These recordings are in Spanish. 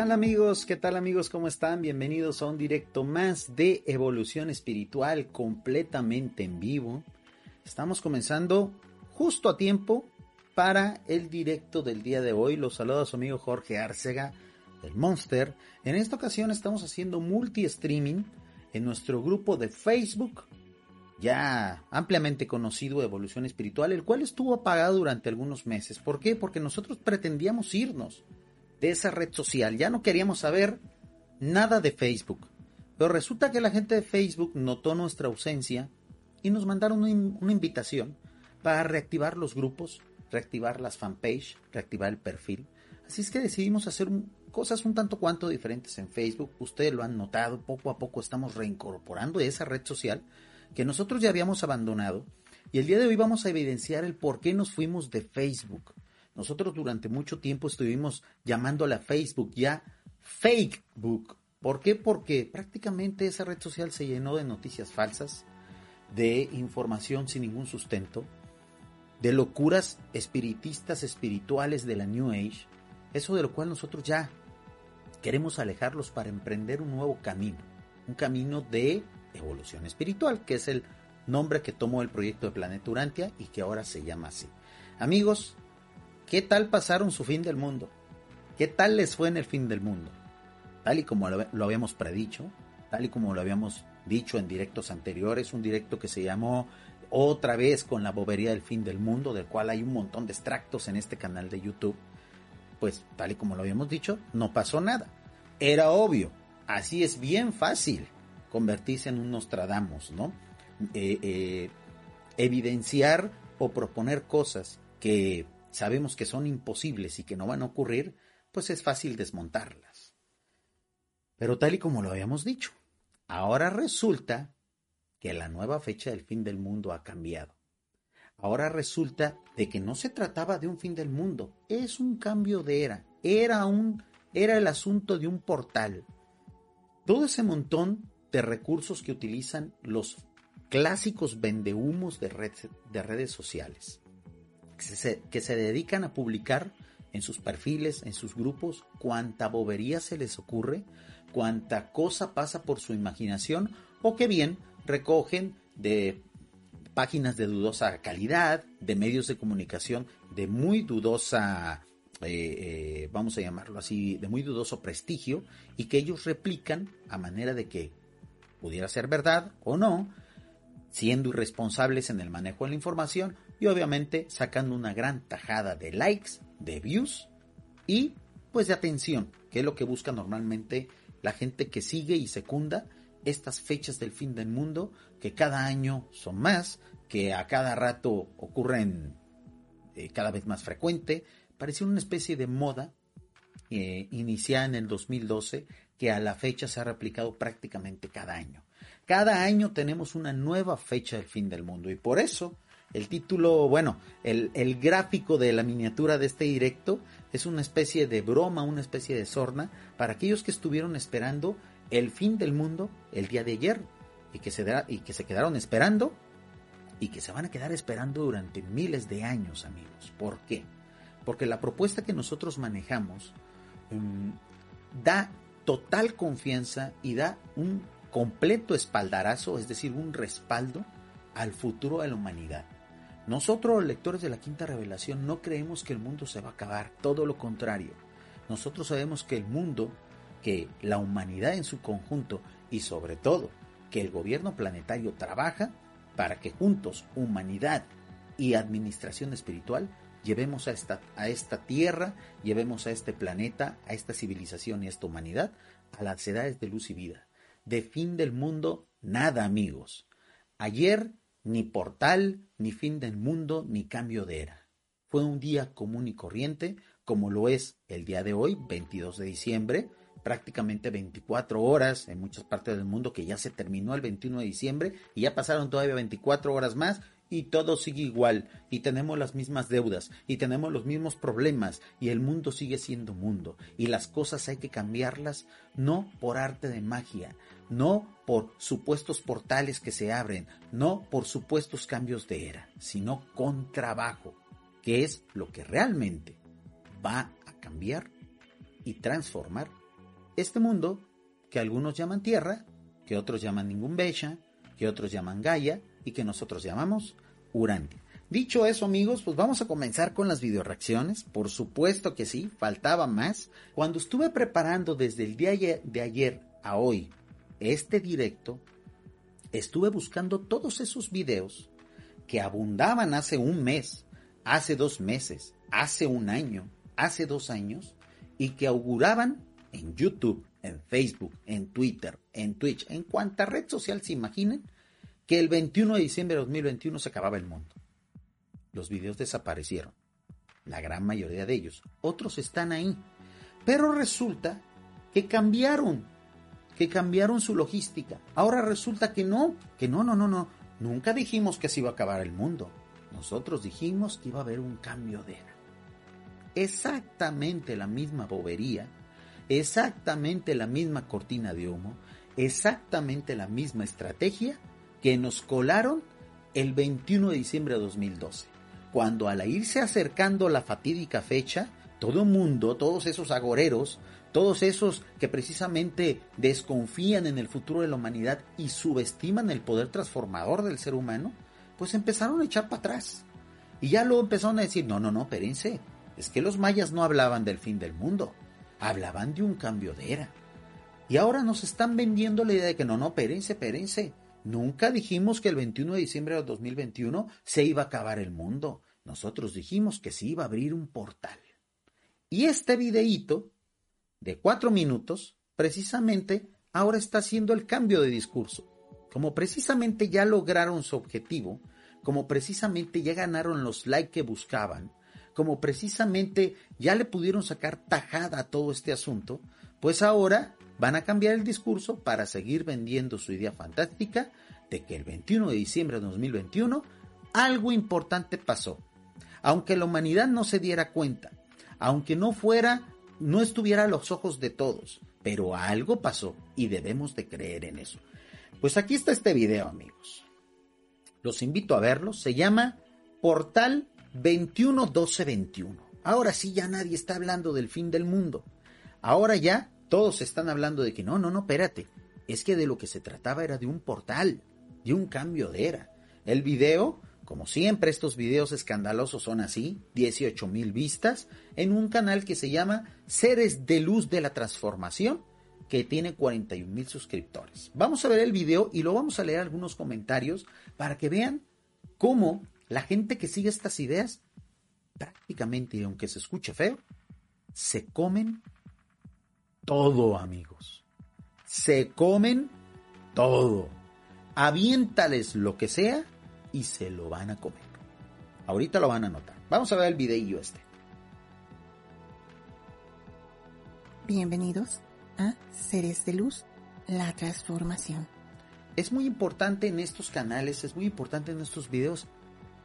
tal amigos? ¿Qué tal amigos? ¿Cómo están? Bienvenidos a un directo más de Evolución Espiritual completamente en vivo. Estamos comenzando justo a tiempo para el directo del día de hoy. Los saluda su amigo Jorge Arcega, el Monster. En esta ocasión estamos haciendo multi-streaming en nuestro grupo de Facebook, ya ampliamente conocido Evolución Espiritual, el cual estuvo apagado durante algunos meses. ¿Por qué? Porque nosotros pretendíamos irnos de esa red social. Ya no queríamos saber nada de Facebook. Pero resulta que la gente de Facebook notó nuestra ausencia y nos mandaron una invitación para reactivar los grupos, reactivar las fanpage, reactivar el perfil. Así es que decidimos hacer cosas un tanto cuanto diferentes en Facebook. Ustedes lo han notado, poco a poco estamos reincorporando esa red social que nosotros ya habíamos abandonado. Y el día de hoy vamos a evidenciar el por qué nos fuimos de Facebook. Nosotros durante mucho tiempo estuvimos llamándola Facebook ya Facebook. ¿Por qué? Porque prácticamente esa red social se llenó de noticias falsas, de información sin ningún sustento, de locuras espiritistas espirituales de la New Age, eso de lo cual nosotros ya queremos alejarlos para emprender un nuevo camino, un camino de evolución espiritual, que es el nombre que tomó el proyecto de Planeta Urantia y que ahora se llama así. Amigos, ¿Qué tal pasaron su fin del mundo? ¿Qué tal les fue en el fin del mundo? Tal y como lo, habíamos predicho, tal y como lo habíamos dicho en directos anteriores, un directo que se llamó otra vez con la bobería del fin del mundo, del cual hay un montón de extractos en este canal de YouTube, pues tal y como lo habíamos dicho, no pasó nada. Era obvio, así es bien fácil convertirse en un Nostradamus, ¿no? Eh, eh, evidenciar o proponer cosas que sabemos que son imposibles y que no van a ocurrir, pues es fácil desmontarlas. Pero tal y como lo habíamos dicho, ahora resulta que la nueva fecha del fin del mundo ha cambiado. Ahora resulta de que no se trataba de un fin del mundo, es un cambio de era, era un era el asunto de un portal. Todo ese montón de recursos que utilizan los clásicos vendehumos de, de redes sociales que se, dedican a publicar en sus perfiles, en sus grupos, cuánta bobería se les ocurre, cuánta cosa pasa por su imaginación, o que bien recogen de páginas de dudosa calidad, de medios de comunicación de muy dudosa, eh, eh, vamos a llamarlo así, de muy dudoso prestigio, y que ellos replican a manera de que pudiera ser verdad o no, siendo irresponsables en el manejo de la información y obviamente sacando una gran tajada de likes, de views y pues de atención, que es lo que busca normalmente la gente que sigue y secunda estas fechas del fin del mundo, que cada año son más, que a cada rato ocurren eh, cada vez más frecuente, parecía una especie de moda eh, iniciada en el 2012 que a la fecha se ha replicado prácticamente cada año. Cada año tenemos una nueva fecha del fin del mundo y por eso el título, bueno, el, gráfico de la miniatura de este directo es una especie de broma, una especie de sorna para aquellos que estuvieron esperando el fin del mundo el día de ayer y que se, y que se quedaron esperando y que se van a quedar esperando durante miles de años, amigos. ¿Por qué? Porque la propuesta que nosotros manejamos mm, da total confianza y da un completo espaldarazo, es decir, un respaldo al futuro de la humanidad. Nosotros, lectores de la quinta revelación, no creemos que el mundo se va a acabar, todo lo contrario. Nosotros sabemos que el mundo, que la humanidad en su conjunto y sobre todo que el gobierno planetario trabaja para que juntos, humanidad y administración espiritual, llevemos a esta, a esta tierra, llevemos a este planeta, a esta civilización y a esta humanidad a las edades de luz y vida. De fin del mundo, nada amigos. Ayer ni portal, ni fin del mundo, ni cambio de era. Fue un día común y corriente, como lo es el día de hoy, 22 de diciembre, prácticamente 24 horas en muchas partes del mundo que ya se terminó el 21 de diciembre y ya pasaron todavía 24 horas más y todo sigue igual y tenemos las mismas deudas y tenemos los mismos problemas y el mundo sigue siendo mundo y las cosas hay que cambiarlas no por arte de magia, no por supuestos portales que se abren, no por supuestos cambios de era, sino con trabajo, que es lo que realmente va a cambiar y transformar este mundo que algunos llaman Tierra, que otros llaman Ningún Becha, que otros llaman Gaia y que nosotros llamamos Urantia. Dicho eso, amigos, pues vamos a comenzar con las videoreacciones. Por supuesto que sí, faltaba más. Cuando estuve preparando desde el día de ayer a hoy este directo, estuve buscando todos esos videos que abundaban hace un mes, hace dos meses, hace un año, hace dos años, y que auguraban en YouTube, en Facebook, en Twitter, en Twitch, en cuanta red social se imaginen, que el 21 de diciembre de 2021 se acababa el mundo. Los videos desaparecieron, la gran mayoría de ellos. Otros están ahí. Pero resulta que cambiaron, que cambiaron su logística. Ahora resulta que no, que no, no, no, no. Nunca dijimos que se iba a acabar el mundo. Nosotros dijimos que iba a haber un cambio de era. Exactamente la misma bobería, exactamente la misma cortina de humo, exactamente la misma estrategia que nos colaron el 21 de diciembre de 2012 cuando al irse acercando la fatídica fecha, todo mundo, todos esos agoreros, todos esos que precisamente desconfían en el futuro de la humanidad y subestiman el poder transformador del ser humano, pues empezaron a echar para atrás. Y ya luego empezaron a decir, no, no, no, espérense, es que los mayas no hablaban del fin del mundo, hablaban de un cambio de era. Y ahora nos están vendiendo la idea de que no, no, espérense, espérense, Nunca dijimos que el 21 de diciembre de 2021 se iba a acabar el mundo. Nosotros dijimos que se iba a abrir un portal. Y este videíto de cuatro minutos, precisamente, ahora está haciendo el cambio de discurso. Como precisamente ya lograron su objetivo, como precisamente ya ganaron los likes que buscaban, como precisamente ya le pudieron sacar tajada a todo este asunto, pues ahora van a cambiar el discurso para seguir vendiendo su idea fantástica de que el 21 de diciembre de 2021 algo importante pasó. Aunque la humanidad no se diera cuenta, aunque no fuera, no estuviera a los ojos de todos, pero algo pasó y debemos de creer en eso. Pues aquí está este video, amigos. Los invito a verlo. Se llama Portal 211221. Ahora sí ya nadie está hablando del fin del mundo. Ahora ya todos están hablando de que no, no, no, espérate. Es que de lo que se trataba era de un portal, de un cambio de era. El video, como siempre estos videos escandalosos son así, 18 mil vistas, en un canal que se llama Seres de Luz de la Transformación, que tiene 41 mil suscriptores. Vamos a ver el video y lo vamos a leer algunos comentarios para que vean cómo la gente que sigue estas ideas, prácticamente, y aunque se escuche feo, se comen todo, amigos. Se comen todo. Aviéntales lo que sea y se lo van a comer. Ahorita lo van a notar. Vamos a ver el video este. Bienvenidos a Seres de Luz, la transformación. Es muy importante en estos canales, es muy importante en estos videos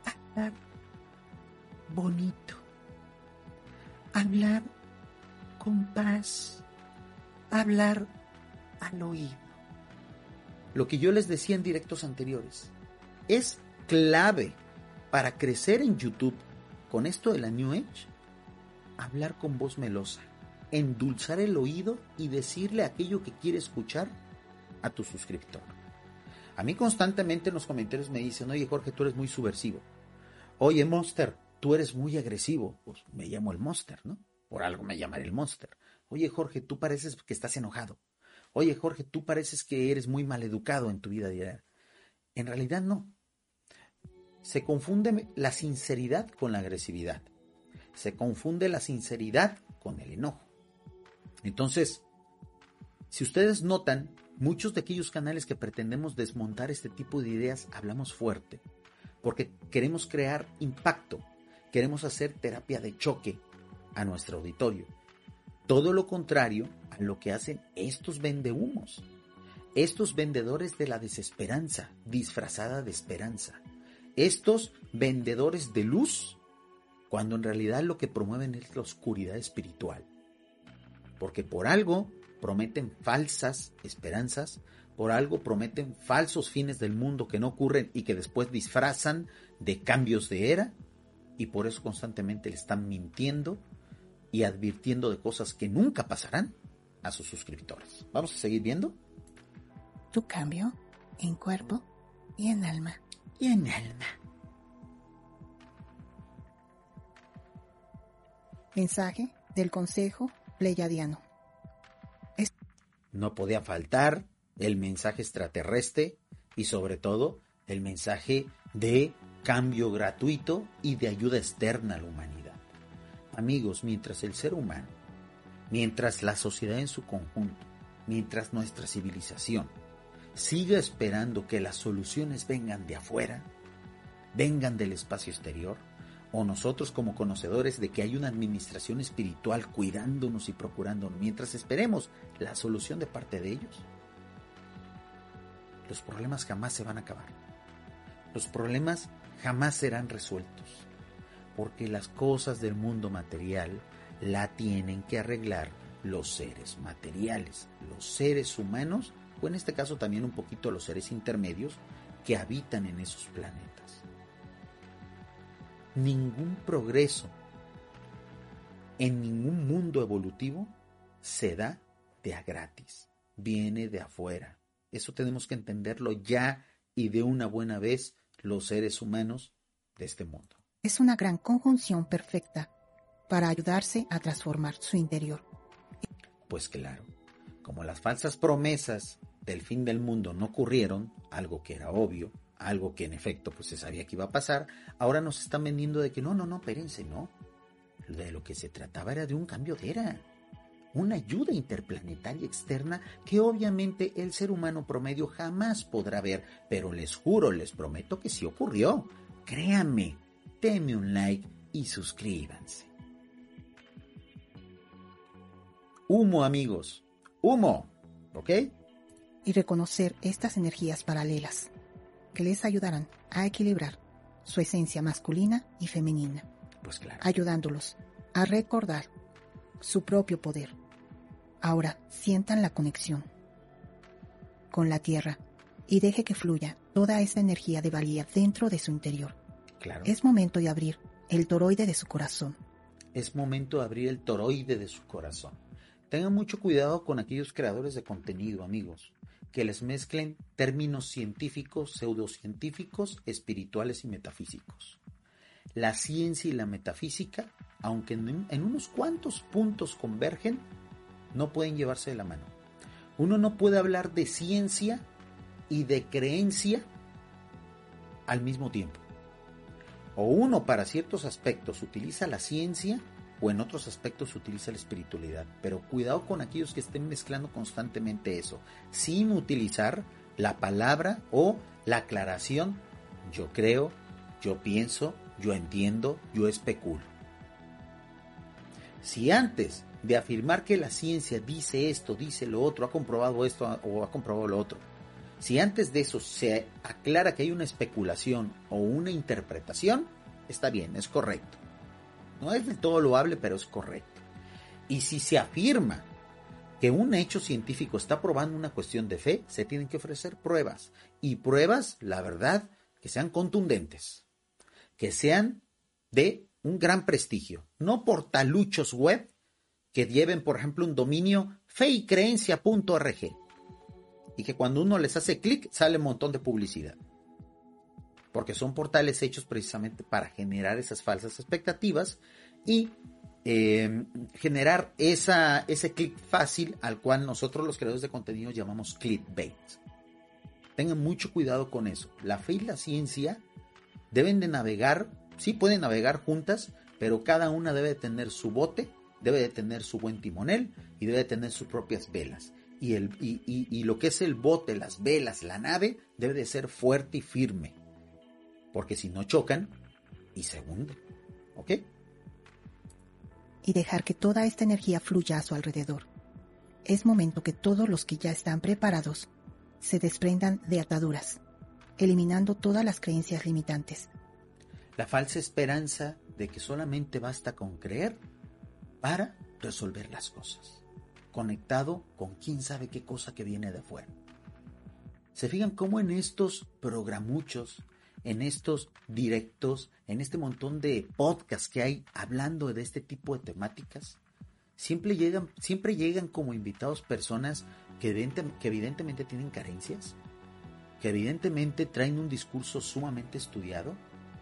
hablar bonito, hablar con paz, hablar al oído. Lo que yo les decía en directos anteriores, es clave para crecer en YouTube con esto de la New Age, hablar con voz melosa, endulzar el oído y decirle aquello que quiere escuchar a tu suscriptor. A mí constantemente en los comentarios me dicen, oye Jorge, tú eres muy subversivo. Oye Monster, tú eres muy agresivo. Pues me llamo el Monster, ¿no? Por algo me llamaré el Monster. Oye, Jorge, tú pareces que estás enojado. Oye, Jorge, tú pareces que eres muy maleducado en tu vida diaria. En realidad no. Se confunde la sinceridad con la agresividad. Se confunde la sinceridad con el enojo. Entonces, si ustedes notan, muchos de aquellos canales que pretendemos desmontar este tipo de ideas hablamos fuerte, porque queremos crear impacto, queremos hacer terapia de choque a nuestro auditorio. Todo lo contrario a lo que hacen estos vendehumos, estos vendedores de la desesperanza disfrazada de esperanza, estos vendedores de luz, cuando en realidad lo que promueven es la oscuridad espiritual. Porque por algo prometen falsas esperanzas, por algo prometen falsos fines del mundo que no ocurren y que después disfrazan de cambios de era, y por eso constantemente le están mintiendo y advirtiendo de cosas que nunca pasarán, a sus suscriptores. Vamos a seguir viendo. Tu cambio en cuerpo y en alma. Y en alma. Mensaje del Consejo Pleiadiano. No podía faltar el mensaje extraterrestre y sobre todo el mensaje de cambio gratuito y de ayuda externa a la humanidad. Amigos, mientras el ser humano, mientras la sociedad en su conjunto, mientras nuestra civilización siga esperando que las soluciones vengan de afuera, vengan del espacio exterior, o nosotros como conocedores de que hay una administración espiritual cuidándonos y procurándonos mientras esperemos la solución de parte de ellos, los problemas jamás se van a acabar. Los problemas jamás serán resueltos, porque las cosas del mundo material la tienen que arreglar los seres materiales, los seres humanos, o en este caso también un poquito los seres intermedios que habitan en esos planetas ningún progreso en ningún mundo evolutivo se da de a gratis, viene de afuera. Eso tenemos que entenderlo ya y de una buena vez los seres humanos de este mundo. Es una gran conjunción perfecta para ayudarse a transformar su interior. Pues claro, como las falsas promesas del fin del mundo no ocurrieron, algo que era obvio, algo que en efecto pues se sabía que iba a pasar, ahora nos están vendiendo de que no, no, no, espérense, no. De lo que se trataba era de un cambio de era, una ayuda interplanetaria externa que obviamente el ser humano promedio jamás podrá ver, pero les juro, les prometo que sí ocurrió. Créanme, denme un like y suscríbanse. Humo amigos, humo, ¿ok? Y reconocer estas energías paralelas que les ayudarán a equilibrar su esencia masculina y femenina. Pues claro. Ayudándolos a recordar su propio poder. Ahora sientan la conexión con la tierra y deje que fluya toda esa energía de valía dentro de su interior. Claro. Es momento de abrir el toroide de su corazón. Es momento de abrir el toroide de su corazón. Tengan mucho cuidado con aquellos creadores de contenido, amigos que les mezclen términos científicos, pseudocientíficos, espirituales y metafísicos. La ciencia y la metafísica, aunque en, unos cuantos puntos convergen, no pueden llevarse de la mano. Uno no puede hablar de ciencia y de creencia al mismo tiempo. O uno para ciertos aspectos utiliza la ciencia o en otros aspectos utiliza la espiritualidad. Pero cuidado con aquellos que estén mezclando constantemente eso, sin utilizar la palabra o la aclaración yo creo, yo pienso, yo entiendo, yo especulo. Si antes de afirmar que la ciencia dice esto, dice lo otro, ha comprobado esto o ha comprobado lo otro, si antes de eso se aclara que hay una especulación o una interpretación, está bien, es correcto. No es del todo loable, pero es correcto. Y si se afirma que un hecho científico está probando una cuestión de fe, se tienen que ofrecer pruebas. Y pruebas, la verdad, que sean contundentes, que sean de un gran prestigio, no portaluchos web que lleven, por ejemplo, un dominio feycreencia.org y que cuando uno les hace clic sale un montón de publicidad porque son portales hechos precisamente para generar esas falsas expectativas y eh, generar ese clic fácil al cual nosotros los creadores de contenido llamamos clickbait. Tengan mucho cuidado con eso. La fe y la ciencia deben de navegar, sí pueden navegar juntas, pero cada una debe tener su bote, debe de tener su buen timonel y debe de tener sus propias velas. Y, el, y, y lo que es el bote, las velas, la nave, debe de ser fuerte y firme porque si no chocan y se hunden. ¿Ok? Y dejar que toda esta energía fluya a su alrededor. Es momento que todos los que ya están preparados se desprendan de ataduras, eliminando todas las creencias limitantes. La falsa esperanza de que solamente basta con creer para resolver las cosas, conectado con quién sabe qué cosa que viene de afuera. ¿Se fijan cómo en estos programuchos en estos directos, en este montón de podcasts que hay hablando de este tipo de temáticas, siempre llegan, siempre llegan como invitados personas que, evidentemente tienen carencias, que evidentemente traen un discurso sumamente estudiado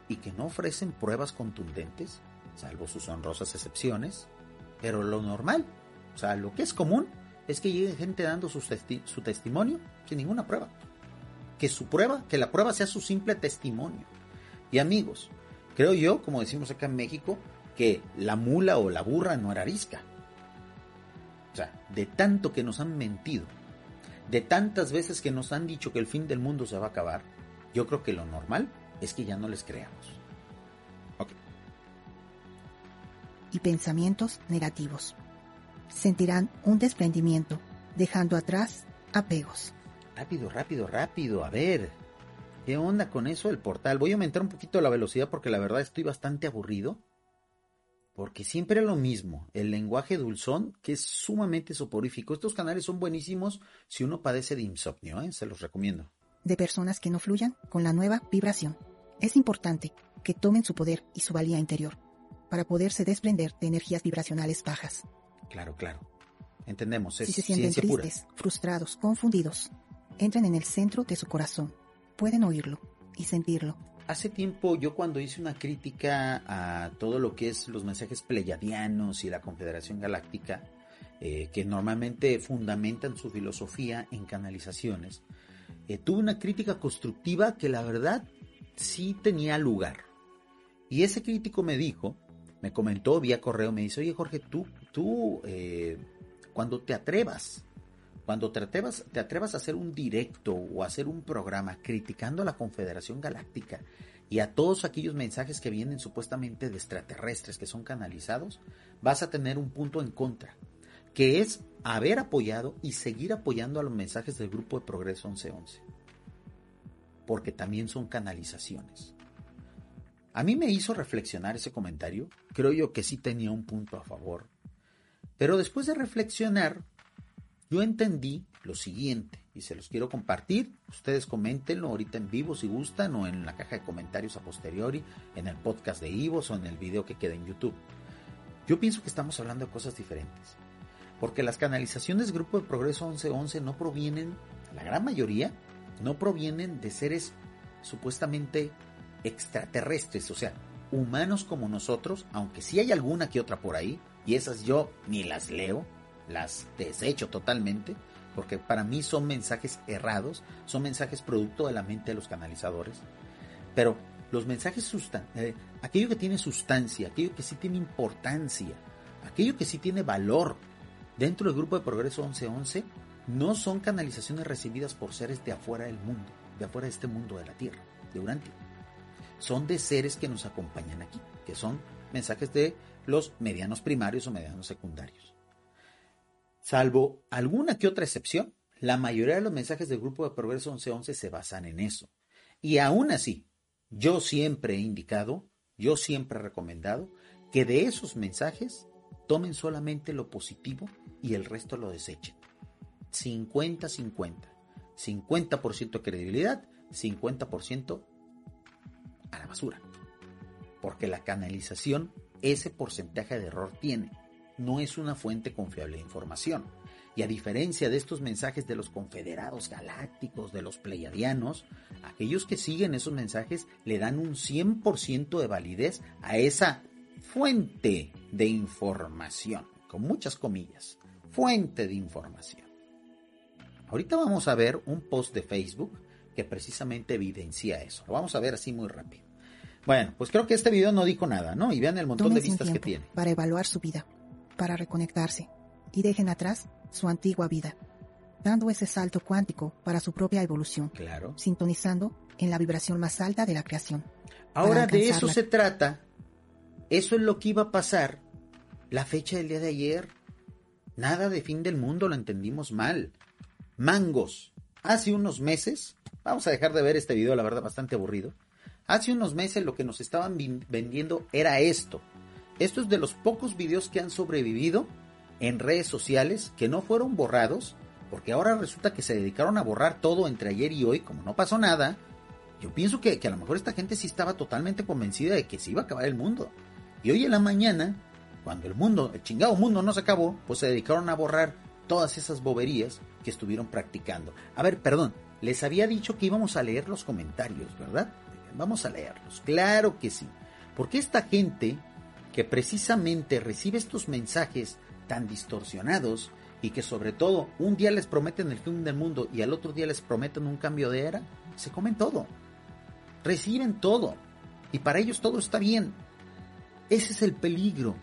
y que no ofrecen pruebas contundentes, salvo sus honrosas excepciones, pero lo normal, o sea, lo que es común es que llegue gente dando su, su testimonio sin ninguna prueba. Que su prueba, que la prueba sea su simple testimonio. Y amigos, creo yo, como decimos acá en México, que la mula o la burra no era arisca. O sea, de tanto que nos han mentido, de tantas veces que nos han dicho que el fin del mundo se va a acabar, yo creo que lo normal es que ya no les creamos. Y pensamientos negativos. Sentirán un desprendimiento, dejando atrás apegos. Rápido, rápido, rápido. A ver, ¿qué onda con eso del portal? Voy a aumentar un poquito la velocidad porque la verdad estoy bastante aburrido. Porque siempre lo mismo, el lenguaje dulzón, que es sumamente soporífico. Estos canales son buenísimos si uno padece de insomnio, ¿eh? se los recomiendo. De personas que no fluyan con la nueva vibración. Es importante que tomen su poder y su valía interior para poderse desprender de energías vibracionales bajas. Claro, claro. Entendemos, es Si se sienten tristes, frustrados, confundidos, entren en el centro de su corazón. Pueden oírlo y sentirlo Hace tiempo yo cuando hice una crítica a todo lo que es los mensajes pleyadianos y la Confederación Galáctica, eh, que normalmente fundamentan su filosofía en canalizaciones, eh, tuve una crítica constructiva que la verdad sí tenía lugar. Y ese crítico me dijo, me comentó vía correo, me dice, oye Jorge, tú, tú, eh, cuando te atrevas cuando te atrevas, te atrevas a hacer un directo o a hacer un programa criticando a la Confederación Galáctica y a todos aquellos mensajes que vienen supuestamente de extraterrestres que son canalizados, vas a tener un punto en contra, que es haber apoyado y seguir apoyando a los mensajes del Grupo de Progreso 1111. Porque también son canalizaciones. A mí me hizo reflexionar ese comentario, creo yo que sí tenía un punto a favor. Pero después de reflexionar, yo entendí lo siguiente y se los quiero compartir. Ustedes coméntenlo ahorita en vivo si gustan o en la caja de comentarios a posteriori, en el podcast de Ivos o en el video que queda en YouTube. Yo pienso que estamos hablando de cosas diferentes. Porque las canalizaciones Grupo de Progreso 1111 no provienen, la gran mayoría, no provienen de seres supuestamente extraterrestres, o sea, humanos como nosotros, aunque sí hay alguna que otra por ahí, y esas yo ni las leo, las desecho totalmente, porque para mí son mensajes errados, son mensajes producto de la mente de los canalizadores. Pero los mensajes sustan eh, aquello que tiene sustancia, aquello que sí tiene importancia, aquello que sí tiene valor dentro del grupo de Progreso 1111, no son canalizaciones recibidas por seres de afuera del mundo, de afuera de este mundo de la Tierra, de Urantia. Son de seres que nos acompañan aquí, que son mensajes de los medianos primarios o medianos secundarios. Salvo alguna que otra excepción, la mayoría de los mensajes del grupo de Progreso 1111 se basan en eso. Y aún así, yo siempre he indicado, yo siempre he recomendado que de esos mensajes tomen solamente lo positivo y el resto lo desechen. 50-50. 50%, credibilidad, 50% a la basura. Porque la canalización ese porcentaje de error tiene no es una fuente confiable de información. Y a diferencia de estos mensajes de los confederados galácticos, de los pleiadianos, aquellos que siguen esos mensajes le dan un 100% de validez a esa fuente de información, con muchas comillas, fuente de información. Ahorita vamos a ver un post de Facebook que precisamente evidencia eso. Lo vamos a ver así muy rápido. Bueno, pues creo que este video no dijo nada, ¿no? Y vean el montón de vistas que tiene. Para evaluar su vida para reconectarse y dejen atrás su antigua vida, dando ese salto cuántico para su propia evolución, claro. sintonizando en la vibración más alta de la creación. Ahora de eso se trata, eso es lo que iba a pasar la fecha del día de ayer. Nada de fin del mundo, lo entendimos mal. Mangos. Hace unos meses, vamos a dejar de ver este video, la verdad, bastante aburrido. Hace unos meses lo que nos estaban vendiendo era esto. Esto es de los pocos videos que han sobrevivido en redes sociales que no fueron borrados, porque ahora resulta que se dedicaron a borrar todo entre ayer y hoy, como no pasó nada. Yo pienso que, a lo mejor esta gente sí estaba totalmente convencida de que se iba a acabar el mundo. Y hoy en la mañana cuando el mundo, el chingado mundo no se acabó, pues se dedicaron a borrar todas esas boberías que estuvieron practicando. A ver, perdón, les había dicho que íbamos a leer los comentarios, ¿verdad? Vamos a leerlos, claro que sí. Porque esta gente que precisamente recibe estos mensajes tan distorsionados y que sobre todo un día les prometen el fin del mundo y al otro día les prometen un cambio de era, se comen todo. Reciben todo. Y para ellos todo está bien. Ese es el peligro.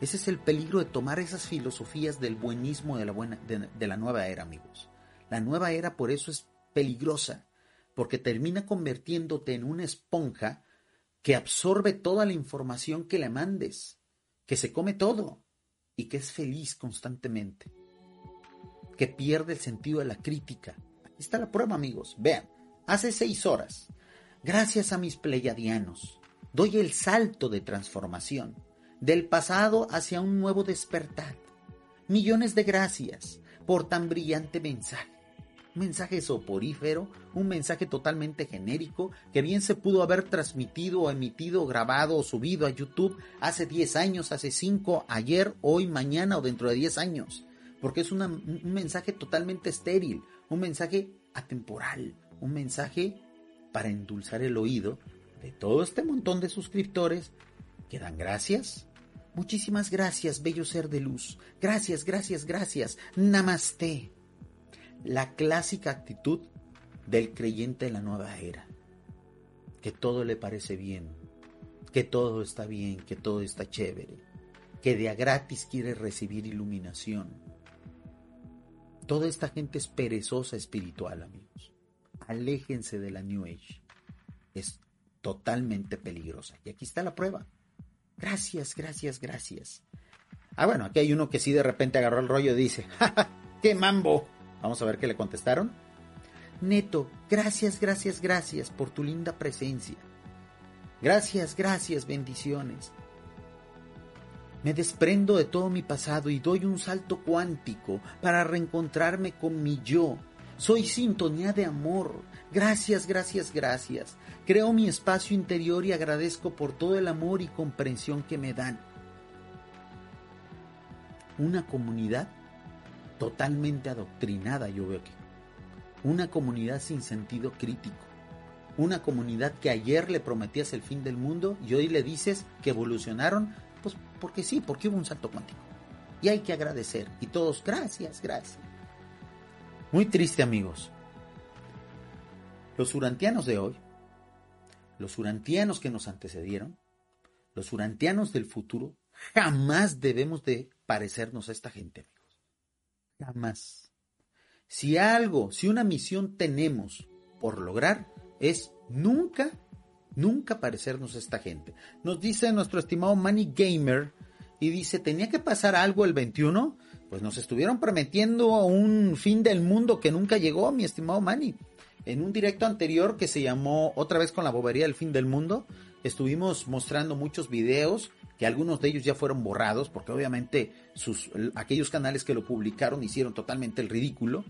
Ese es el peligro de tomar esas filosofías del buenismo de la, buena, de, la nueva era, amigos. La nueva era por eso es peligrosa, porque termina convirtiéndote en una esponja que absorbe toda la información que le mandes, que se come todo y que es feliz constantemente, que pierde el sentido de la crítica. Aquí está la prueba, amigos. Vean, hace seis horas, gracias a mis pleiadianos, doy el salto de transformación del pasado hacia un nuevo despertar. Millones de gracias por tan brillante mensaje. Un mensaje soporífero, un mensaje totalmente genérico que bien se pudo haber transmitido emitido, grabado o subido a YouTube hace 10 años, hace 5, ayer, hoy, mañana o dentro de 10 años. Porque es un mensaje totalmente estéril, un mensaje atemporal, un mensaje para endulzar el oído de todo este montón de suscriptores que dan gracias Muchísimas gracias, bello ser de luz. Gracias, gracias, gracias. Namaste. La clásica actitud del creyente en la nueva era. Que todo le parece bien, que todo está bien, que todo está chévere, que de a gratis quiere recibir iluminación. Toda esta gente es perezosa espiritual, amigos. Aléjense de la New Age. Es totalmente peligrosa. Y aquí está la prueba. Gracias, gracias, gracias. Ah, bueno, aquí hay uno que sí de repente agarró el rollo y dice, ¡Ja, qué mambo! Vamos a ver qué le contestaron. Neto, gracias, gracias, gracias por tu linda presencia. Gracias, gracias, bendiciones. Me desprendo de todo mi pasado y doy un salto cuántico para reencontrarme con mi yo. Soy sintonía de amor. Gracias, gracias, gracias. Creo mi espacio interior y agradezco por todo el amor y comprensión que me dan. Una comunidad totalmente adoctrinada, yo veo aquí. Una comunidad sin sentido crítico. Una comunidad que ayer le prometías el fin del mundo y hoy le dices que evolucionaron, pues porque sí, porque hubo un salto cuántico. Y hay que agradecer. Y todos, gracias, gracias. Muy triste amigos. Los urantianos de hoy los urantianos que nos antecedieron, los urantianos del futuro, jamás debemos de parecernos a esta gente, amigos. Jamás. Si algo, si una misión tenemos por lograr, es nunca, nunca parecernos a esta gente. Nos dice nuestro estimado Money Gamer y dice, ¿tenía que pasar algo el 21? Pues nos estuvieron prometiendo un fin del mundo que nunca llegó, mi estimado Manny en un directo anterior que se llamó Otra vez con la bobería del fin del mundo, estuvimos mostrando muchos videos que algunos de ellos ya fueron borrados porque obviamente sus, aquellos canales que lo publicaron hicieron totalmente el ridículo.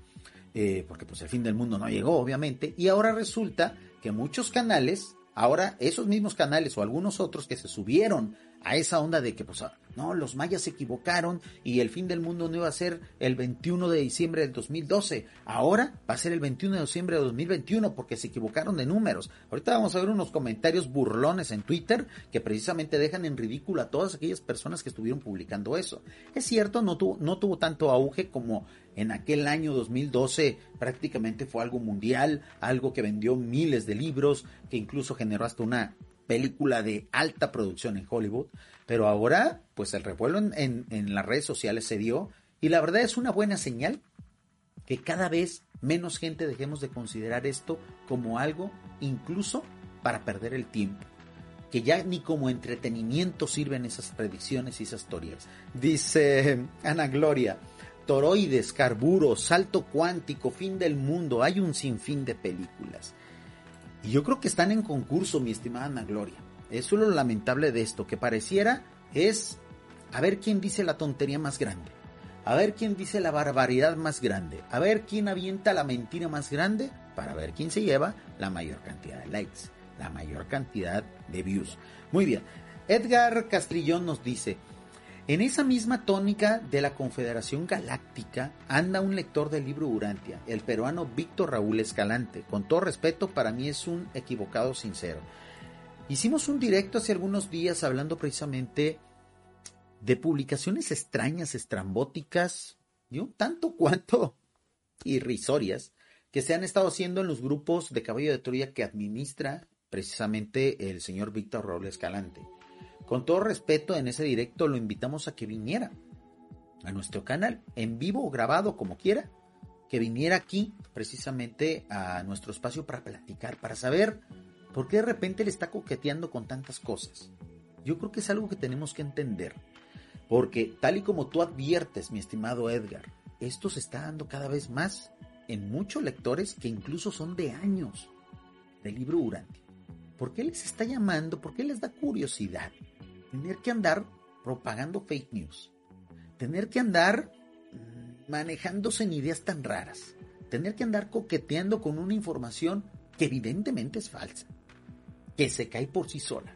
Eh, porque pues el fin del mundo no llegó obviamente y ahora resulta que muchos canales ahora esos mismos canales o algunos otros que se subieron a esa onda de que, pues, ah, no, los mayas se equivocaron y el fin del mundo no iba a ser el 21 de diciembre del 2012. Ahora va a ser el 21 de diciembre de 2021 porque se equivocaron de números. Ahorita vamos a ver unos comentarios burlones en Twitter que precisamente dejan en ridículo a todas aquellas personas que estuvieron publicando eso. Es cierto, no tuvo, no tuvo tanto auge como en aquel año 2012 prácticamente fue algo mundial, algo que vendió miles de libros, que incluso generó hasta una película de alta producción en Hollywood, pero ahora pues el revuelo en, las redes sociales se dio y la verdad es una buena señal que cada vez menos gente dejemos de considerar esto como algo incluso para perder el tiempo. Que ya ni como entretenimiento sirven esas predicciones y esas teorías. Dice Ana Gloria, toroides, carburo, salto cuántico, fin del mundo, hay un sinfín de películas. Y yo creo que están en concurso, mi estimada Ana Gloria. Eso es lo lamentable de esto, que pareciera es a ver quién dice la tontería más grande, a ver quién dice la barbaridad más grande, a ver quién avienta la mentira más grande para ver quién se lleva la mayor cantidad de likes, la mayor cantidad de views. Muy bien, Edgar Castrillón nos dice, En esa misma tónica de la Confederación Galáctica anda un lector del libro Urantia, el peruano Víctor Raúl Escalante. Con todo respeto, para mí es un equivocado sincero. Hicimos un directo hace algunos días hablando precisamente de publicaciones extrañas, estrambóticas, y tanto cuanto irrisorias, que se han estado haciendo en los grupos de caballo de Troya que administra precisamente el señor Víctor Raúl Escalante. Con todo respeto, en ese directo lo invitamos a que viniera a nuestro canal, en vivo o grabado, como quiera, que viniera aquí precisamente a nuestro espacio para platicar, para saber por qué de repente le está coqueteando con tantas cosas. Yo creo que es algo que tenemos que entender, porque tal y como tú adviertes, mi estimado Edgar, esto se está dando cada vez más en muchos lectores que incluso son de años del libro Urantia. ¿Por qué les está llamando? ¿Por qué les da curiosidad? Tener que andar propagando fake news, tener que andar mm, manejándose en ideas tan raras, tener que andar coqueteando con una información que evidentemente es falsa, que se cae por sí sola.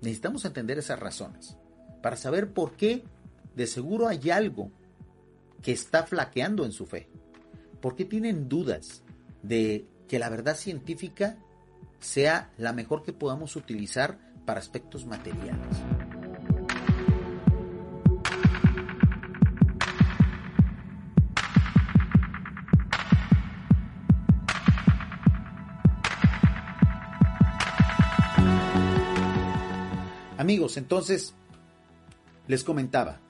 Necesitamos entender esas razones para saber por qué de seguro hay algo que está flaqueando en su fe, por qué tienen dudas de que la verdad científica sea la mejor que podamos utilizar para aspectos materiales. Amigos, entonces les comentaba,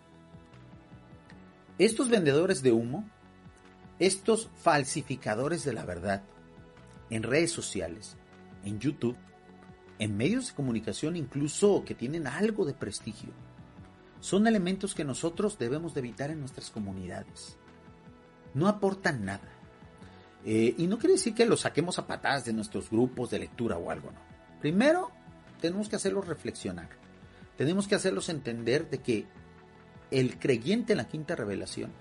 estos vendedores de humo, estos falsificadores de la verdad en redes sociales, en YouTube, en medios de comunicación incluso que tienen algo de prestigio. Son elementos que nosotros debemos de evitar en nuestras comunidades. No aportan nada. Eh, y no quiere decir que los saquemos a patadas de nuestros grupos de lectura o algo, no. Primero, tenemos que hacerlos reflexionar. Tenemos que hacerlos entender de que el creyente en la quinta revelación,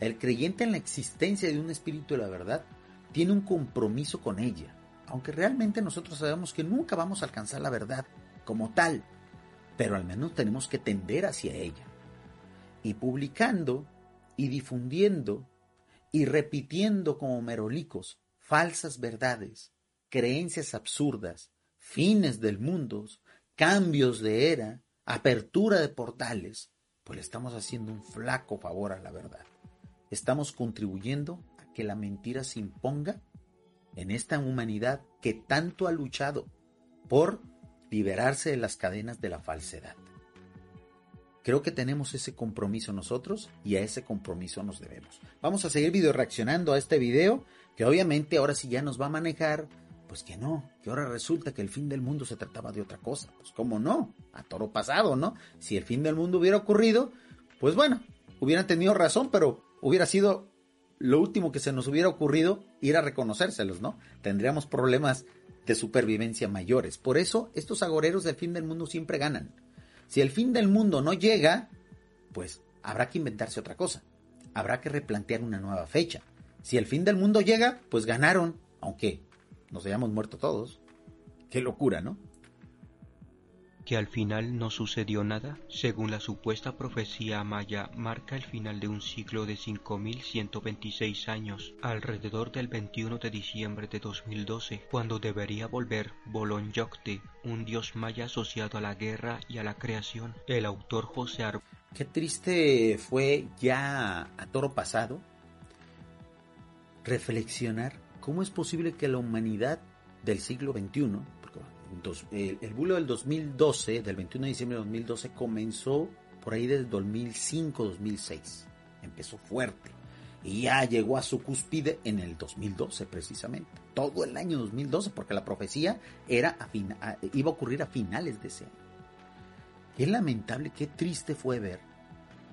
el creyente en la existencia de un espíritu de la verdad, tiene un compromiso con ella aunque realmente nosotros sabemos que nunca vamos a alcanzar la verdad como tal, pero al menos tenemos que tender hacia ella. Y publicando y difundiendo y repitiendo como merolicos falsas verdades, creencias absurdas, fines del mundo, cambios de era, apertura de portales, pues le estamos haciendo un flaco favor a la verdad. Estamos contribuyendo a que la mentira se imponga en esta humanidad que tanto ha luchado por liberarse de las cadenas de la falsedad. Creo que tenemos ese compromiso nosotros y a ese compromiso nos debemos. Vamos a seguir video reaccionando a este video que obviamente ahora sí ya nos va a manejar, pues que no, que ahora resulta que el fin del mundo se trataba de otra cosa. Pues cómo no, a toro pasado, ¿no? Si el fin del mundo hubiera ocurrido, pues bueno, hubieran tenido razón, pero hubiera sido lo último que se nos hubiera ocurrido ir a reconocérselos, ¿no? Tendríamos problemas de supervivencia mayores. Por eso estos agoreros del fin del mundo siempre ganan. Si el fin del mundo no llega, pues habrá que inventarse otra cosa. Habrá que replantear una nueva fecha. Si el fin del mundo llega, pues ganaron, aunque nos hayamos muerto todos. Qué locura, ¿no? Que al final no sucedió nada, según la supuesta profecía maya, marca el final de un ciclo de 5.126 años, alrededor del 21 de diciembre de 2012, cuando debería volver Bolón Yocte, un dios maya asociado a la guerra y a la creación. El autor José Ar Qué triste fue ya a toro pasado reflexionar cómo es posible que la humanidad del siglo XXI el, bulo del 2012, del 21 de diciembre de 2012, comenzó por ahí del 2005-2006. Empezó fuerte. Y ya llegó a su cúspide en el 2012 precisamente. Todo el año 2012, porque la profecía era iba a ocurrir a finales de ese año. Qué lamentable, qué triste fue ver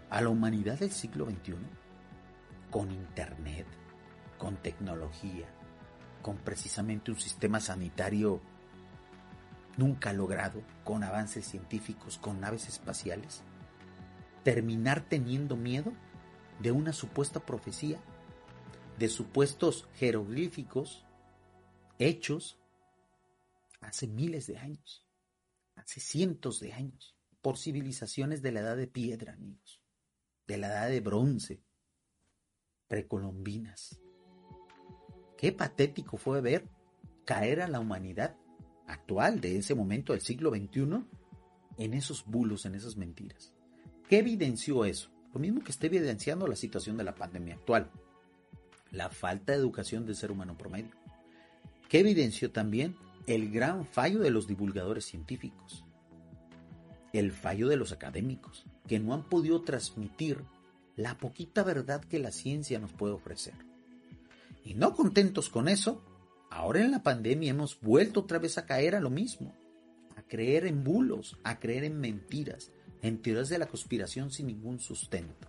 a la humanidad del siglo XXI con internet, con tecnología, con precisamente un sistema sanitario nunca logrado con avances científicos, con naves espaciales, terminar teniendo miedo de una supuesta profecía, de supuestos jeroglíficos hechos hace miles de años, hace cientos de años. por civilizaciones de la edad de piedra, amigos, de la edad de bronce, precolombinas. Qué patético fue ver caer a la humanidad actual de ese momento del siglo XXI en esos bulos, en esas mentiras. ¿Qué evidenció eso? Lo mismo que está evidenciando la situación de la pandemia actual. La falta de educación del ser humano promedio. ¿Qué evidenció también? El gran fallo de los divulgadores científicos. El fallo de los académicos, que no han podido transmitir la poquita verdad que la ciencia nos puede ofrecer. Y no contentos con eso, ahora en la pandemia hemos vuelto otra vez a caer a lo mismo, a creer en bulos, a creer en mentiras, en teorías de la conspiración sin ningún sustento.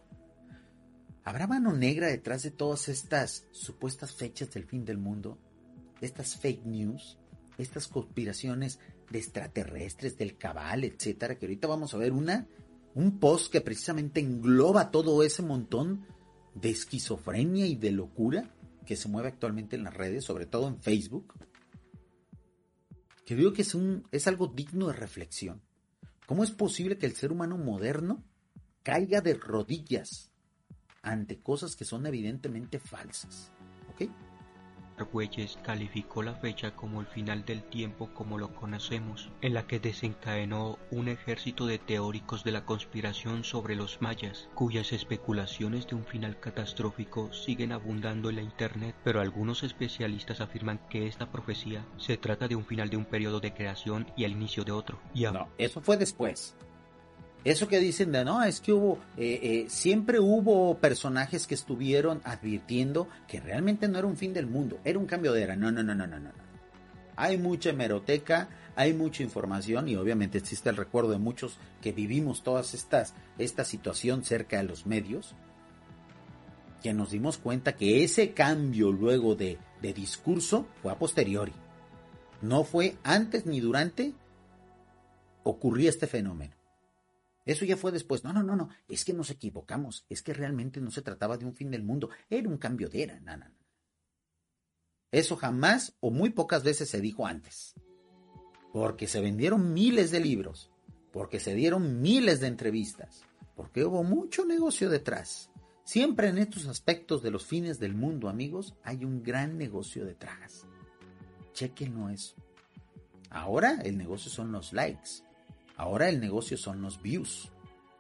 ¿Habrá mano negra detrás de todas estas supuestas fechas del fin del mundo? Estas fake news, estas conspiraciones de extraterrestres, del cabal, etcétera, que ahorita vamos a ver una, un post que precisamente engloba todo ese montón de esquizofrenia y de locura que se mueve actualmente en las redes, sobre todo en Facebook, que digo que es, un, es algo digno de reflexión. ¿Cómo es posible que el ser humano moderno caiga de rodillas ante cosas que son evidentemente falsas? Argüelles calificó la fecha como el final del tiempo como lo conocemos, en la que desencadenó un ejército de teóricos de la conspiración sobre los mayas, cuyas especulaciones de un final catastrófico siguen abundando en la Internet, pero algunos especialistas afirman que esta profecía se trata de un final de un periodo de creación y el inicio de otro. Y no, eso fue después. Eso que dicen de no, es que hubo, eh, eh, siempre hubo personajes que estuvieron advirtiendo que realmente no era un fin del mundo, era un cambio de era. No, no, no, no, no, no. Hay mucha hemeroteca, hay mucha información y obviamente existe el recuerdo de muchos que vivimos todas estas, esta situación cerca de los medios, que nos dimos cuenta que ese cambio luego de, de discurso fue a posteriori. No fue antes ni durante ocurría este fenómeno. Eso ya fue después. No, no, no, no. Es que nos equivocamos. Es que realmente no se trataba de un fin del mundo. Era un cambio de era. No, no, no. Eso jamás o muy pocas veces se dijo antes. Porque se vendieron miles de libros. Porque se dieron miles de entrevistas. Porque hubo mucho negocio detrás. Siempre en estos aspectos de los fines del mundo, amigos, hay un gran negocio detrás. Chequenlo eso. Ahora el negocio son los likes Ahora el negocio son los views.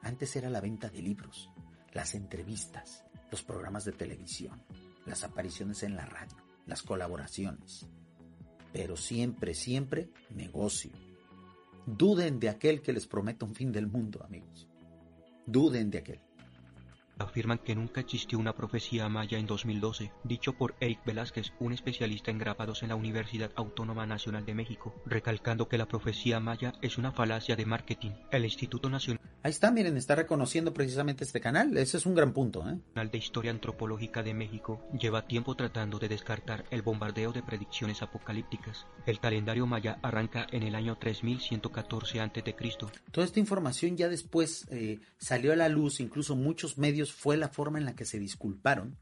Antes era la venta de libros, las entrevistas, los programas de televisión, las apariciones en la radio, las colaboraciones. Pero siempre, siempre negocio. Duden de aquel que les prometa un fin del mundo, amigos. Duden de aquel afirman que nunca existió una profecía maya en 2012, dicho por Eric Velázquez, un especialista en grabados en la Universidad Autónoma Nacional de México, recalcando que la profecía maya es una falacia de marketing. El Instituto Nacional Ahí está, miren, está reconociendo precisamente este canal. Ese es un gran punto. ¿eh? de Historia Antropológica de México lleva tiempo tratando de descartar el bombardeo de predicciones apocalípticas. El calendario maya arranca en el año 3114 a.C. Toda esta información ya después eh, salió a la luz, incluso muchos medios fue la forma en la que se disculparon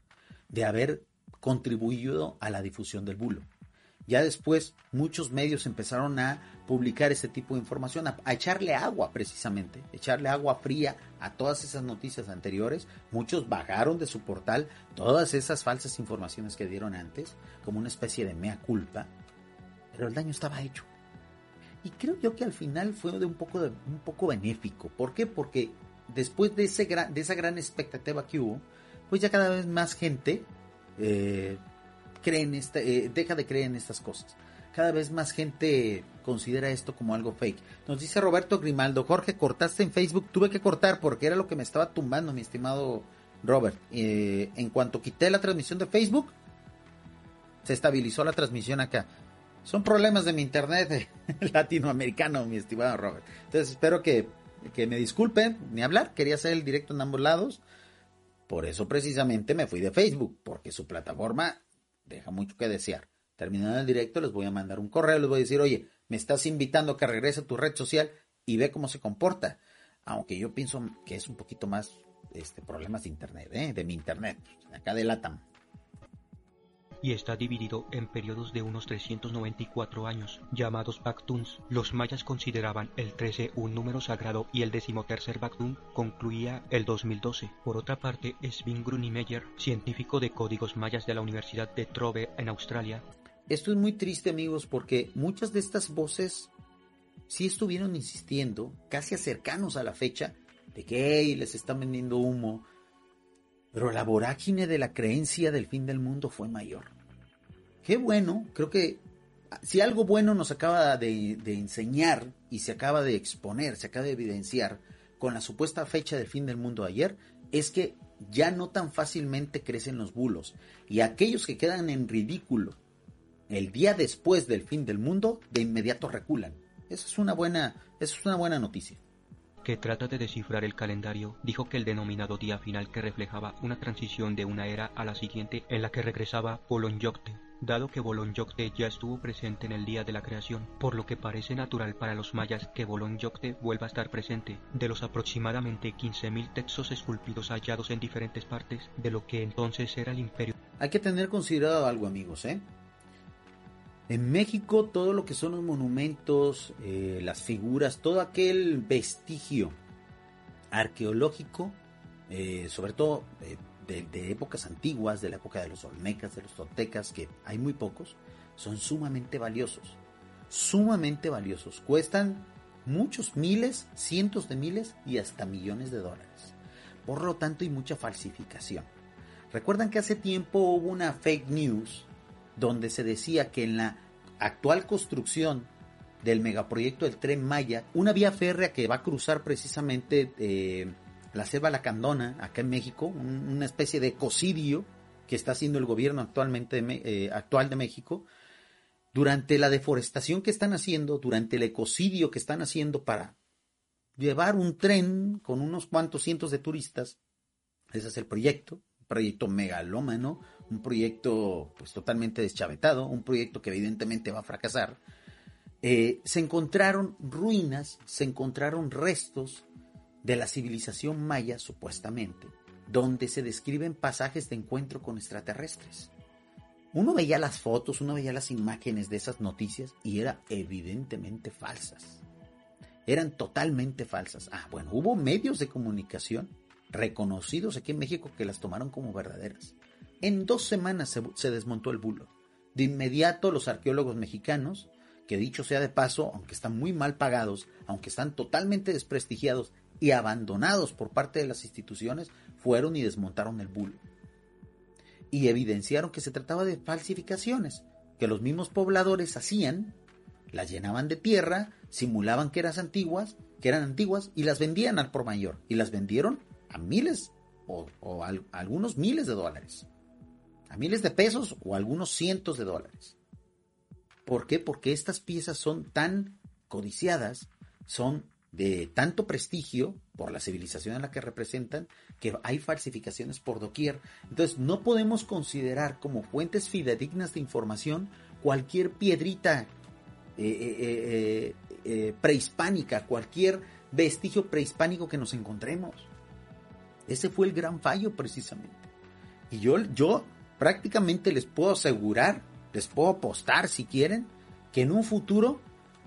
de haber contribuido a la difusión del bulo. Ya después muchos medios empezaron a publicar ese tipo de información, a, echarle agua precisamente, echarle agua fría a todas esas noticias anteriores. Muchos bajaron de su portal todas esas falsas informaciones que dieron antes, como una especie de mea culpa, pero el daño estaba hecho. Y creo yo que al final fue de un poco, un poco benéfico. ¿Por qué? Porque después de, esa gran expectativa que hubo, pues ya cada vez más gente eh, creen eh, deja de creer en estas cosas. Cada vez más gente considera esto como algo fake. Nos dice Roberto Grimaldo, Jorge, cortaste en Facebook, tuve que cortar porque era lo que me estaba tumbando, mi estimado Robert. Eh, en cuanto quité la transmisión de Facebook, se estabilizó la transmisión acá. Son problemas de mi internet latinoamericano, mi estimado Robert. Entonces espero que, que me disculpen, ni hablar, quería hacer el directo en ambos lados. Por eso precisamente me fui de Facebook, porque su plataforma deja mucho que desear. Terminando el directo, les voy a mandar un correo, les voy a decir, oye, me estás invitando a que regrese a tu red social y ve cómo se comporta. Aunque yo pienso que es un poquito más este, problemas de internet, ¿eh? de mi internet. Acá delatan. Y está dividido en periodos de unos 394 años, llamados Bactuns. Los mayas consideraban el 13 un número sagrado y el decimotercer Bactun concluía el 2012. Por otra parte, Sven Grunimeyer, científico de códigos mayas de la Universidad de Trove en Australia, esto es muy triste amigos porque muchas de estas voces sí estuvieron insistiendo, casi cercanos a la fecha, de que les están vendiendo humo, pero la vorágine de la creencia del fin del mundo fue mayor. Qué bueno, creo que si algo bueno nos acaba de, enseñar y se acaba de exponer, se acaba de evidenciar con la supuesta fecha del fin del mundo ayer, es que ya no tan fácilmente crecen los bulos y aquellos que quedan en ridículo el día después del fin del mundo de inmediato reculan. Esa es una buena, eso es una buena noticia que trata de descifrar el calendario, dijo que el denominado día final que reflejaba una transición de una era a la siguiente en la que regresaba Yocte, dado que Yocte ya estuvo presente en el día de la creación, por lo que parece natural para los mayas que Yocte vuelva a estar presente. De los aproximadamente 15.000 textos esculpidos hallados en diferentes partes de lo que entonces era el imperio. Hay que tener considerado algo, amigos, ¿eh? En México todo lo que son los monumentos, eh, las figuras, todo aquel vestigio arqueológico, eh, sobre todo eh, de, épocas antiguas, de la época de los olmecas, de los toltecas, que hay muy pocos, son sumamente valiosos. Sumamente valiosos. Cuestan muchos miles, cientos de miles y hasta millones de dólares. Por lo tanto hay mucha falsificación. Recuerdan que hace tiempo hubo una fake news donde se decía que en la actual construcción del megaproyecto del tren Maya, una vía férrea que va a cruzar precisamente eh, la selva lacandona, acá en México, una especie de ecocidio que está haciendo el gobierno actualmente eh, actual de México, durante la deforestación que están haciendo, durante el ecocidio que están haciendo para llevar un tren con unos cuantos cientos de turistas, ese es el proyecto, proyecto megalómano, un proyecto pues totalmente deschavetado, un proyecto que evidentemente va a fracasar, eh, se encontraron ruinas, se encontraron restos de la civilización maya supuestamente, donde se describen pasajes de encuentro con extraterrestres. Uno veía las fotos, uno veía las imágenes de esas noticias y eran evidentemente falsas. Eran totalmente falsas. Ah, bueno, hubo medios de comunicación reconocidos aquí en México que las tomaron como verdaderas. En dos semanas se, desmontó el bulo. De inmediato los arqueólogos mexicanos, que dicho sea de paso, aunque están muy mal pagados, aunque están totalmente desprestigiados y abandonados por parte de las instituciones, fueron y desmontaron el bulo. Y evidenciaron que se trataba de falsificaciones, que los mismos pobladores hacían, las llenaban de tierra, simulaban que eran antiguas, que eran antiguas y las vendían al por mayor. Y las vendieron a miles o, a algunos miles de dólares a miles de pesos o algunos cientos de dólares. ¿Por qué? Porque estas piezas son tan codiciadas, son de tanto prestigio por la civilización en la que representan, que hay falsificaciones por doquier. Entonces no podemos considerar como fuentes fidedignas de información cualquier piedrita eh, eh, eh, prehispánica, cualquier vestigio prehispánico que nos encontremos. Ese fue el gran fallo precisamente. Y yo, yo prácticamente les puedo asegurar, les puedo apostar si quieren, que en un futuro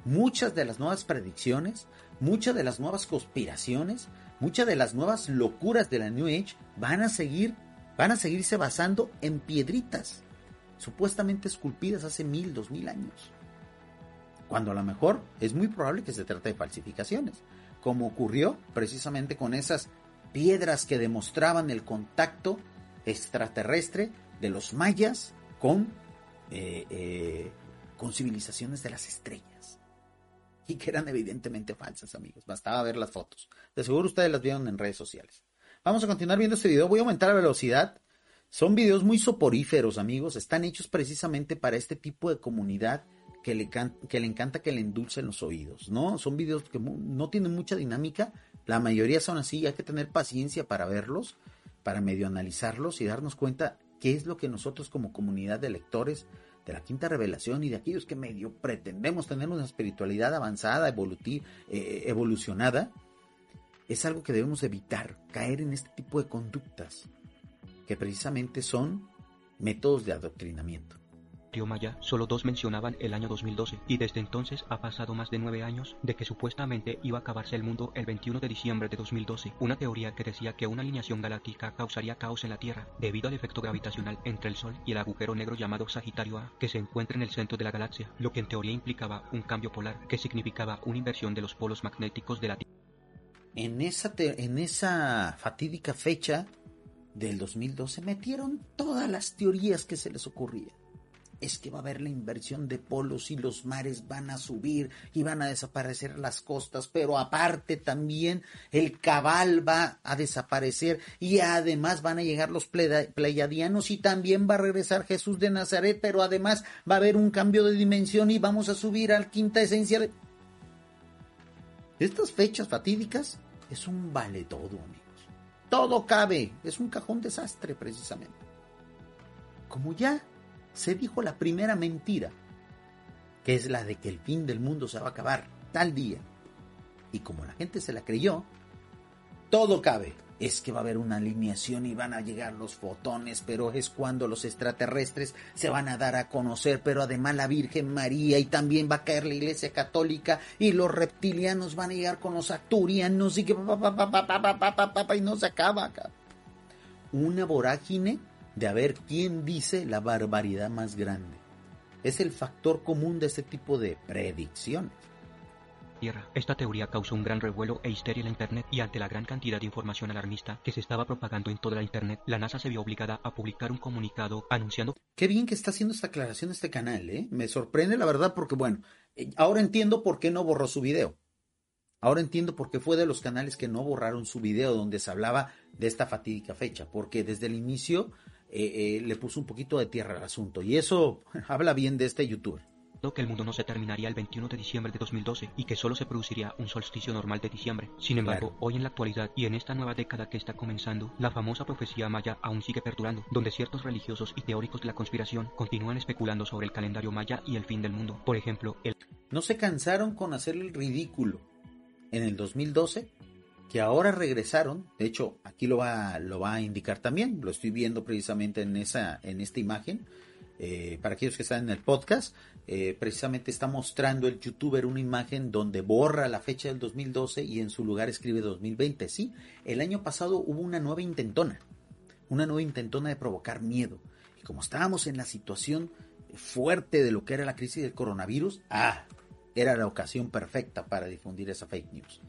muchas de las nuevas predicciones, muchas de las nuevas conspiraciones, muchas de las nuevas locuras de la New Age van a seguir, van a seguirse basando en piedritas, supuestamente esculpidas hace mil, dos mil años. Cuando a lo mejor es muy probable que se trate de falsificaciones, como ocurrió precisamente con esas piedras que demostraban el contacto extraterrestre de los mayas con, eh, eh, con civilizaciones de las estrellas. Y que eran evidentemente falsas, amigos. Bastaba ver las fotos. De seguro ustedes las vieron en redes sociales. Vamos a continuar viendo este video. Voy a aumentar la velocidad. Son videos muy soporíferos, amigos. Están hechos precisamente para este tipo de comunidad que le, que le encanta que le endulcen los oídos, ¿no? Son videos que no tienen mucha dinámica. La mayoría son así. Hay que tener paciencia para verlos, para medio analizarlos y darnos cuenta qué es lo que nosotros como comunidad de lectores de la quinta revelación y de aquellos que medio pretendemos tener una espiritualidad avanzada, eh, evolucionada, es algo que debemos evitar, caer en este tipo de conductas, que precisamente son métodos de adoctrinamiento. Maya, solo dos mencionaban el año 2012, y desde entonces ha pasado más de nueve años de que supuestamente iba a acabarse el mundo el 21 de diciembre de 2012, una teoría que decía que una alineación galáctica causaría caos en la Tierra debido al efecto gravitacional entre el Sol y el agujero negro llamado Sagitario A, que se encuentra en el centro de la galaxia, lo que en teoría implicaba un cambio polar, que significaba una inversión de los polos magnéticos de la Tierra. En esa, en esa fatídica fecha del 2012 metieron todas las teorías que se les ocurría es que va a haber la inversión de polos y los mares van a subir y van a desaparecer las costas, pero aparte también el cabal va a desaparecer y además van a llegar los pleiadianos y también va a regresar Jesús de Nazaret, pero además va a haber un cambio de dimensión y vamos a subir al quinta esencia de... Estas fechas fatídicas es un vale todo, amigos. Todo cabe, es un cajón desastre precisamente. Como ya se dijo la primera mentira, que es la de que el fin del mundo se va a acabar tal día. Y como la gente se la creyó, todo cabe. Es que va a haber una alineación y van a llegar los fotones, pero es cuando los extraterrestres se van a dar a conocer, pero además la Virgen María y también va a caer la Iglesia Católica y los reptilianos van a llegar con los acturianos y que y no se acaba. Una vorágine de a ver quién dice la barbaridad más grande. Es el factor común de este tipo de predicciones. Esta teoría causó un gran revuelo e histeria en la Internet y ante la gran cantidad de información alarmista que se estaba propagando en toda la Internet, la NASA se vio obligada a publicar un comunicado anunciando... Qué bien que está haciendo esta aclaración este canal, ¿eh? Me sorprende la verdad porque, bueno, eh, ahora entiendo por qué no borró su video. Ahora entiendo por qué fue de los canales que no borraron su video donde se hablaba de esta fatídica fecha, porque desde el inicio eh, eh, le puso un poquito de tierra al asunto. Y eso habla bien de este youtuber que el mundo no se terminaría el 21 de diciembre de 2012 y que solo se produciría un solsticio normal de diciembre. Sin embargo, hoy en la actualidad y en esta nueva década que está comenzando, la famosa profecía maya aún sigue perdurando, donde ciertos religiosos y teóricos de la conspiración continúan especulando sobre el calendario maya y el fin del mundo. Por ejemplo, el... No se cansaron con hacer el ridículo. En el 2012 que ahora regresaron, de hecho aquí lo va, lo va a indicar también, lo estoy viendo precisamente en, esa, en esta imagen, eh, para aquellos que están en el podcast, eh, precisamente está mostrando el youtuber una imagen donde borra la fecha del 2012 y en su lugar escribe 2020. Sí, el año pasado hubo una nueva intentona, una nueva intentona de provocar miedo. Y como estábamos en la situación fuerte de lo que era la crisis del coronavirus, ah, era la ocasión perfecta para difundir esa fake news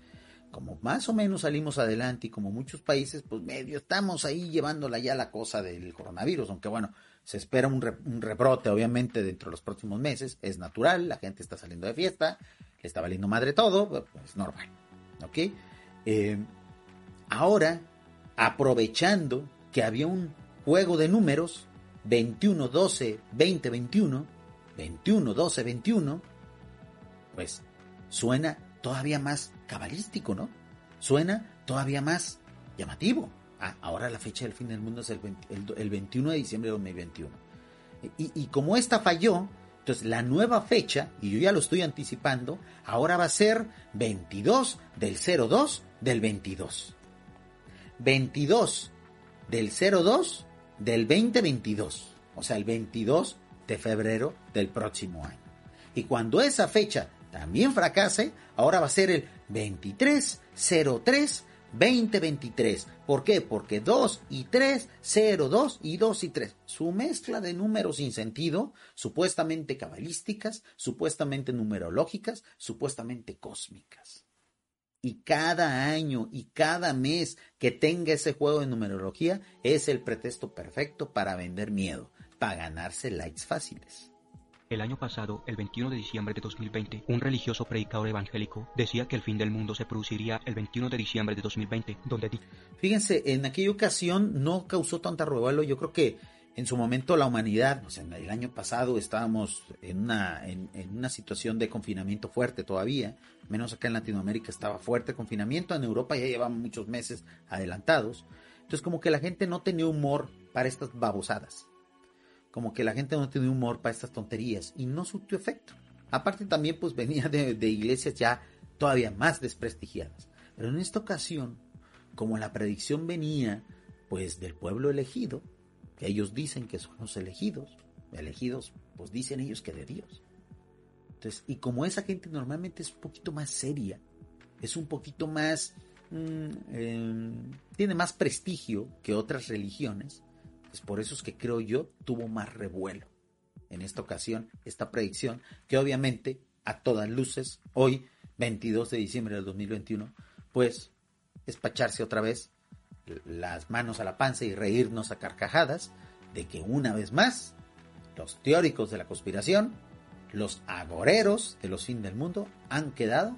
como más o menos salimos adelante y como muchos países, pues medio estamos ahí llevándola ya la cosa del coronavirus, aunque bueno, se espera un, rebrote obviamente dentro de los próximos meses, es natural, la gente está saliendo de fiesta, le está valiendo madre todo, pues es normal, ¿ok? Eh, ahora, aprovechando que había un juego de números, 21, 12, 20, 21, 21, 12, 21, pues suena todavía más cabalístico, ¿no? Suena todavía más llamativo. Ah, ahora la fecha del fin del mundo es el, 21 de diciembre de 2021. Y, y como esta falló, entonces la nueva fecha, y yo ya lo estoy anticipando, ahora va a ser 22 del 02 del 22. 22 del 02 del 2022. O sea, el 22 de febrero del próximo año. Y cuando esa fecha también fracase, ahora va a ser el 2303 2023. ¿Por qué? Porque 2 y 3, 0, 2 y 2 y 3. Su mezcla de números sin sentido, supuestamente cabalísticas, supuestamente numerológicas, supuestamente cósmicas. Y cada año y cada mes que tenga ese juego de numerología es el pretexto perfecto para vender miedo, para ganarse likes fáciles. El año pasado, el 21 de diciembre de 2020, un religioso predicador evangélico decía que el fin del mundo se produciría el 21 de diciembre de 2020, donde... Fíjense, en aquella ocasión no causó tanta revuelo, yo creo que en su momento la humanidad, o en el año pasado estábamos en una, en, una situación de confinamiento fuerte todavía, menos acá en Latinoamérica estaba fuerte confinamiento, en Europa ya llevaban muchos meses adelantados, entonces como que la gente no tenía humor para estas babosadas como que la gente no tiene humor para estas tonterías y no surtió efecto. Aparte también pues venía de, de iglesias ya todavía más desprestigiadas. Pero en esta ocasión, como la predicción venía pues del pueblo elegido, que ellos dicen que son los elegidos, elegidos, pues dicen ellos que de Dios. Entonces, y como esa gente normalmente es un poquito más seria, es un poquito más, mm, em, tiene más prestigio que otras religiones, por eso es que creo yo tuvo más revuelo en esta ocasión, esta predicción, que obviamente a todas luces, hoy, 22 de diciembre del 2021, pues espacharse otra vez las manos a la panza y reírnos a carcajadas de que una vez más los teóricos de la conspiración, los agoreros de los fin del mundo han quedado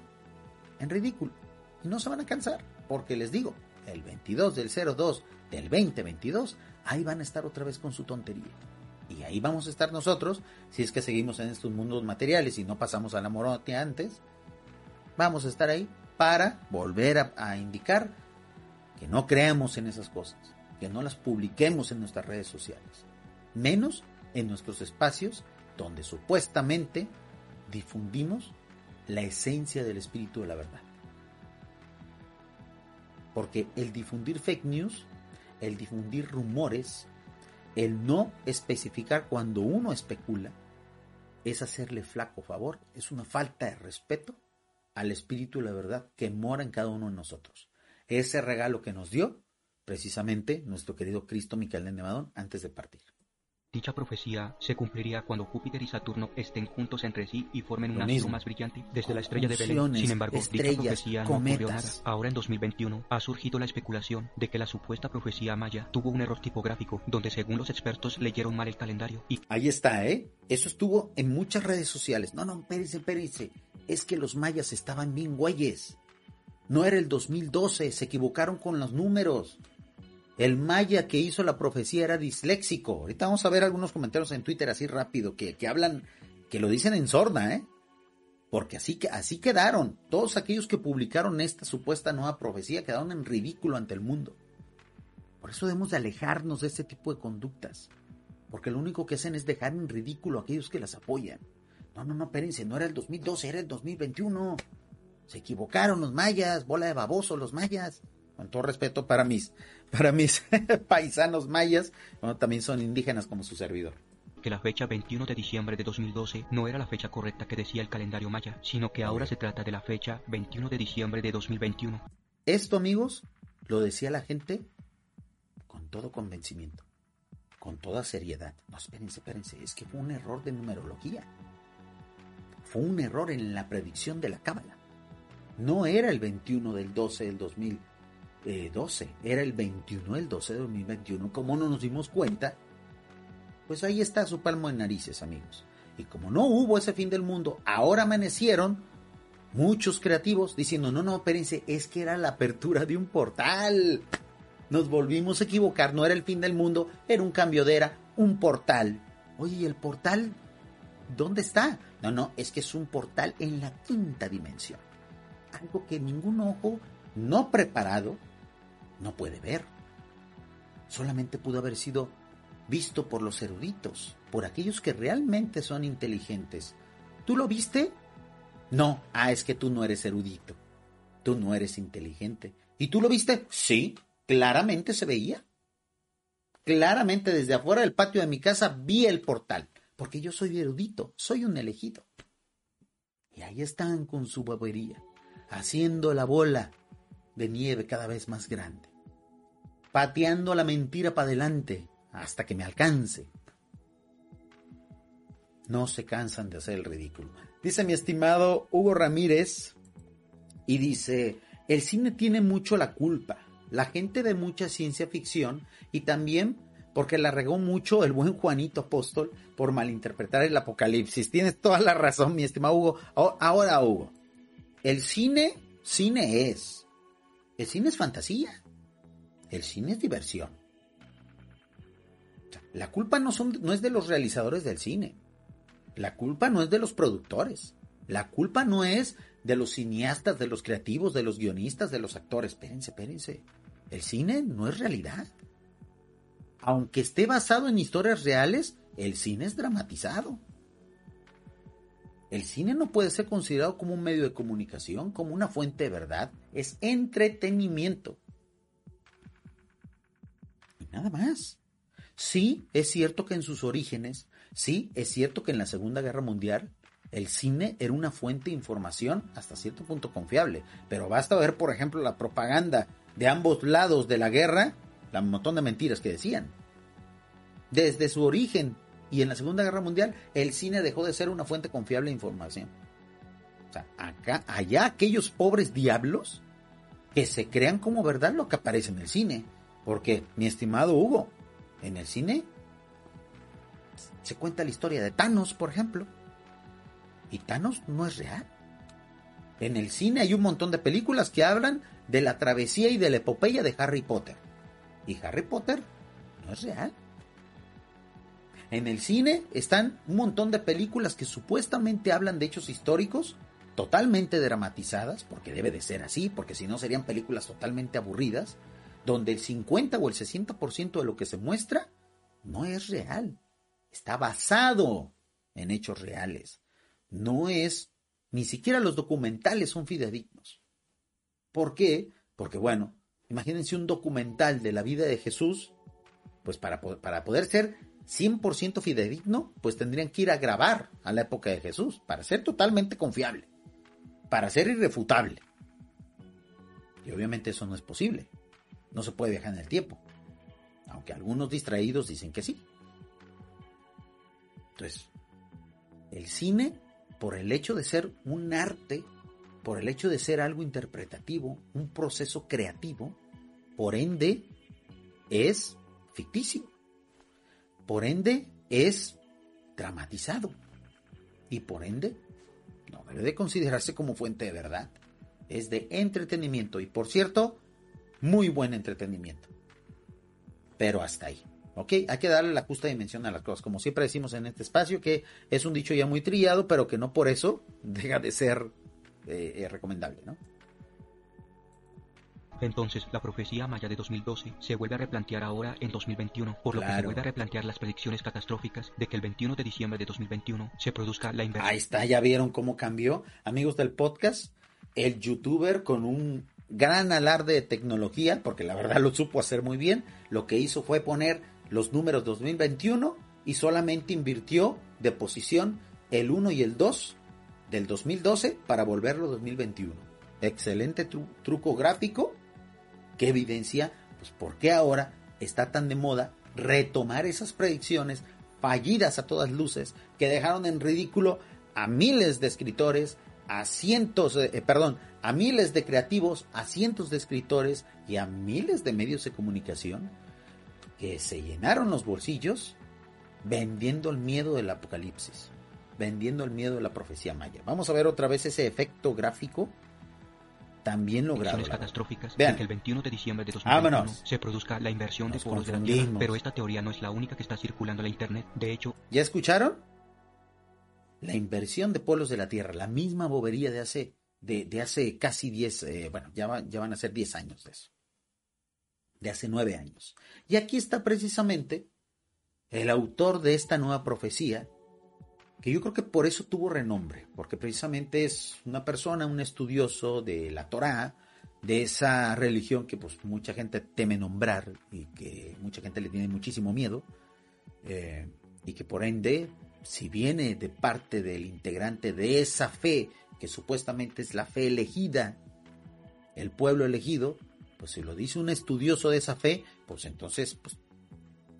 en ridículo. Y no se van a cansar, porque les digo, el 22 del 02 del 2022, ahí van a estar otra vez con su tontería. Y ahí vamos a estar nosotros, si es que seguimos en estos mundos materiales y no pasamos a la morote antes, vamos a estar ahí para volver a, indicar que no creamos en esas cosas, que no las publiquemos en nuestras redes sociales, menos en nuestros espacios donde supuestamente difundimos la esencia del espíritu de la verdad. Porque el difundir fake news, el difundir rumores, el no especificar cuando uno especula, es hacerle flaco favor, es una falta de respeto al espíritu de la verdad que mora en cada uno de nosotros. Ese regalo que nos dio precisamente nuestro querido Cristo Miquel de Nevadón antes de partir. Dicha profecía se cumpliría cuando Júpiter y Saturno estén juntos entre sí y formen un astro más brillante desde la estrella de Belén. Sin embargo, dicha profecía no ocurrió nada. Ahora en 2021 ha surgido la especulación de que la supuesta profecía maya tuvo un error tipográfico donde según los expertos leyeron mal el calendario. Y... Ahí está, ¿eh? Eso estuvo en muchas redes sociales. No, no, espérense, espérense. Es que los mayas estaban bien güeyes. No era el 2012, se equivocaron con los números. El maya que hizo la profecía era disléxico. Ahorita vamos a ver algunos comentarios en Twitter así rápido que, que hablan, que lo dicen en sorda, ¿eh? Porque así, que, así quedaron. Todos aquellos que publicaron esta supuesta nueva profecía quedaron en ridículo ante el mundo. Por eso debemos de alejarnos de este tipo de conductas. Porque lo único que hacen es dejar en ridículo a aquellos que las apoyan. No, no, no, espérense, no era el 2012, era el 2021. Se equivocaron los mayas, bola de baboso los mayas con todo respeto para mis, para mis paisanos mayas, bueno, también son indígenas como su servidor. Que la fecha 21 de diciembre de 2012 no era la fecha correcta que decía el calendario maya, sino que ahora se trata de la fecha 21 de diciembre de 2021. Esto, amigos, lo decía la gente con todo convencimiento, con toda seriedad. No, espérense, espérense, es que fue un error de numerología. Fue un error en la predicción de la cábala. No era el 21 del 12 del 2000 12, era el 21 del 12 de 2021. Como no nos dimos cuenta, pues ahí está su palmo de narices, amigos. Y como no hubo ese fin del mundo, ahora amanecieron muchos creativos diciendo, no, no, espérense, es que era la apertura de un portal. Nos volvimos a equivocar, no era el fin del mundo, era un cambio de era, un portal. Oye, ¿y el portal dónde está? No, no, es que es un portal en la quinta dimensión. Algo que ningún ojo no preparado no puede ver. Solamente pudo haber sido visto por los eruditos, por aquellos que realmente son inteligentes. ¿Tú lo viste? No, ah, es que tú no eres erudito. Tú no eres inteligente. ¿Y tú lo viste? Sí, claramente se veía. Claramente desde afuera del patio de mi casa vi el portal, porque yo soy erudito, soy un elegido. Y ahí están con su bobería, haciendo la bola de nieve cada vez más grande, pateando la mentira para adelante hasta que me alcance. No se cansan de hacer el ridículo. Dice mi estimado Hugo Ramírez y dice, el cine tiene mucho la culpa. La gente ve mucha ciencia ficción y también porque la regó mucho el buen Juanito Apóstol por malinterpretar el apocalipsis. Tienes toda la razón, mi estimado Hugo. Ahora, Hugo, el cine, cine es. El cine es fantasía. El cine es diversión. La culpa no, no es de los realizadores del cine. La culpa no es de los productores. La culpa no es de los cineastas, de los creativos, de los guionistas, de los actores. Espérense, espérense. El cine no es realidad. Aunque esté basado en historias reales, el cine es dramatizado. El cine no puede ser considerado como un medio de comunicación, como una fuente de verdad. Es entretenimiento. Y nada más. Sí, es cierto que en sus orígenes, sí, es cierto que en la Segunda Guerra Mundial el cine era una fuente de información hasta cierto punto confiable, pero basta ver, por ejemplo, la propaganda de ambos lados de la guerra, la montón de mentiras que decían. Desde su origen y en la Segunda Guerra Mundial, el cine dejó de ser una fuente confiable de información. O sea, acá, allá aquellos pobres diablos que se crean como verdad lo que aparece en el cine. Porque, mi estimado Hugo, en el cine se cuenta la historia de Thanos, por ejemplo. Y Thanos no es real. En el cine hay un montón de películas que hablan de la travesía y de la epopeya de Harry Potter. Y Harry Potter no es real. En el cine están un montón de películas que supuestamente hablan de hechos históricos totalmente dramatizadas, porque debe de ser así, porque si no serían películas totalmente aburridas, donde el 50 o el 60% de lo que se muestra no es real. Está basado en hechos reales. No es, ni siquiera los documentales son fidedignos. ¿Por qué? Porque bueno, imagínense un documental de la vida de Jesús, pues para, para poder ser 100% fidedigno, pues tendrían que ir a grabar a la época de Jesús para ser totalmente confiable, para ser irrefutable. Y obviamente eso no es posible. No se puede viajar en el tiempo. Aunque algunos distraídos dicen que sí. Entonces, el cine, por el hecho de ser un arte, por el hecho de ser algo interpretativo, un proceso creativo, por ende, es ficticio por ende, es dramatizado. Y por ende, no debe de considerarse como fuente de verdad. Es de entretenimiento. Y por cierto, muy buen entretenimiento. Pero hasta ahí. ¿Ok? Hay que darle la justa dimensión a las cosas. Como siempre decimos en este espacio, que es un dicho ya muy trillado, pero que no por eso deja de ser eh, eh, recomendable, ¿no? Entonces, la profecía maya de 2012 se vuelve a replantear ahora en 2021, por lo que se vuelve a replantear las predicciones catastróficas de que el 21 de diciembre de 2021 se produzca la inversión. Ahí está, ya vieron cómo cambió. Amigos del podcast, el youtuber con un gran alarde de tecnología, porque la verdad lo supo hacer muy bien, lo que hizo fue poner los números 2021 y solamente invirtió de posición el 1 y el 2 del 2012 para volverlo 2021. Excelente truco gráfico ¿Qué evidencia? Pues por qué ahora está tan de moda retomar esas predicciones fallidas a todas luces que dejaron en ridículo a miles de escritores, a cientos, eh, perdón, a miles de creativos, a cientos de escritores y a miles de medios de comunicación que se llenaron los bolsillos vendiendo el miedo del apocalipsis, vendiendo el miedo de la profecía maya. Vamos a ver otra vez ese efecto gráfico también logrado. catastróficas Vean. que el 21 de diciembre de 2021 se produzca la inversión de polos de la Tierra, pero esta teoría no es la única que está circulando en la Internet. De hecho, ¿ya escucharon? La inversión de polos de la Tierra, la misma bobería de hace, de, hace casi 10, eh, bueno, ya, ya van a ser 10 años de eso. De hace 9 años. Y aquí está precisamente el autor de esta nueva profecía, que yo creo que por eso tuvo renombre, porque precisamente es una persona, un estudioso de la Torá, de esa religión que pues mucha gente teme nombrar y que mucha gente le tiene muchísimo miedo, eh, y que por ende, si viene de parte del integrante de esa fe, que supuestamente es la fe elegida, el pueblo elegido, pues si lo dice un estudioso de esa fe, pues entonces pues,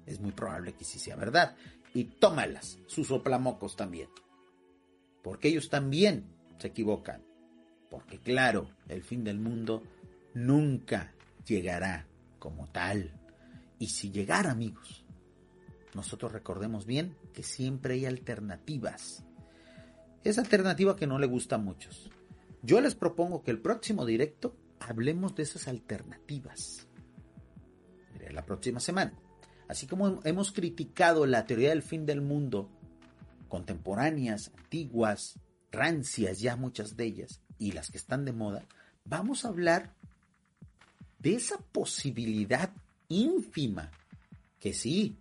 es muy probable que sí sea verdad y tómalas, sus soplamocos también. Porque ellos también se equivocan. Porque claro, el fin del mundo nunca llegará como tal. Y si llegara, amigos, nosotros recordemos bien que siempre hay alternativas. Esa alternativa que no le gusta a muchos. Yo les propongo que el próximo directo hablemos de esas alternativas. La próxima semana. Así como hemos criticado la teoría del fin del mundo, contemporáneas, antiguas, rancias ya muchas de ellas, y las que están de moda, vamos a hablar de esa posibilidad ínfima que sí,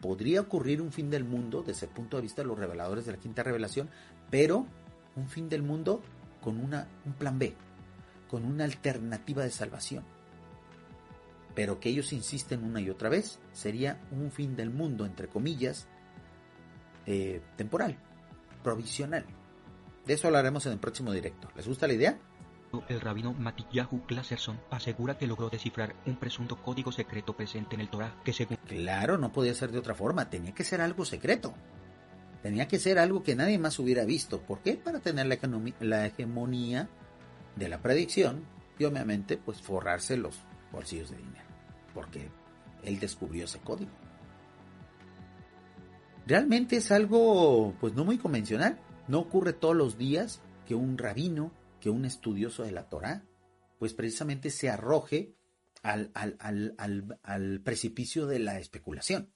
podría ocurrir un fin del mundo desde el punto de vista de los reveladores de la quinta revelación, pero un fin del mundo con una, un plan B, con una alternativa de salvación pero que ellos insisten una y otra vez, sería un fin del mundo, entre comillas, eh, temporal, provisional. De eso hablaremos en el próximo directo. ¿Les gusta la idea? El rabino Matillahu Glasserson asegura que logró descifrar un presunto código secreto presente en el Torah que según... Claro, no podía ser de otra forma, tenía que ser algo secreto. Tenía que ser algo que nadie más hubiera visto. ¿Por qué? Para tener la, la hegemonía de la predicción y obviamente pues forrarse los bolsillos de dinero. Porque él descubrió ese código. Realmente es algo pues no muy convencional. No ocurre todos los días que un rabino que un estudioso de la Torah, pues precisamente se arroje al, al, precipicio de la especulación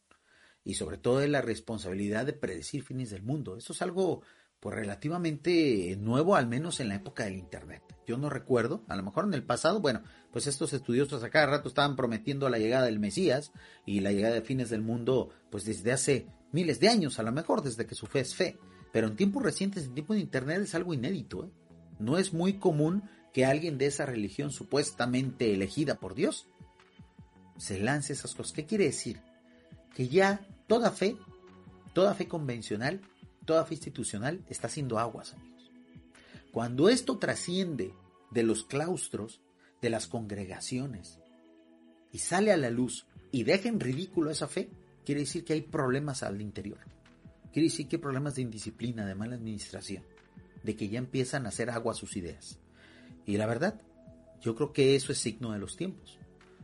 y sobre todo de la responsabilidad de predecir fines del mundo. Eso es algo pues relativamente nuevo, al menos en la época del Internet. Yo no recuerdo, a lo mejor en el pasado, bueno, pues estos estudiosos a cada rato estaban prometiendo la llegada del Mesías y la llegada de fines del mundo, pues desde hace miles de años, a lo mejor desde que su fe es fe. Pero en tiempos recientes, en tiempos de Internet, es algo inédito. ¿eh? No es muy común que alguien de esa religión supuestamente elegida por Dios se lance esas cosas. ¿Qué quiere decir? Que ya toda fe, toda fe convencional, toda fe institucional está haciendo aguas, amigos. Cuando esto trasciende de los claustros, de las congregaciones, y sale a la luz y deja en ridículo esa fe, quiere decir que hay problemas al interior. Quiere decir que hay problemas de indisciplina, de mala administración de que ya empiezan a hacer agua sus ideas. Y la verdad, yo creo que eso es signo de los tiempos.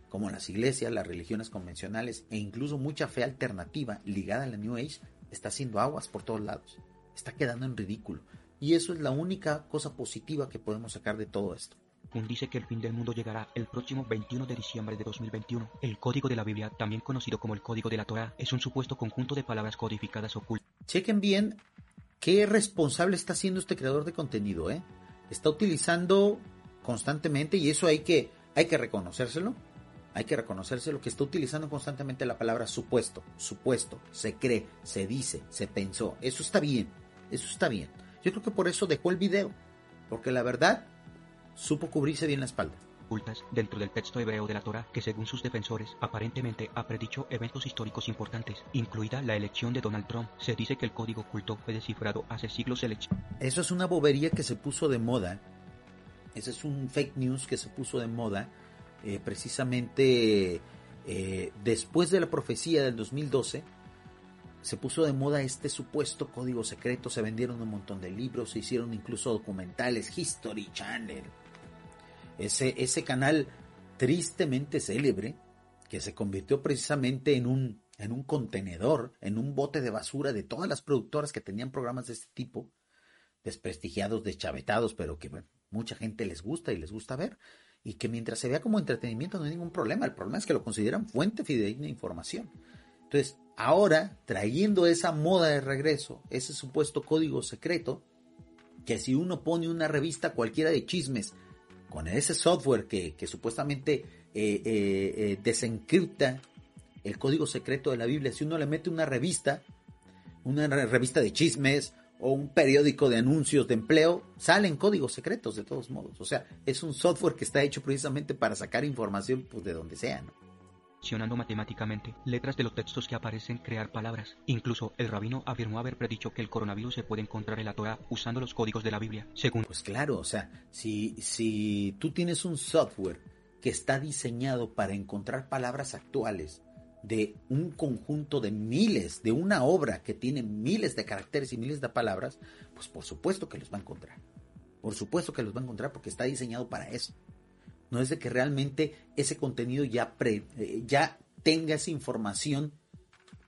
Como las iglesias, las religiones convencionales e incluso mucha fe alternativa ligada a la New Age está haciendo aguas por todos lados. Está quedando en ridículo. Y eso es la única cosa positiva que podemos sacar de todo esto. Dice que el fin del mundo llegará el próximo 21 de diciembre de 2021. El código de la Biblia, también conocido como el código de la Torah, es un supuesto conjunto de palabras codificadas ocultas. Chequen bien qué responsable está siendo este creador de contenido, ¿eh? Está utilizando constantemente, y eso hay que, hay que reconocérselo, hay que reconocérselo, que está utilizando constantemente la palabra supuesto, supuesto, se cree, se dice, se pensó. Eso está bien, eso está bien. Yo creo que por eso dejó el video, porque la verdad supo cubrirse bien la espalda dentro del texto hebreo de la Torah que según sus defensores aparentemente ha predicho eventos históricos importantes, incluida la elección de Donald Trump. Se dice que el código oculto fue descifrado hace siglos. Eso es una bobería que se puso de moda. Ese es un fake news que se puso de moda eh, precisamente eh, después de la profecía del 2012 se puso de moda este supuesto código secreto, se vendieron un montón de libros, se hicieron incluso documentales, History Channel, ese, ese canal tristemente célebre, que se convirtió precisamente en un, en un contenedor, en un bote de basura de todas las productoras que tenían programas de este tipo, desprestigiados, deschavetados, pero que mucha gente les gusta y les gusta ver, y que mientras se vea como entretenimiento no hay ningún problema, el problema es que lo consideran fuente fidedigna de información. Entonces, ahora, trayendo esa moda de regreso, ese supuesto código secreto, que si uno pone una revista cualquiera de chismes con ese software que, supuestamente eh, eh, eh, desencripta el código secreto de la Biblia, si uno le mete una revista, una revista de chismes o un periódico de anuncios de empleo, salen códigos secretos de todos modos. O sea, es un software que está hecho precisamente para sacar información pues, de donde sea. ¿no? matemáticamente letras de los textos que aparecen crear palabras. Incluso el rabino afirmó haber predicho que el coronavirus se puede encontrar en la Torah usando los códigos de la Biblia, según... Pues claro, o sea, si, si tú tienes un software que está diseñado para encontrar palabras actuales de un conjunto de miles, de una obra que tiene miles de caracteres y miles de palabras, pues por supuesto que los va a encontrar. Por supuesto que los va a encontrar porque está diseñado para eso no es de que realmente ese contenido ya, eh, ya tenga esa información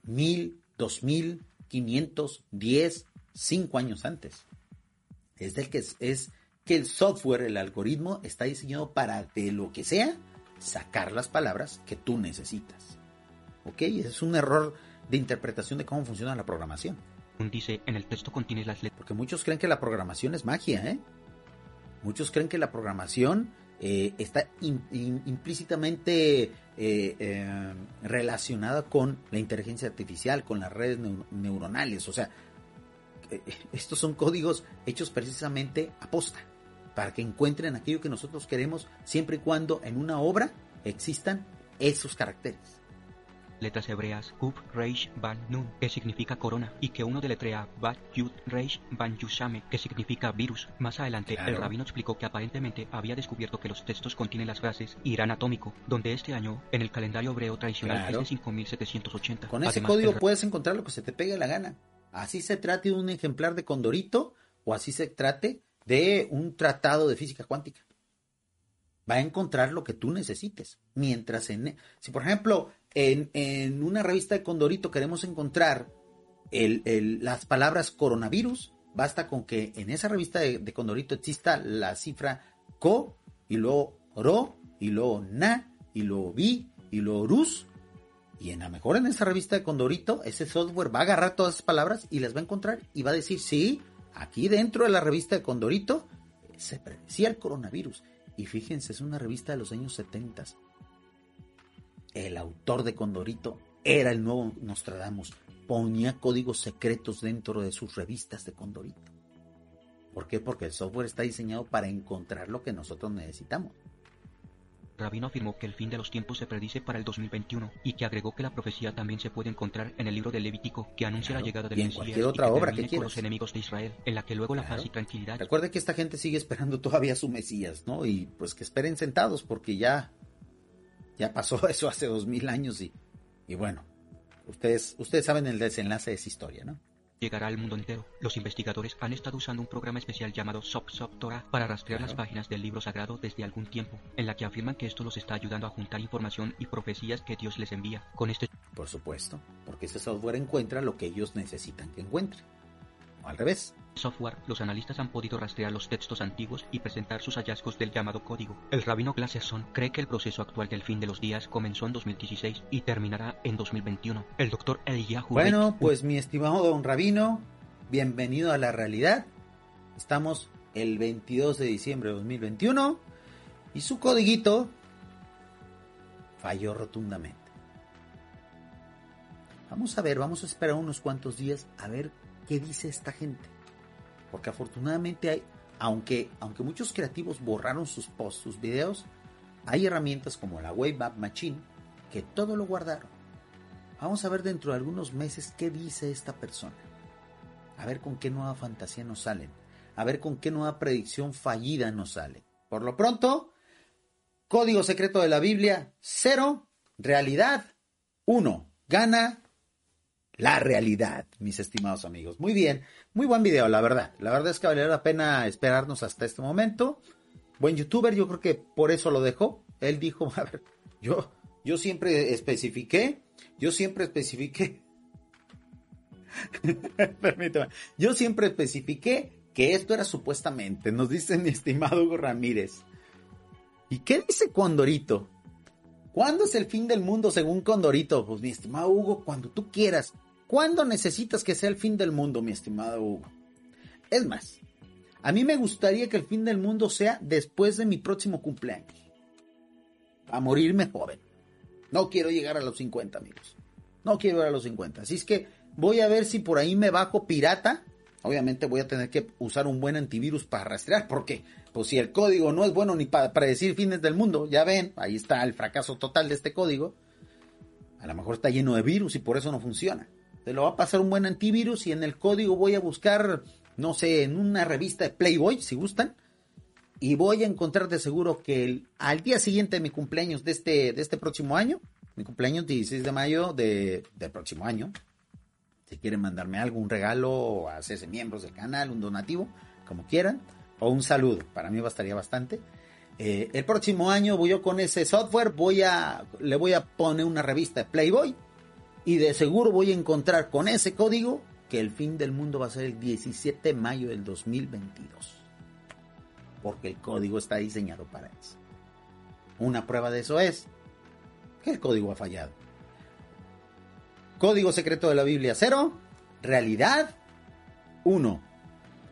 mil, dos mil, quinientos, diez, cinco años antes. Es del que es, es que el software, el algoritmo, está diseñado para de lo que sea sacar las palabras que tú necesitas. ¿Ok? Es un error de interpretación de cómo funciona la programación. Dice, en el texto contiene las letras. Porque muchos creen que la programación es magia, ¿eh? Muchos creen que la programación eh, está implícitamente eh, eh, relacionada con la inteligencia artificial, con las redes neuronales. O sea, estos son códigos hechos precisamente a posta, para que encuentren aquello que nosotros queremos, siempre y cuando en una obra existan esos caracteres letras hebreas Kuf Reish Ban Nun, que significa corona, y que uno deletrea Bat Yud Reish Ban Yushame, que significa virus. Más adelante, el rabino explicó que aparentemente había descubierto que los textos contienen las frases Irán atómico, donde este año, en el calendario hebreo tradicional, es de 5780. Con ese código puedes encontrar lo que se te pegue la gana. Así se trate de un ejemplar de Condorito o así se trate de un tratado de física cuántica va a encontrar lo que tú necesites. Mientras en, si por ejemplo en, una revista de Condorito queremos encontrar las palabras coronavirus, basta con que en esa revista de, Condorito exista la cifra co y luego ro y luego na y luego vi y luego rus. Y en la mejor en esa revista de Condorito, ese software va a agarrar todas esas palabras y las va a encontrar y va a decir, sí, aquí dentro de la revista de Condorito se predecía el coronavirus. Y fíjense, es una revista de los años 70 el autor de Condorito era el nuevo Nostradamus. Ponía códigos secretos dentro de sus revistas de Condorito. ¿Por qué? Porque el software está diseñado para encontrar lo que nosotros necesitamos. Rabino afirmó que el fin de los tiempos se predice para el 2021 y que agregó que la profecía también se puede encontrar en el libro de Levítico que anuncia la llegada del y en cualquier otra y que obra que con los enemigos de Israel, en la que luego la paz y tranquilidad. Recuerde que esta gente sigue esperando todavía su Mesías, ¿no? Y pues que esperen sentados porque ya ya pasó eso hace dos mil años y, y bueno, ustedes, ustedes saben el desenlace de esa historia, ¿no? llegará al mundo entero. Los investigadores han estado usando un programa especial llamado Sop Sop Torah para rastrear las páginas del libro sagrado desde algún tiempo, en la que afirman que esto los está ayudando a juntar información y profecías que Dios les envía. Con este Por supuesto, porque ese software encuentra lo que ellos necesitan que encuentre. O al revés software, los analistas han podido rastrear los textos antiguos y presentar sus hallazgos del llamado código. El rabino Glasserson cree que el proceso actual del fin de los días comenzó en 2016 y terminará en 2021. El doctor Eliyahu Bueno, pues mi estimado don rabino, bienvenido a la realidad. Estamos el 22 de diciembre de 2021 y su codiguito falló rotundamente. Vamos a ver, vamos a esperar unos cuantos días a ver qué dice esta gente. Porque afortunadamente hay, aunque, aunque muchos creativos borraron sus posts, sus videos, hay herramientas como la Wayback Machine que todo lo guardaron. Vamos a ver dentro de algunos meses qué dice esta persona. A ver con qué nueva fantasía nos salen. A ver con qué nueva predicción fallida nos sale. Por lo pronto, código secreto de la Biblia, cero. Realidad, uno. Gana la realidad, mis estimados amigos. Muy bien, muy buen video, la verdad. La verdad es que valió la pena esperarnos hasta este momento. Buen youtuber, yo creo que por eso lo dejó. Él dijo, a ver, yo, yo siempre especifiqué, yo siempre especifiqué, permítame, yo siempre especifiqué que esto era supuestamente, nos dice mi estimado Hugo Ramírez. ¿Y qué dice Condorito? ¿Cuándo es el fin del mundo según Condorito? Pues mi estimado Hugo, cuando tú quieras. ¿Cuándo necesitas que sea el fin del mundo, mi estimado Hugo? Es más, a mí me gustaría que el fin del mundo sea después de mi próximo cumpleaños. A morirme joven. No quiero llegar a los 50, amigos. No quiero llegar a los 50. Así es que voy a ver si por ahí me bajo pirata. Obviamente voy a tener que usar un buen antivirus para rastrear, porque pues si el código no es bueno ni para predecir fines del mundo, ya ven, ahí está el fracaso total de este código. A lo mejor está lleno de virus y por eso no funciona. Te lo va a pasar un buen antivirus y en el código voy a buscar, no sé, en una revista de Playboy, si gustan. Y voy a encontrar de seguro que al día siguiente de mi cumpleaños de este, de este próximo año, mi cumpleaños 16 de mayo de, del próximo año, si quieren mandarme algo, un regalo, hacerse miembros del canal, un donativo, como quieran, o un saludo, para mí bastaría bastante. Eh, el próximo año voy yo con ese software, voy a, le voy a poner una revista de Playboy y de seguro voy a encontrar con ese código que el fin del mundo va a ser el 17 de mayo del 2022. Porque el código está diseñado para eso. Una prueba de eso es que el código ha fallado. Código secreto de la Biblia 0. Realidad 1.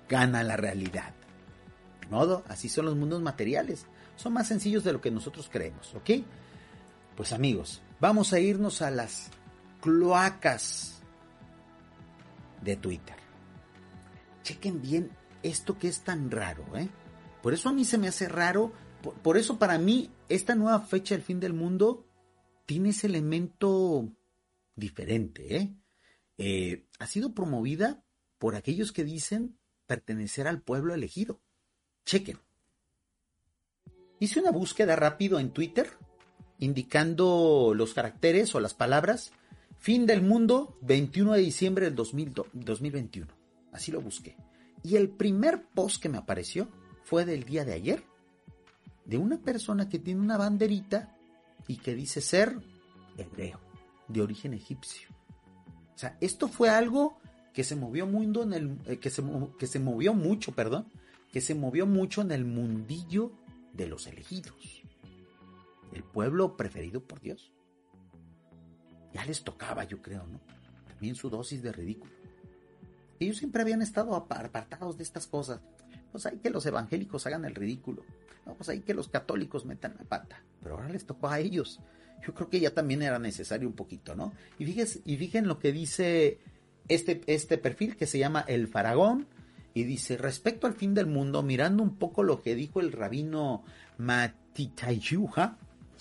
Gana la realidad. De modo, así son los mundos materiales. Son más sencillos de lo que nosotros creemos, ¿ok? Pues amigos, vamos a irnos a las cloacas de Twitter. Chequen bien esto que es tan raro, ¿eh? Por eso a mí se me hace raro, por, eso para mí esta nueva fecha del fin del mundo tiene ese elemento diferente. ¿eh? ¿eh? ha sido promovida por aquellos que dicen pertenecer al pueblo elegido. Chequen. Hice una búsqueda rápido en Twitter indicando los caracteres o las palabras fin del mundo 21 de diciembre del 2021. Así lo busqué. Y el primer post que me apareció fue del día de ayer de una persona que tiene una banderita y que dice ser hebreo, de origen egipcio. O sea, esto fue algo que se movió mundo en el eh, que se, que se movió mucho, perdón, que se movió mucho en el mundillo de los elegidos. El pueblo preferido por Dios. Ya les tocaba, yo creo, ¿no? También su dosis de ridículo. Ellos siempre habían estado apartados de estas cosas. Pues hay que los evangélicos hagan el ridículo. No, pues hay que los católicos metan la pata. Pero ahora les tocó a ellos. Yo creo que ya también era necesario un poquito, ¿no? Y fíjense, y fíjense lo que dice este, este perfil que se llama El Faragón. Y dice, respecto al fin del mundo, mirando un poco lo que dijo el rabino Matitayuha,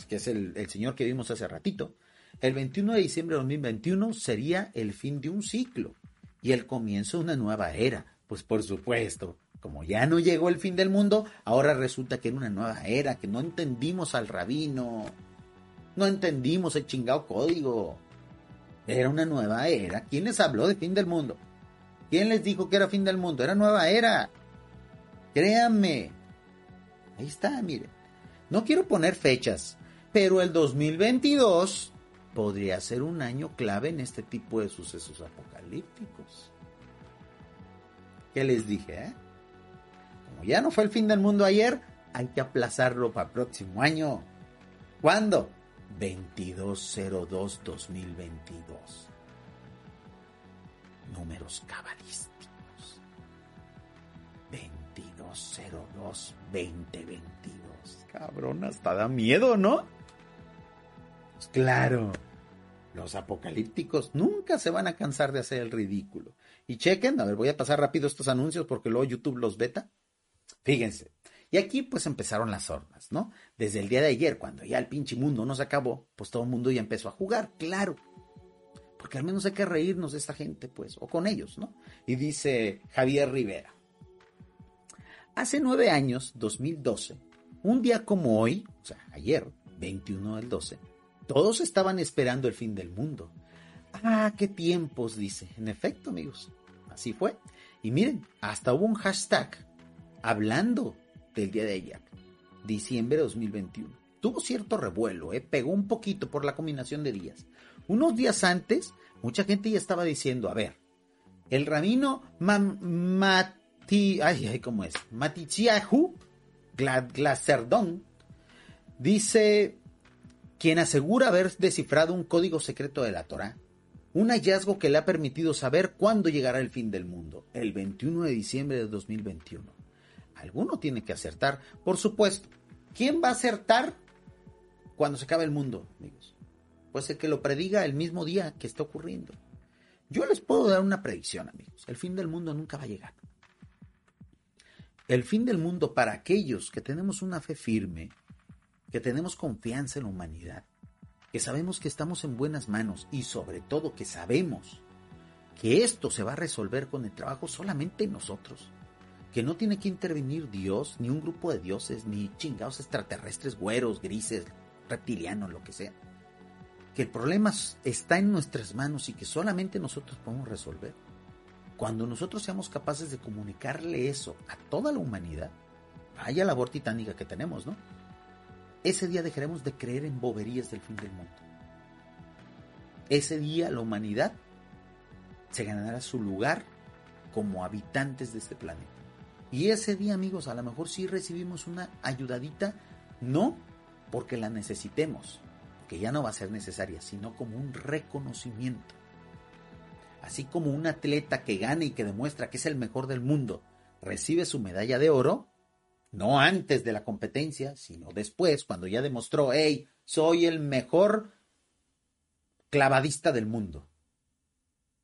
que es el, el señor que vimos hace ratito, el 21 de diciembre de 2021 sería el fin de un ciclo y el comienzo de una nueva era. Pues por supuesto, como ya no llegó el fin del mundo, ahora resulta que era una nueva era, que no entendimos al rabino, no entendimos el chingado código. Era una nueva era. ¿Quién les habló de fin del mundo? ¿Quién les dijo que era fin del mundo? Era nueva era. Créanme. Ahí está, miren. No quiero poner fechas, pero el 2022 podría ser un año clave en este tipo de sucesos apocalípticos. ¿Qué les dije? Eh? Como ya no fue el fin del mundo ayer, hay que aplazarlo para el próximo año. ¿Cuándo? 2202-2022. Números cabalísticos. 2202-2022. Cabrón, hasta da miedo, ¿no? Pues claro. Los apocalípticos nunca se van a cansar de hacer el ridículo. Y chequen, a ver, voy a pasar rápido estos anuncios porque luego YouTube los beta. Fíjense. Y aquí pues empezaron las hordas, ¿no? Desde el día de ayer, cuando ya el pinche mundo no se acabó, pues todo el mundo ya empezó a jugar, claro. Porque al menos hay que reírnos de esta gente, pues, o con ellos, ¿no? Y dice Javier Rivera. Hace nueve años, 2012, un día como hoy, o sea, ayer, 21 del 12, todos estaban esperando el fin del mundo. Ah, qué tiempos, dice. En efecto, amigos, así fue. Y miren, hasta hubo un hashtag hablando del día de ayer, diciembre de 2021. Tuvo cierto revuelo, ¿eh? pegó un poquito por la combinación de días. Unos días antes, mucha gente ya estaba diciendo, a ver, el rabino Mati, ay, ay, ¿cómo es? Matichiahu Glacerdón dice quien asegura haber descifrado un código secreto de la Torá, un hallazgo que le ha permitido saber cuándo llegará el fin del mundo, el 21 de diciembre de 2021. Alguno tiene que acertar, por supuesto. ¿Quién va a acertar cuando se acabe el mundo, amigos? Pues el que lo prediga el mismo día que está ocurriendo. Yo les puedo dar una predicción, amigos. El fin del mundo nunca va a llegar. El fin del mundo para aquellos que tenemos una fe firme, que tenemos confianza en la humanidad, que sabemos que estamos en buenas manos y sobre todo que sabemos que esto se va a resolver con el trabajo solamente nosotros, que no tiene que intervenir Dios, ni un grupo de dioses, ni chingados extraterrestres, güeros, grises, reptilianos, lo que sea. Que el problema está en nuestras manos y que solamente nosotros podemos resolver. Cuando nosotros seamos capaces de comunicarle eso a toda la humanidad, vaya labor titánica que tenemos, ¿no? Ese día dejaremos de creer en boberías del fin del mundo. Ese día la humanidad se ganará su lugar como habitantes de este planeta. Y ese día, amigos, a lo mejor sí recibimos una ayudadita, no porque la necesitemos, que ya no va a ser necesaria, sino como un reconocimiento. Así como un atleta que gana y que demuestra que es el mejor del mundo recibe su medalla de oro, no antes de la competencia, sino después, cuando ya demostró, hey, soy el mejor clavadista del mundo.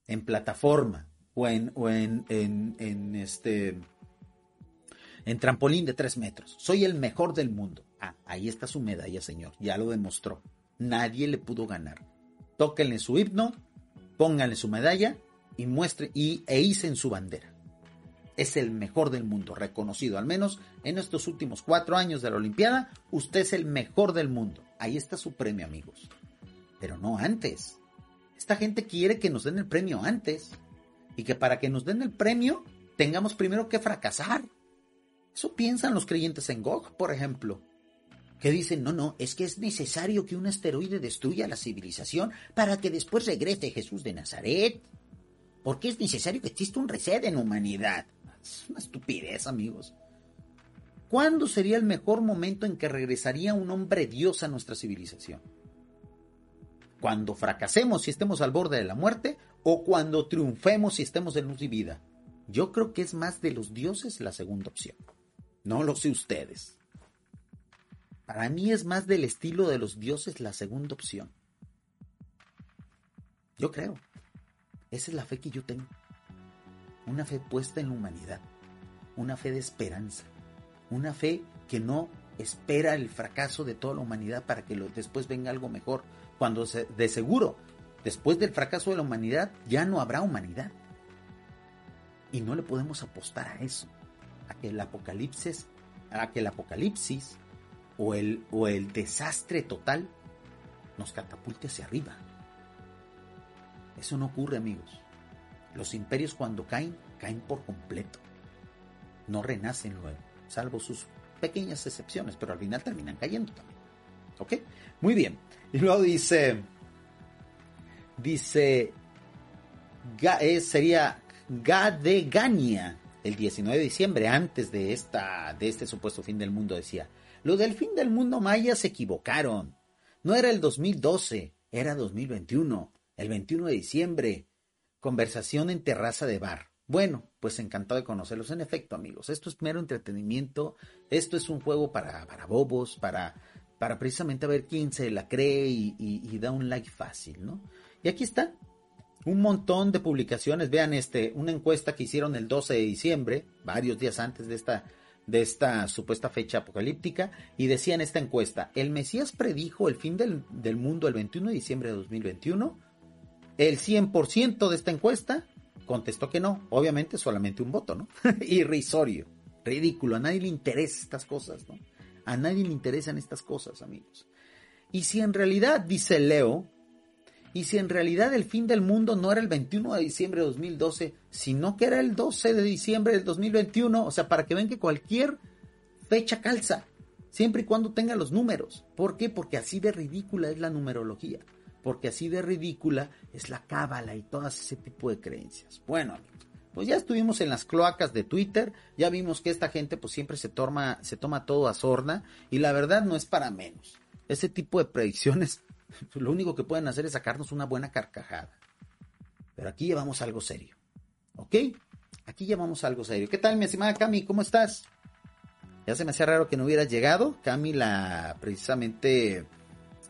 En plataforma o en, o en, en, este en trampolín de tres metros. Soy el mejor del mundo. Ah, ahí está su medalla, señor. Ya lo demostró. nadie le pudo ganar. Tóquenle su himno, pónganle su medalla y muestre y e en su bandera. Es el mejor del mundo, reconocido al menos en estos últimos cuatro años de la Olimpiada. Usted es el mejor del mundo. Ahí está su premio, amigos. Pero no antes. Esta gente quiere que nos den el premio antes. Y que para que nos den el premio tengamos primero que fracasar. Eso piensan los creyentes en Gog, por ejemplo. Que dicen, no, no, es que es necesario que un asteroide destruya la civilización para que después regrese Jesús de Nazaret. Porque es necesario que exista un reset en humanidad. Es una estupidez, amigos. ¿Cuándo sería el mejor momento en que regresaría un hombre Dios a nuestra civilización? ¿Cuando fracasemos y estemos al borde de la muerte? ¿O cuando triunfemos y estemos en luz y vida? Yo creo que es más de los dioses la segunda opción. No lo sé ustedes. Para mí es más del estilo de los dioses la segunda opción. Yo creo. Esa es la fe que yo tengo. Una fe puesta en la humanidad. Una fe de esperanza. Una fe que no espera el fracaso de toda la humanidad para que después venga algo mejor. Cuando de seguro, después del fracaso de la humanidad, ya no habrá humanidad. Y no le podemos apostar a eso, a que el apocalipsis, a que el apocalipsis o el, o el desastre total nos catapulte hacia arriba. Eso no ocurre, amigos. Los imperios cuando caen, caen por completo. No renacen luego, salvo sus pequeñas excepciones, pero al final terminan cayendo también. ¿Ok? Muy bien. Y luego dice, dice, eh, sería Gadegania, el 19 de diciembre, antes de, esta, de este supuesto fin del mundo, decía, lo del fin del mundo maya se equivocaron. No era el 2012, era 2021, el 21 de diciembre. Conversación en terraza de bar. Bueno, pues encantado de conocerlos. En efecto, amigos, esto es mero entretenimiento, esto es un juego para, para bobos, para, para precisamente ver quién se la cree y, y da un like fácil, ¿no? Y aquí está, un montón de publicaciones. Vean este, una encuesta que hicieron el 12 de diciembre, varios días antes de esta, de esta supuesta fecha apocalíptica, y decía en esta encuesta, el Mesías predijo el fin del, del mundo el 21 de diciembre de 2021. El 100% de esta encuesta contestó que no, obviamente solamente un voto, ¿no? Irrisorio, ridículo, a nadie le interesan estas cosas, ¿no? A nadie le interesan estas cosas, amigos. Y si en realidad, dice Leo, y si en realidad el fin del mundo no era el 21 de diciembre de 2012, sino que era el 12 de diciembre del 2021, o sea, para que vean que cualquier fecha calza, siempre y cuando tenga los números. ¿Por qué? Porque así de ridícula es la numerología, porque así de ridícula es la cábala y todas ese tipo de creencias. Bueno, pues ya estuvimos en las cloacas de Twitter, ya vimos que esta gente pues siempre se toma, se toma todo a sorna y la verdad no es para menos. Ese tipo de predicciones lo único que pueden hacer es sacarnos una buena carcajada. Pero aquí llevamos algo serio. ¿Ok? Aquí llevamos algo serio. ¿Qué tal, mi estimada Cami? ¿Cómo estás? Ya se me hacía raro que no hubieras llegado. Cami, la precisamente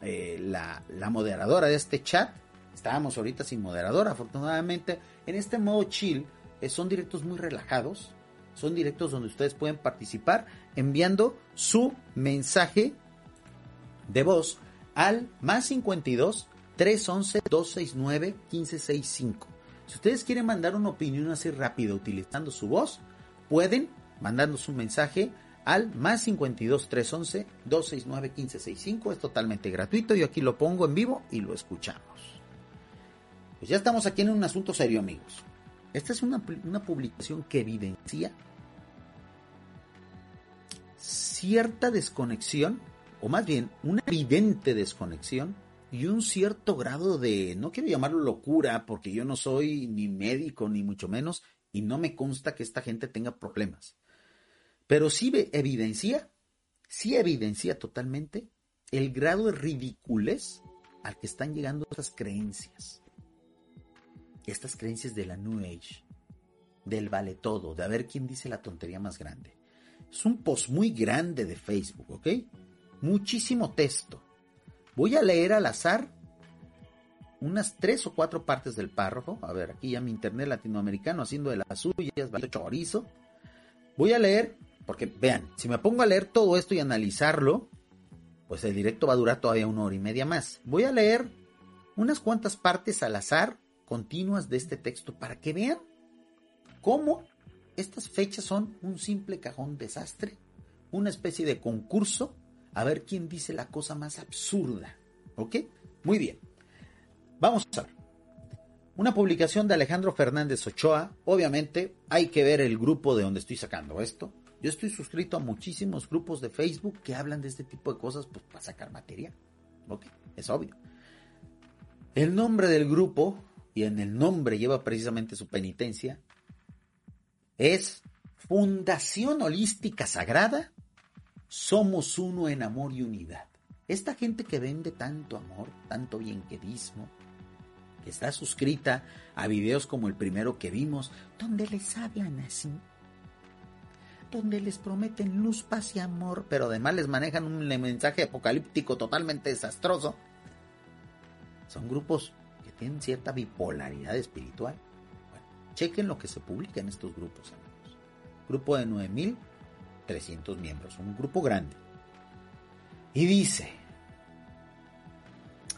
eh, la, la moderadora de este chat. Estábamos ahorita sin moderador, afortunadamente. En este modo chill, eh, son directos muy relajados. Son directos donde ustedes pueden participar enviando su mensaje de voz al más 52 311 269 1565. Si ustedes quieren mandar una opinión así rápida utilizando su voz, pueden mandarnos un mensaje al más 52 311 269 1565. Es totalmente gratuito. Yo aquí lo pongo en vivo y lo escuchamos. Pues ya estamos aquí en un asunto serio, amigos. Esta es una, una publicación que evidencia cierta desconexión o más bien una evidente desconexión y un cierto grado de, no quiero llamarlo locura, porque yo no soy ni médico ni mucho menos, y no me consta que esta gente tenga problemas. Pero sí evidencia, sí evidencia totalmente el grado de ridiculez al que están llegando estas creencias. Estas creencias de la New Age, del vale todo, de a ver quién dice la tontería más grande. Es un post muy grande de Facebook, ¿ok? muchísimo texto. Voy a leer al azar unas tres o cuatro partes del párrafo. A ver, aquí ya mi internet latinoamericano haciendo de las suyas, chorizo. Voy a leer, porque vean, si me pongo a leer todo esto y analizarlo, pues el directo va a durar todavía una hora y media más. Voy a leer unas cuantas partes al azar continuas de este texto para que vean cómo estas fechas son un simple cajón desastre, una especie de concurso, a ver quién dice la cosa más absurda. ¿Ok? Muy bien. Vamos a ver. Una publicación de Alejandro Fernández Ochoa. Obviamente hay que ver el grupo de donde estoy sacando esto. Yo estoy suscrito a muchísimos grupos de Facebook que hablan de este tipo de cosas pues, para sacar material. ¿Ok? Es obvio. El nombre del grupo, y en el nombre lleva precisamente su penitencia, es Fundación Holística Sagrada. Somos uno en amor y unidad. Esta gente que vende tanto amor, tanto bienquedismo, que está suscrita a videos como el primero que vimos, donde les hablan así, donde les prometen luz, paz y amor, pero además les manejan un mensaje apocalíptico totalmente desastroso. Son grupos que tienen cierta bipolaridad espiritual. Bueno, chequen lo que se publica en estos grupos, amigos. Grupo de 9300 miembros, un grupo grande. Y dice,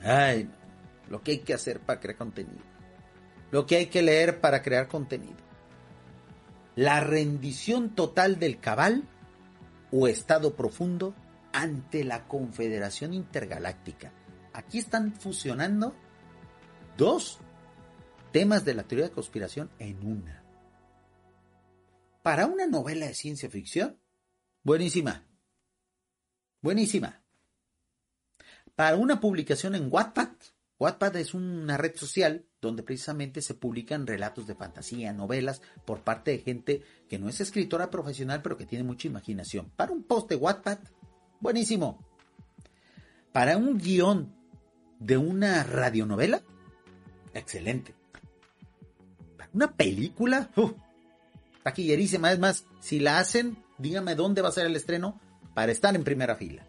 ay, lo que hay que hacer para crear contenido, lo que hay que leer para crear contenido. La rendición total del cabal o estado profundo ante la Confederación Intergaláctica. Aquí están fusionando dos temas de la teoría de conspiración en una. Para una novela de ciencia ficción, buenísima. Buenísima. Para una publicación en Wattpad, Wattpad es una red social donde precisamente se publican relatos de fantasía, novelas, por parte de gente que no es escritora profesional, pero que tiene mucha imaginación. Para un post de Wattpad, buenísimo. Para un guion de una radionovela, excelente. Para una película, uh, taquillerísima. Es más, si la hacen, dígame dónde va a ser el estreno para estar en primera fila.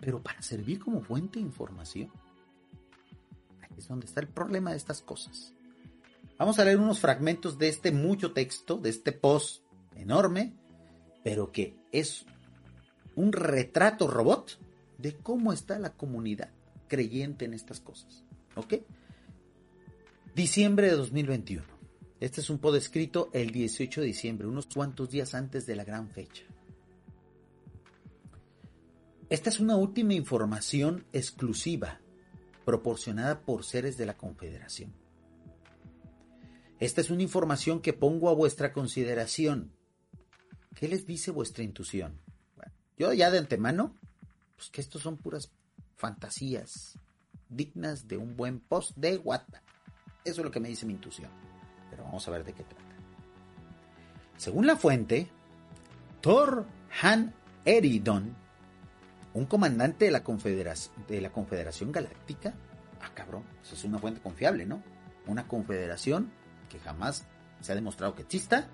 Pero para servir como fuente de información es donde está el problema de estas cosas. Vamos a leer unos fragmentos de este mucho texto, de este post enorme, pero que es un retrato robot de cómo está la comunidad creyente en estas cosas. ¿Ok? Diciembre de 2021. Este es un post escrito el 18 de diciembre, unos cuantos días antes de la gran fecha. Esta es una última información exclusiva proporcionada por seres de la Confederación. Esta es una información que pongo a vuestra consideración. ¿Qué les dice vuestra intuición? yo ya de antemano, pues que estos son puras fantasías dignas de un buen post de WhatsApp. Eso es lo que me dice mi intuición. Pero vamos a ver de qué trata. Según la fuente, Thor Han Eridon un comandante de la, Confederación, Galáctica, ah cabrón, eso es una fuente confiable, ¿no? Una confederación que jamás se ha demostrado que exista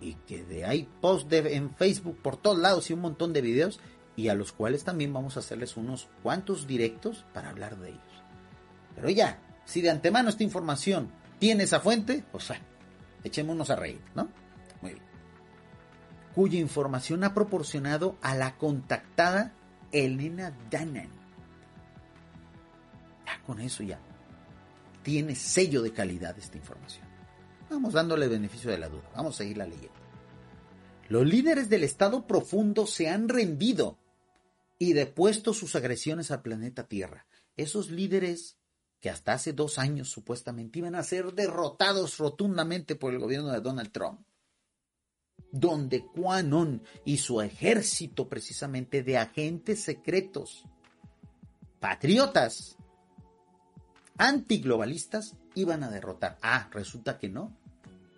y que de ahí post en Facebook por todos lados y un montón de videos y a los cuales también vamos a hacerles unos cuantos directos para hablar de ellos. Pero ya, si de antemano esta información tiene esa fuente, pues sea, echémonos a reír, ¿no? Muy bien. Cuya información ha proporcionado a la contactada Elena Danan. Ya con eso ya tiene sello de calidad esta información. Vamos dándole beneficio de la duda. Vamos a seguir la leyenda. Los líderes del Estado profundo se han rendido y depuesto sus agresiones al planeta Tierra. Esos líderes que hasta hace dos años supuestamente iban a ser derrotados rotundamente por el gobierno de Donald Trump, donde Quanon y su ejército precisamente de agentes secretos, patriotas, antiglobalistas, iban a derrotar. Ah, resulta que no.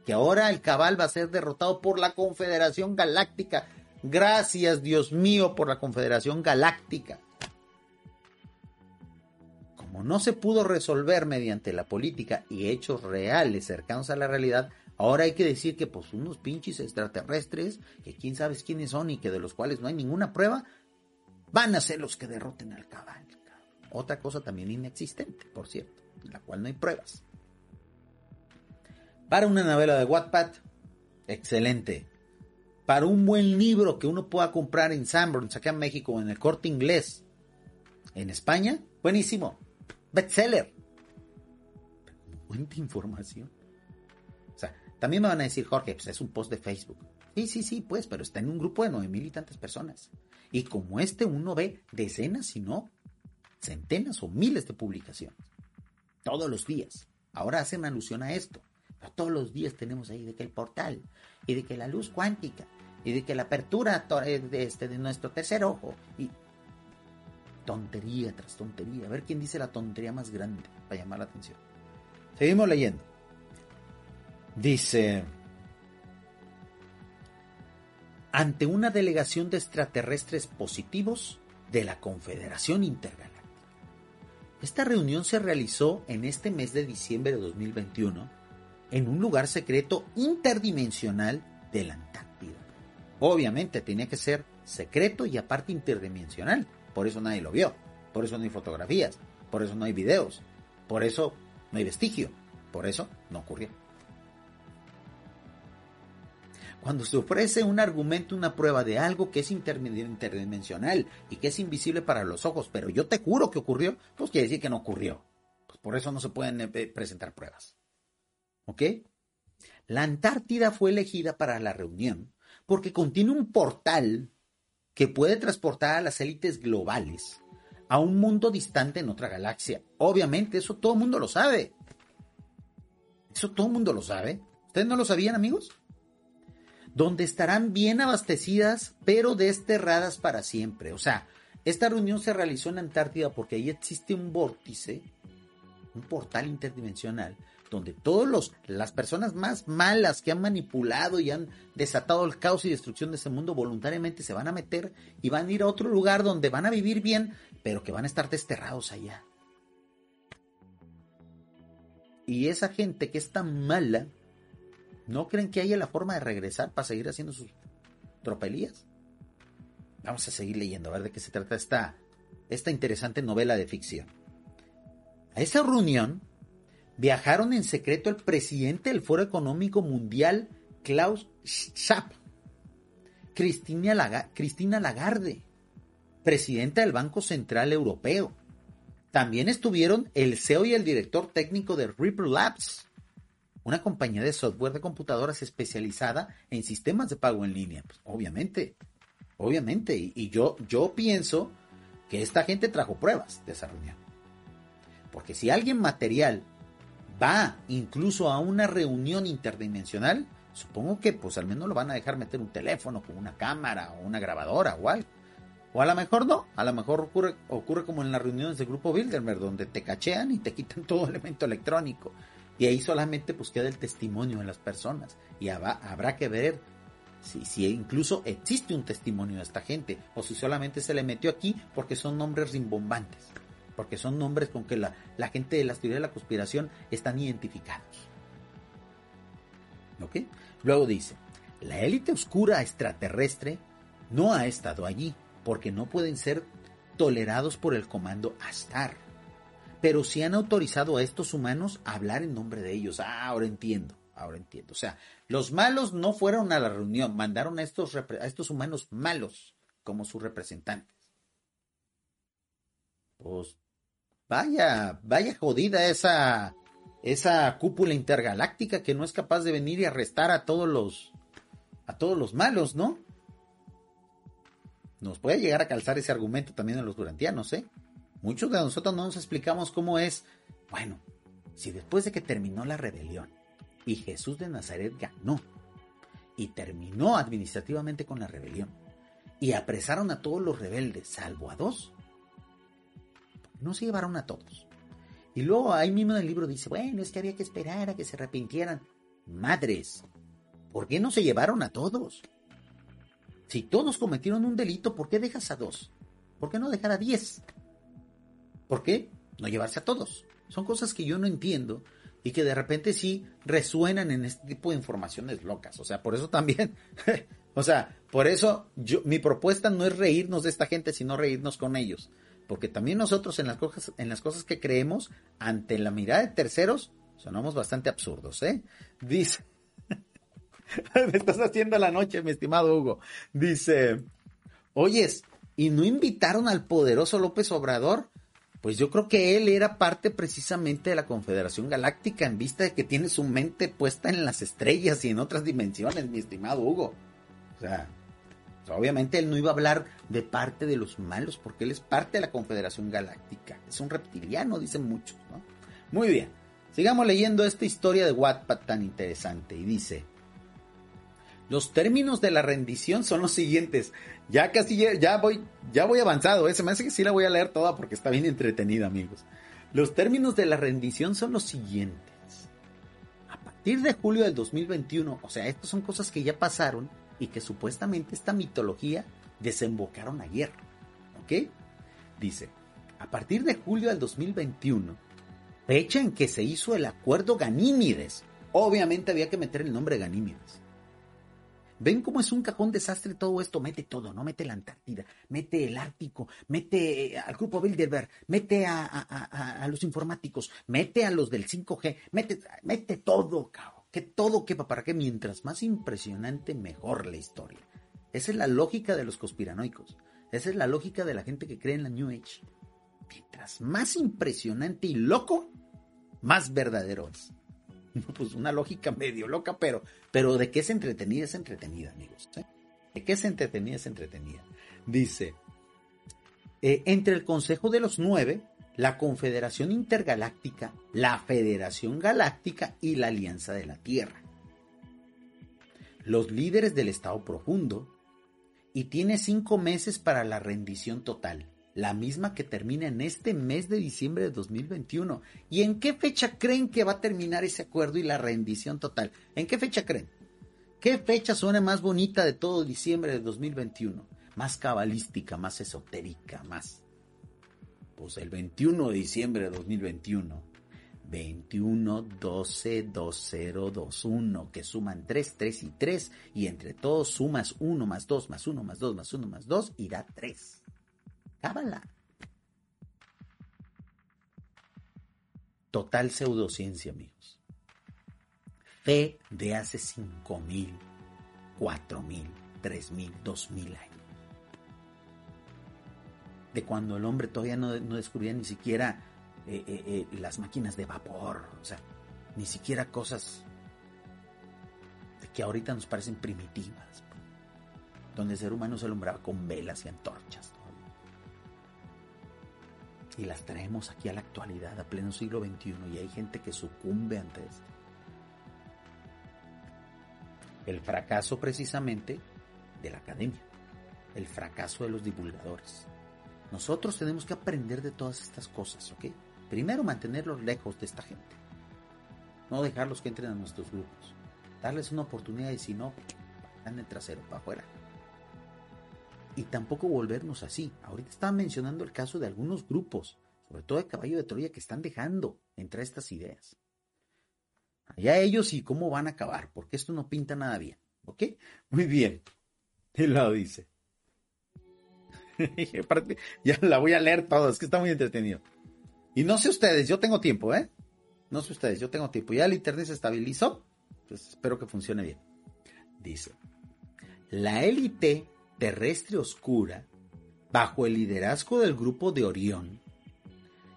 Que ahora el cabal va a ser derrotado por la Confederación Galáctica. Gracias, Dios mío, por la Confederación Galáctica. Como no se pudo resolver mediante la política y hechos reales cercanos a la realidad, Ahora hay que decir que pues unos pinches extraterrestres, que quién sabe quiénes son y que de los cuales no hay ninguna prueba, van a ser los que derroten al cabal. Otra cosa también inexistente, por cierto, en la cual no hay pruebas. Para una novela de Wattpad, excelente. para un buen libro que uno pueda comprar en Sanborns, acá en México, en el corte inglés, en España, buenísimo. Bestseller. Cuenta información. También me van a decir, Jorge, pues es un post de Facebook. Sí, sí, sí, pues, pero está en un grupo de nueve mil y tantas personas. Y como este, uno ve decenas, si no centenas o miles de publicaciones. Todos los días. Ahora hacen alusión a esto. Pero todos los días tenemos ahí de que el portal, y de que la luz cuántica, y de que la apertura eh, de, este, de nuestro tercer ojo, y tontería tras tontería. A ver quién dice la tontería más grande para llamar la atención. Seguimos leyendo. Dice, ante una delegación de extraterrestres positivos de la Confederación Intergaláctica. Esta reunión se realizó en este mes de diciembre de 2021 en un lugar secreto interdimensional de la Antártida. Obviamente tenía que ser secreto y aparte interdimensional, por eso nadie lo vio, por eso no hay fotografías, por eso no hay videos, por eso no hay vestigio, por eso no ocurrió. Cuando se ofrece un argumento, una prueba de algo que es interdimensional y que es invisible para los ojos, pero yo te juro que ocurrió, pues quiere decir que no ocurrió. Pues por eso no se pueden eh, presentar pruebas. ¿Ok? La Antártida fue elegida para la reunión porque contiene un portal que puede transportar a las élites globales a un mundo distante en otra galaxia. Obviamente, eso todo el mundo lo sabe. Eso todo el mundo lo sabe. ¿Ustedes no lo sabían, amigos? Donde estarán bien abastecidas, pero desterradas para siempre. O sea, esta reunión se realizó en Antártida porque ahí existe un vórtice, un portal interdimensional, donde todas las personas más malas que han manipulado y han desatado el caos y destrucción de ese mundo voluntariamente se van a meter y van a ir a otro lugar donde van a vivir bien, pero que van a estar desterrados allá. Y esa gente que es tan mala, ¿no creen que haya la forma de regresar para seguir haciendo sus tropelías? Vamos a seguir leyendo, a ver de qué se trata esta, esta interesante novela de ficción. A esa reunión viajaron en secreto el presidente del Foro Económico Mundial, Klaus Schwab, Cristina, Lagarde, presidenta del Banco Central Europeo. También estuvieron el CEO y el director técnico de Ripple Labs, una compañía de software de computadoras especializada en sistemas de pago en línea. Pues, obviamente, obviamente. Y, yo, yo pienso que esta gente trajo pruebas de esa reunión. Porque si alguien material va incluso a una reunión interdimensional, supongo que pues al menos lo van a dejar meter un teléfono con una cámara o una grabadora o algo. O a lo mejor no, a lo mejor ocurre, ocurre como en las reuniones del grupo Bilderberg, donde te cachean y te quitan todo elemento electrónico. Y ahí solamente pues queda el testimonio de las personas. Y habrá, que ver si, si, incluso existe un testimonio de esta gente o si solamente se le metió aquí porque son nombres rimbombantes porque son nombres con que la, gente de las teorías de la conspiración están identificados. ¿Ok? Luego dice, la élite oscura extraterrestre no ha estado allí porque no pueden ser tolerados por el comando Astar. Pero sí han autorizado a estos humanos a hablar en nombre de ellos. Ah, ahora entiendo, ahora entiendo. O sea, los malos no fueron a la reunión, mandaron a estos, a estos humanos malos como sus representantes. Pues Vaya, vaya jodida esa, esa cúpula intergaláctica que no es capaz de venir y arrestar a todos los, a todos los malos, ¿no? Nos puede llegar a calzar ese argumento también en los durantianos, ¿eh? Muchos de nosotros no nos explicamos cómo es. Bueno, si después de que terminó la rebelión y Jesús de Nazaret ganó y terminó administrativamente con la rebelión y apresaron a todos los rebeldes, salvo a dos, no se llevaron a todos. Y luego ahí mismo en el libro dice, bueno, es que había que esperar a que se arrepintieran. Madres, ¿por qué no se llevaron a todos? Si todos cometieron un delito, ¿por qué dejas a dos? ¿Por qué no dejar a diez? ¿Por qué no llevarse a todos? Son cosas que yo no entiendo y que de repente sí resuenan en este tipo de informaciones locas. O sea, por eso también, o sea, por eso mi propuesta no es reírnos de esta gente, sino reírnos con ellos. Porque también nosotros en las cosas, en las cosas que creemos, ante la mirada de terceros, sonamos bastante absurdos, ¿eh? Dice, Me estás haciendo la noche, mi estimado Hugo. Dice, oyes, ¿y no invitaron al poderoso López Obrador? Pues yo creo que él era parte precisamente de la Confederación Galáctica en vista de que tiene su mente puesta en las estrellas y en otras dimensiones, mi estimado Hugo. O sea, obviamente él no iba a hablar de parte de los malos porque él es parte de la Confederación Galáctica. Es un reptiliano, dicen muchos, ¿no? Muy bien. Sigamos leyendo esta historia de Wattpad tan interesante y dice, los términos de la rendición son los siguientes. Ya casi ya voy, ya voy avanzado. ¿eh? Se me hace que sí la voy a leer toda porque está bien entretenida, amigos. Los términos de la rendición son los siguientes. A partir de julio del 2021, o sea, estas son cosas que ya pasaron y que supuestamente esta mitología desembocaron ayer. ¿Ok? Dice, a partir de julio del 2021, fecha en que se hizo el acuerdo Ganímides. Obviamente había que meter el nombre Ganímides ¿Ven cómo es un cajón desastre todo esto? Mete todo, ¿no? Mete la Antártida, mete el Ártico, mete eh, al grupo Bilderberg, mete a, los informáticos, mete a los del 5G, mete, mete todo, cabrón. Que todo quepa para que mientras más impresionante, mejor la historia. Esa es la lógica de los conspiranoicos. Esa es la lógica de la gente que cree en la New Age. Mientras más impresionante y loco, más verdadero es. pues una lógica medio loca, pero, pero de qué es entretenida, es entretenida, amigos. ¿eh? De qué es entretenida, es entretenida. Dice, eh, entre el Consejo de los Nueve, la Confederación Intergaláctica, la Federación Galáctica y la Alianza de la Tierra. Los líderes del Estado Profundo, y tiene cinco meses para la rendición total la misma que termina en este mes de diciembre de 2021. ¿Y en qué fecha creen que va a terminar ese acuerdo y la rendición total? ¿En qué fecha creen? ¿Qué fecha suena más bonita de todo diciembre de 2021? Más cabalística, más esotérica, más... Pues el 21 de diciembre de 2021. 21, 12, 20, 21, que suman 3, 3 y 3, y entre todos sumas 1 más 2 más 1 más 2 más 1 más 2 y da 3. Cábala. Total pseudociencia, amigos. Fe de hace 5.000, 4.000, 3.000, 2.000 años. De cuando el hombre todavía no, descubría ni siquiera eh, eh, eh, las máquinas de vapor, o sea, ni siquiera cosas que ahorita nos parecen primitivas, donde el ser humano se alumbraba con velas y antorchas y las traemos aquí a la actualidad, a pleno siglo XXI, y hay gente que sucumbe ante esto. El fracaso precisamente de la academia, el fracaso de los divulgadores. Nosotros tenemos que aprender de todas estas cosas, ¿ok? Primero mantenerlos lejos de esta gente. No dejarlos que entren a nuestros grupos. Darles una oportunidad y si no, dan trasero para afuera y tampoco volvernos así. Ahorita estaba mencionando el caso de algunos grupos, sobre todo de caballo de Troya, que están dejando entrar estas ideas. Allá ellos y cómo van a acabar, porque esto no pinta nada bien. ¿Ok? Muy bien. Él lo dice. ya la voy a leer todo, es que está muy entretenido. Y no sé ustedes, yo tengo tiempo, ¿eh? No sé ustedes, yo tengo tiempo. Ya el internet se estabilizó, pues espero que funcione bien. Dice, la élite terrestre oscura, bajo el liderazgo del grupo de Orión,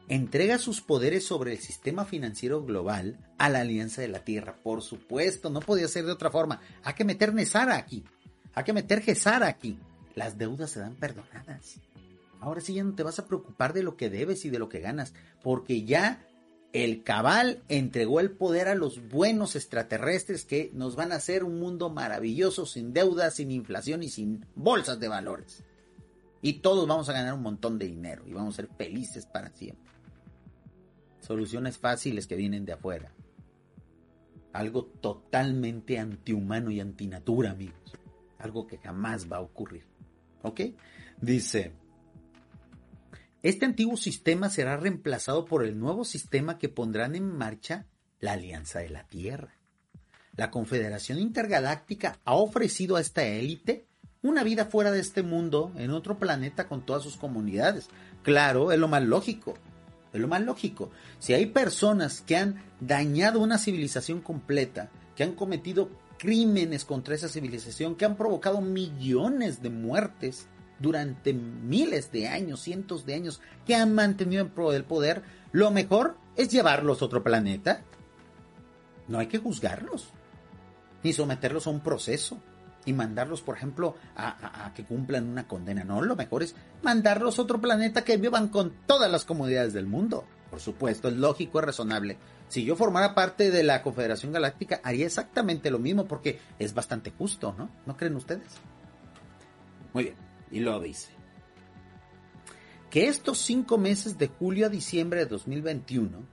entrega sus poderes sobre el sistema financiero global a la Alianza de la Tierra. Por supuesto, no podía ser de otra forma. Hay que meter Nesara aquí. Hay que meter Gesara aquí. Las deudas se dan perdonadas. Ahora sí ya no te vas a preocupar de lo que debes y de lo que ganas, porque ya el cabal entregó el poder a los buenos extraterrestres que nos van a hacer un mundo maravilloso, sin deudas, sin inflación y sin bolsas de valores. Y todos vamos a ganar un montón de dinero y vamos a ser felices para siempre. Soluciones fáciles que vienen de afuera. Algo totalmente antihumano y antinatura, amigos. Algo que jamás va a ocurrir. ¿Ok? Dice, este antiguo sistema será reemplazado por el nuevo sistema que pondrán en marcha la Alianza de la Tierra. La Confederación Intergaláctica ha ofrecido a esta élite una vida fuera de este mundo, en otro planeta con todas sus comunidades. Claro, es lo más lógico. Es lo más lógico. Si hay personas que han dañado una civilización completa, que han cometido crímenes contra esa civilización que han provocado millones de muertes durante miles de años, cientos de años, que han mantenido en pro del poder, lo mejor es llevarlos a otro planeta. No hay que juzgarlos, ni someterlos a un proceso y mandarlos, por ejemplo, a, que cumplan una condena. No, lo mejor es mandarlos a otro planeta que vivan con todas las comodidades del mundo. Por supuesto, es lógico, es razonable. Si yo formara parte de la Confederación Galáctica, haría exactamente lo mismo porque es bastante justo, ¿no? ¿No creen ustedes? Muy bien, y lo dice. Que estos cinco meses de julio a diciembre de 2021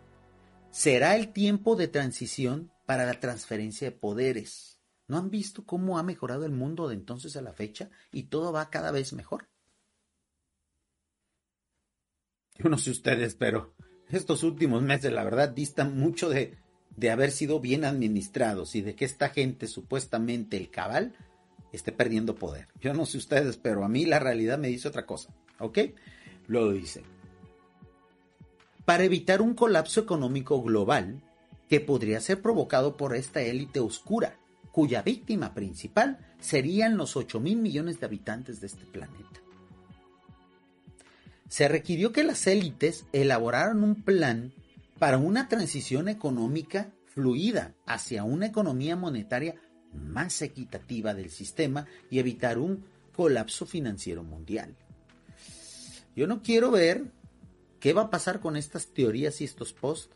será el tiempo de transición para la transferencia de poderes ¿No han visto cómo ha mejorado el mundo de entonces a la fecha y todo va cada vez mejor? Yo no sé ustedes, pero estos últimos meses, la verdad, distan mucho de, de haber sido bien administrados y de que esta gente, supuestamente el cabal, esté perdiendo poder. Yo no sé ustedes, pero a mí la realidad me dice otra cosa. ¿Ok? Lo dice. Para evitar un colapso económico global que podría ser provocado por esta élite oscura cuya víctima principal serían los 8 mil millones de habitantes de este planeta. Se requirió que las élites elaboraran un plan para una transición económica fluida hacia una economía monetaria más equitativa del sistema y evitar un colapso financiero mundial. Yo no quiero ver qué va a pasar con estas teorías y estos posts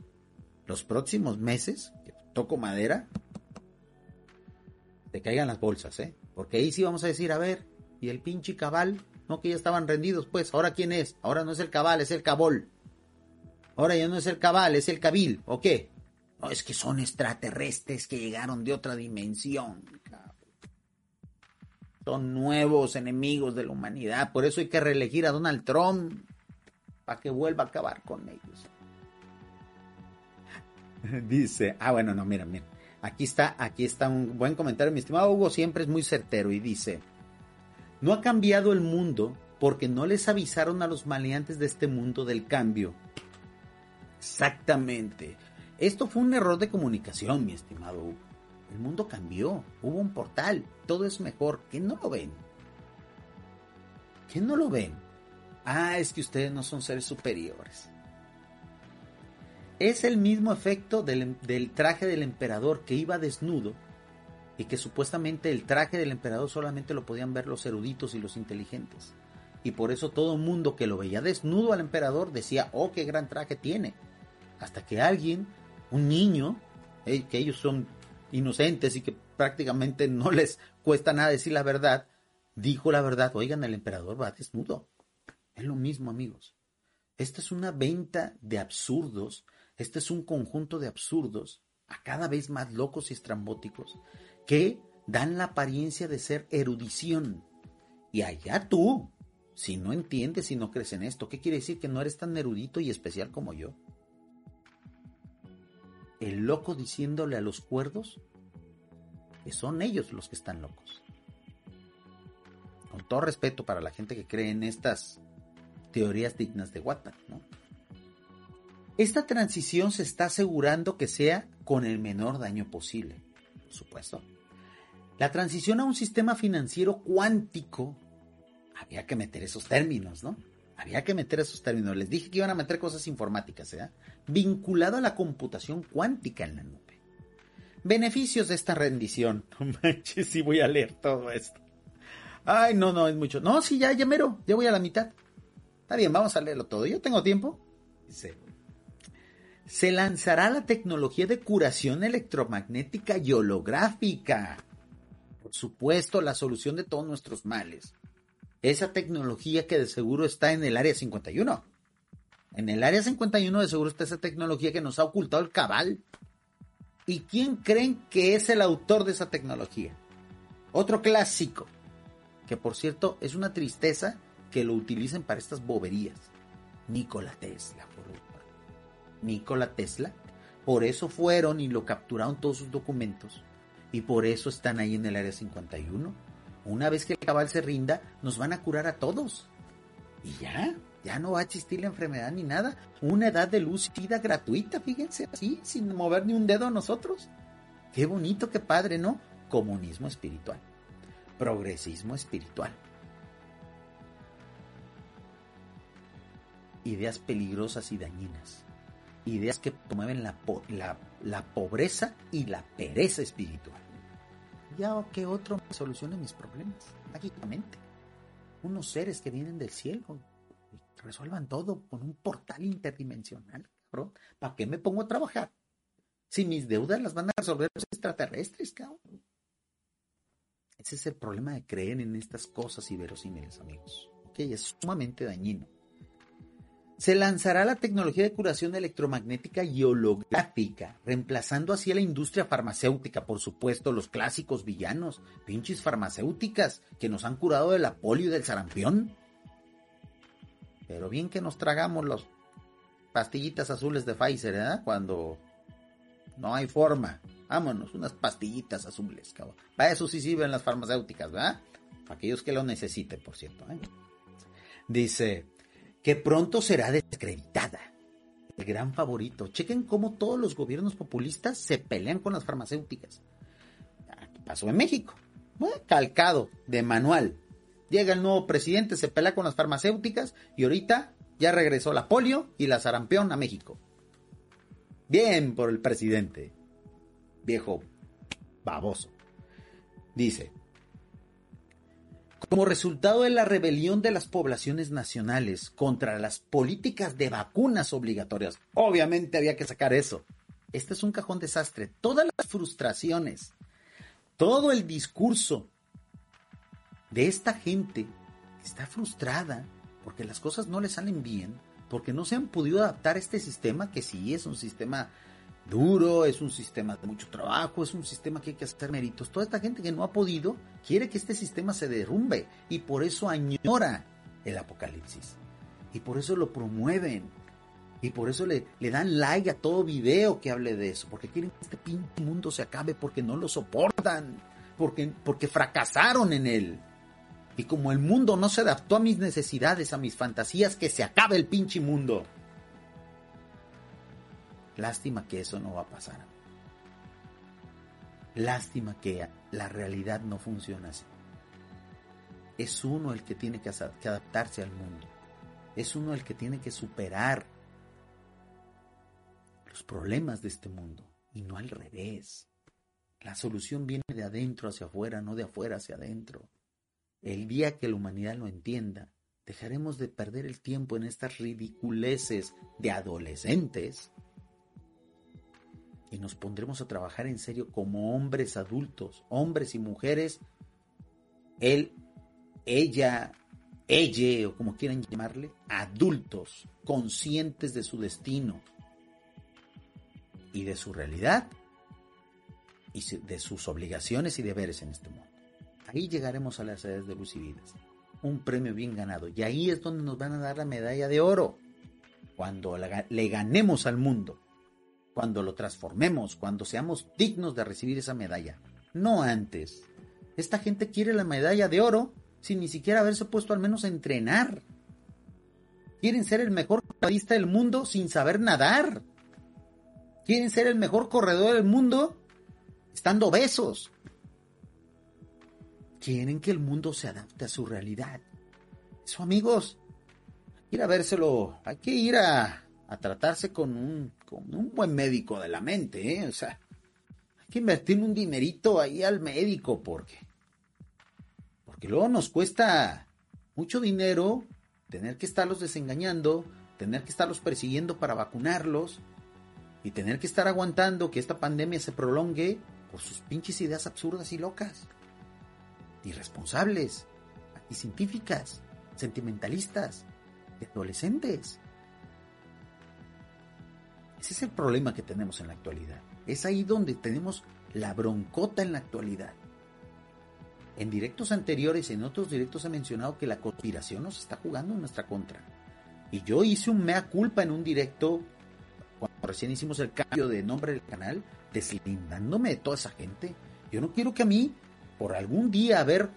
los próximos meses, toco madera, te caigan las bolsas, ¿eh? Porque ahí sí vamos a decir, a ver, y el pinche cabal, no que ya estaban rendidos, pues, ¿ahora quién es? Ahora no es el cabal, es el cabol. Ahora ya no es el cabal, es el cabil, ¿o qué? No, es que son extraterrestres que llegaron de otra dimensión. Son nuevos enemigos de la humanidad, por eso hay que reelegir a Donald Trump para que vuelva a acabar con ellos. Dice, ah, bueno, no, mira, mira. Aquí está, aquí está un buen comentario. Mi estimado Hugo siempre es muy certero y dice, no ha cambiado el mundo porque no les avisaron a los maleantes de este mundo del cambio. Exactamente. Esto fue un error de comunicación, mi estimado Hugo. El mundo cambió, hubo un portal, todo es mejor. ¿Qué no lo ven? ¿Qué no lo ven? Ah, es que ustedes no son seres superiores es el mismo efecto del, traje del emperador que iba desnudo y que supuestamente el traje del emperador solamente lo podían ver los eruditos y los inteligentes. Y por eso todo el mundo que lo veía desnudo al emperador decía, oh, qué gran traje tiene. Hasta que alguien, un niño, eh, que ellos son inocentes y que prácticamente no les cuesta nada decir la verdad, dijo la verdad, oigan, el emperador va desnudo. Es lo mismo, amigos. Esta es una venta de absurdos este es un conjunto de absurdos, a cada vez más locos y estrambóticos, que dan la apariencia de ser erudición. Y allá tú, si no entiendes y no crees en esto, ¿qué quiere decir que no eres tan erudito y especial como yo? El loco diciéndole a los cuerdos que son ellos los que están locos. Con todo respeto para la gente que cree en estas teorías dignas de Wattpad, ¿no? Esta transición se está asegurando que sea con el menor daño posible, por supuesto. La transición a un sistema financiero cuántico, había que meter esos términos, ¿no? Había que meter esos términos. Les dije que iban a meter cosas informáticas, ¿eh? Vinculado a la computación cuántica en la nube. Beneficios de esta rendición. No manches, sí voy a leer todo esto. Ay, no, no, es mucho. No, sí, ya, ya mero, ya voy a la mitad. Está bien, vamos a leerlo todo. Yo tengo tiempo. Dice, se lanzará la tecnología de curación electromagnética y holográfica. Por supuesto, la solución de todos nuestros males. Esa tecnología que de seguro está en el área 51. En el área 51 de seguro está esa tecnología que nos ha ocultado el cabal. ¿Y quién creen que es el autor de esa tecnología? Otro clásico, que por cierto es una tristeza que lo utilicen para estas boberías. Nikola Tesla. Nikola Tesla. Por eso fueron y lo capturaron todos sus documentos. Y por eso están ahí en el área 51. Una vez que el cabal se rinda, nos van a curar a todos. Y ya, ya no va a existir la enfermedad ni nada. Una edad de luz y vida gratuita, fíjense, así, sin mover ni un dedo a nosotros. Qué bonito, qué padre, ¿no? comunismo espiritual, progresismo espiritual. Ideas peligrosas y dañinas. Ideas que promueven la, la, pobreza y la pereza espiritual. Ya que otro me solucione mis problemas, mágicamente. Unos seres que vienen del cielo y resuelvan todo con un portal interdimensional. ¿Para qué me pongo a trabajar? Si mis deudas las van a resolver los extraterrestres, cabrón. Ese es el problema de creer en estas cosas inverosímiles, amigos. Ok, es sumamente dañino. Se lanzará la tecnología de curación electromagnética y holográfica, reemplazando así a la industria farmacéutica, por supuesto, los clásicos villanos, pinches farmacéuticas que nos han curado de la polio y del sarampión. Pero bien que nos tragamos las pastillitas azules de Pfizer, ¿eh? Cuando no hay forma. Vámonos, unas pastillitas azules, cabrón. Para eso sí sirven las farmacéuticas, ¿verdad? Para aquellos que lo necesiten, por cierto. ¿eh? Dice que pronto será desacreditada. El gran favorito. Chequen cómo todos los gobiernos populistas se pelean con las farmacéuticas. pasó en México. calcado, de manual. Llega el nuevo presidente, se pelea con las farmacéuticas y ahorita ya regresó la polio y la sarampión a México. Bien por el presidente. Viejo baboso. Dice, como resultado de la rebelión de las poblaciones nacionales contra las políticas de vacunas obligatorias, obviamente había que sacar eso. Este es un cajón desastre. Todas las frustraciones, todo el discurso de esta gente que está frustrada porque las cosas no le salen bien, porque no se han podido adaptar a este sistema, que sí es un sistema duro, es un sistema de mucho trabajo, es un sistema que hay que hacer méritos. Toda esta gente que no ha podido quiere que este sistema se derrumbe y por eso añora el apocalipsis. Y por eso lo promueven. Y por eso le, le dan like a todo video que hable de eso. Porque quieren que este pinche mundo se acabe porque no lo soportan. Porque, porque fracasaron en él. Y como el mundo no se adaptó a mis necesidades, a mis fantasías, que se acabe el pinche mundo. Lástima que eso no va a pasar. Lástima que la realidad no funciona así. Es uno el que tiene que adaptarse al mundo. Es uno el que tiene que superar los problemas de este mundo y no al revés. La solución viene de adentro hacia afuera, no de afuera hacia adentro. El día que la humanidad lo entienda, dejaremos de perder el tiempo en estas ridiculeces de adolescentes y nos pondremos a trabajar en serio como hombres adultos, hombres y mujeres, él, ella, ella o como quieran llamarle, adultos, conscientes de su destino y de su realidad y de sus obligaciones y deberes en este mundo. Ahí llegaremos a las edades de luz y vidas. Un premio bien ganado. Y ahí es donde nos van a dar la medalla de oro. Cuando le ganemos al mundo. Cuando lo transformemos. Cuando seamos dignos de recibir esa medalla. No antes. Esta gente quiere la medalla de oro sin ni siquiera haberse puesto al menos a entrenar. Quieren ser el mejor nadista del mundo sin saber nadar. Quieren ser el mejor corredor del mundo estando obesos quieren que el mundo se adapte a su realidad. Eso, amigos, hay que ir a vérselo, hay que ir a, tratarse con un, un buen médico de la mente, ¿eh? O sea, hay que invertir un dinerito ahí al médico, porque, porque luego nos cuesta mucho dinero tener que estarlos desengañando, tener que estarlos persiguiendo para vacunarlos y tener que estar aguantando que esta pandemia se prolongue por sus pinches ideas absurdas y locas irresponsables, científicas, sentimentalistas, adolescentes. Ese es el problema que tenemos en la actualidad. Es ahí donde tenemos la broncota en la actualidad. En directos anteriores, en otros directos he mencionado que la conspiración nos está jugando en nuestra contra. Y yo hice un mea culpa en un directo, cuando recién hicimos el cambio de nombre del canal, deslindándome de toda esa gente. Yo no quiero que a mí por algún día haber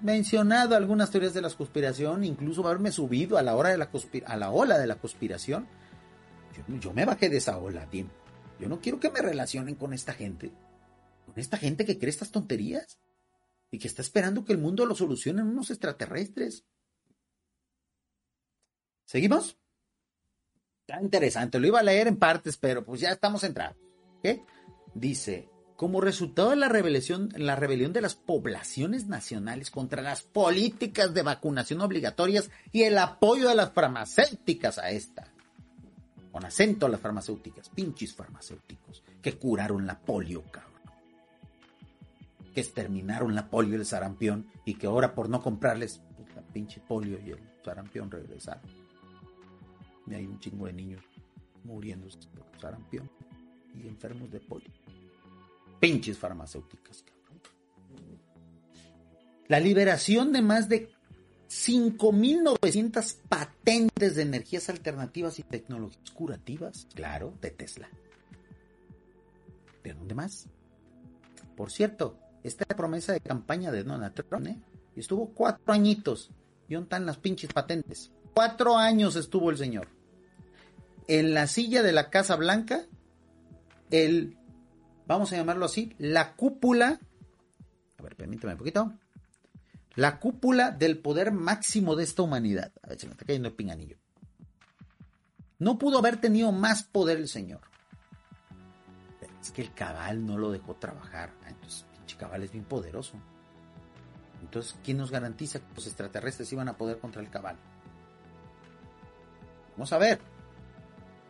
mencionado algunas teorías de la conspiración, incluso haberme subido a la, hora de la, a la ola de la conspiración, yo, me bajé de esa ola a tiempo. Yo no quiero que me relacionen con esta gente. con esta gente que cree estas tonterías y que está esperando que el mundo lo solucionen unos extraterrestres. ¿Seguimos? Está interesante, lo iba a leer en partes, pero pues ya estamos entrados. ¿Qué? Dice, como resultado de la rebelión, la rebelión de las poblaciones nacionales contra las políticas de vacunación obligatorias y el apoyo de las farmacéuticas a esta. Con acento a las farmacéuticas, pinches farmacéuticos, que curaron la polio, cabrón. Que exterminaron la polio y el sarampión y que ahora por no comprarles la pinche polio y el sarampión regresaron. Y hay un chingo de niños muriéndose por sarampión y enfermos de polio. Pinches farmacéuticas, La liberación de más de 5.900 patentes de energías alternativas y tecnologías curativas, claro, de Tesla. ¿De dónde más? Por cierto, esta promesa de campaña de Donald Trump, ¿eh? estuvo cuatro añitos. ¿Y dónde están las pinches patentes? Cuatro años estuvo el señor. En la silla de la Casa Blanca, el vamos a llamarlo así, la cúpula, a ver, permíteme un poquito, la cúpula del poder máximo de esta humanidad. A ver, se me está cayendo el pinganillo. No pudo haber tenido más poder el Señor. Es que el cabal no lo dejó trabajar. Ah, entonces, pinche cabal es bien poderoso. Entonces, ¿quién nos garantiza que los extraterrestres iban a poder contra el cabal? Vamos a ver.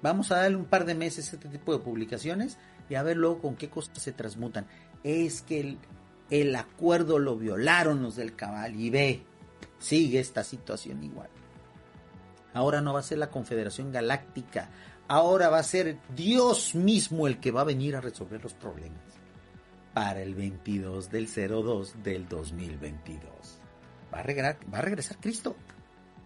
Vamos a darle un par de meses a este tipo de publicaciones y a ver luego con qué cosas se transmutan. Es que el, el acuerdo lo violaron los del cabal y ve, sigue esta situación igual. Ahora no va a ser la Confederación Galáctica, ahora va a ser Dios mismo el que va a venir a resolver los problemas para el 22 del 02 del 2022. Va a regresar, va a regresar Cristo,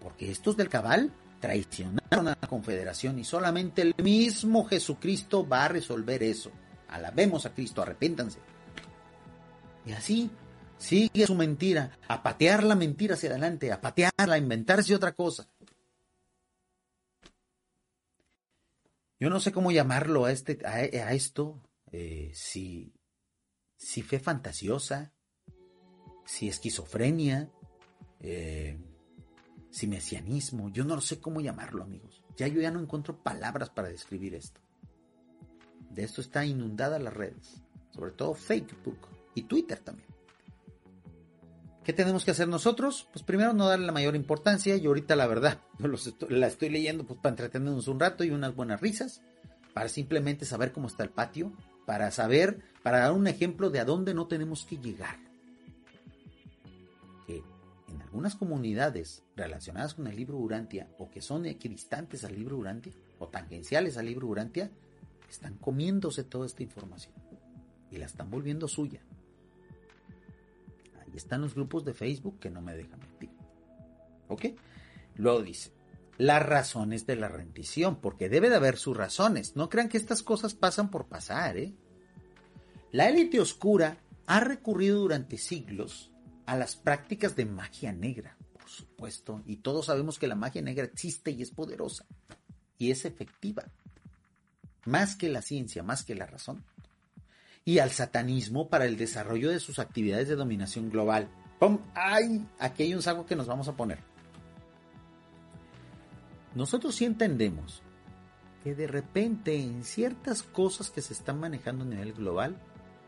porque estos del cabal traicionaron a la confederación y solamente el mismo Jesucristo va a resolver eso. Alabemos a Cristo, arrepéntanse. Y así sigue su mentira, a patear la mentira hacia adelante, a patearla, a inventarse otra cosa. Yo no sé cómo llamarlo a, este, a, esto, eh, si, si fe fantasiosa, si esquizofrenia, eh, si mesianismo, yo no sé cómo llamarlo, amigos. Ya yo ya no encuentro palabras para describir esto. De esto está inundada las redes, sobre todo Facebook y Twitter también. ¿Qué tenemos que hacer nosotros? Pues primero no darle la mayor importancia y ahorita la verdad, yo la estoy leyendo pues para entretenernos un rato y unas buenas risas, para simplemente saber cómo está el patio, para saber, para dar un ejemplo de a dónde no tenemos que llegar algunas comunidades relacionadas con el libro Urantia o que son equidistantes al libro Urantia o tangenciales al libro Urantia están comiéndose toda esta información y la están volviendo suya. Ahí están los grupos de Facebook que no me dejan mentir. ¿Ok? Luego dice, las razones de la rendición, porque debe de haber sus razones. No crean que estas cosas pasan por pasar, ¿eh? La élite oscura ha recurrido durante siglos a las prácticas de magia negra, por supuesto, y todos sabemos que la magia negra existe y es poderosa y es efectiva, más que la ciencia, más que la razón, y al satanismo para el desarrollo de sus actividades de dominación global. ¡Pum! ¡Ay! Aquí hay un saco que nos vamos a poner. Nosotros sí entendemos que de repente en ciertas cosas que se están manejando a nivel global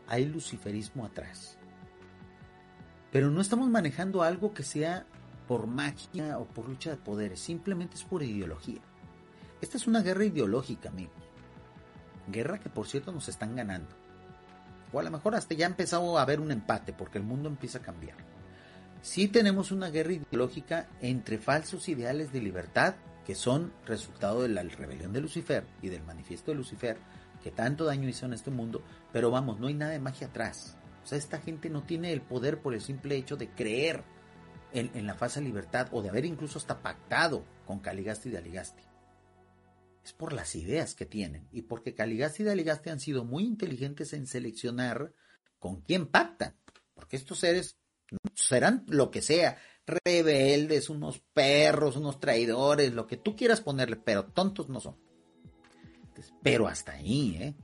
hay luciferismo atrás. Pero no estamos manejando algo que sea por magia o por lucha de poderes, simplemente es por ideología. Esta es una guerra ideológica, amigos. Guerra que por cierto nos están ganando. O a lo mejor hasta ya ha empezado a haber un empate porque el mundo empieza a cambiar. Sí tenemos una guerra ideológica entre falsos ideales de libertad que son resultado de la rebelión de Lucifer y del manifiesto de Lucifer que tanto daño hizo en este mundo, pero vamos, no hay nada de magia atrás. O sea, esta gente no tiene el poder por el simple hecho de creer en, la falsa libertad o de haber incluso hasta pactado con Caligasti y Daligasti. Es por las ideas que tienen y porque Caligasti y Daligasti han sido muy inteligentes en seleccionar con quién pactan. Porque estos seres serán lo que sea, rebeldes, unos perros, unos traidores, lo que tú quieras ponerle, pero tontos no son. pero hasta ahí, ¿eh?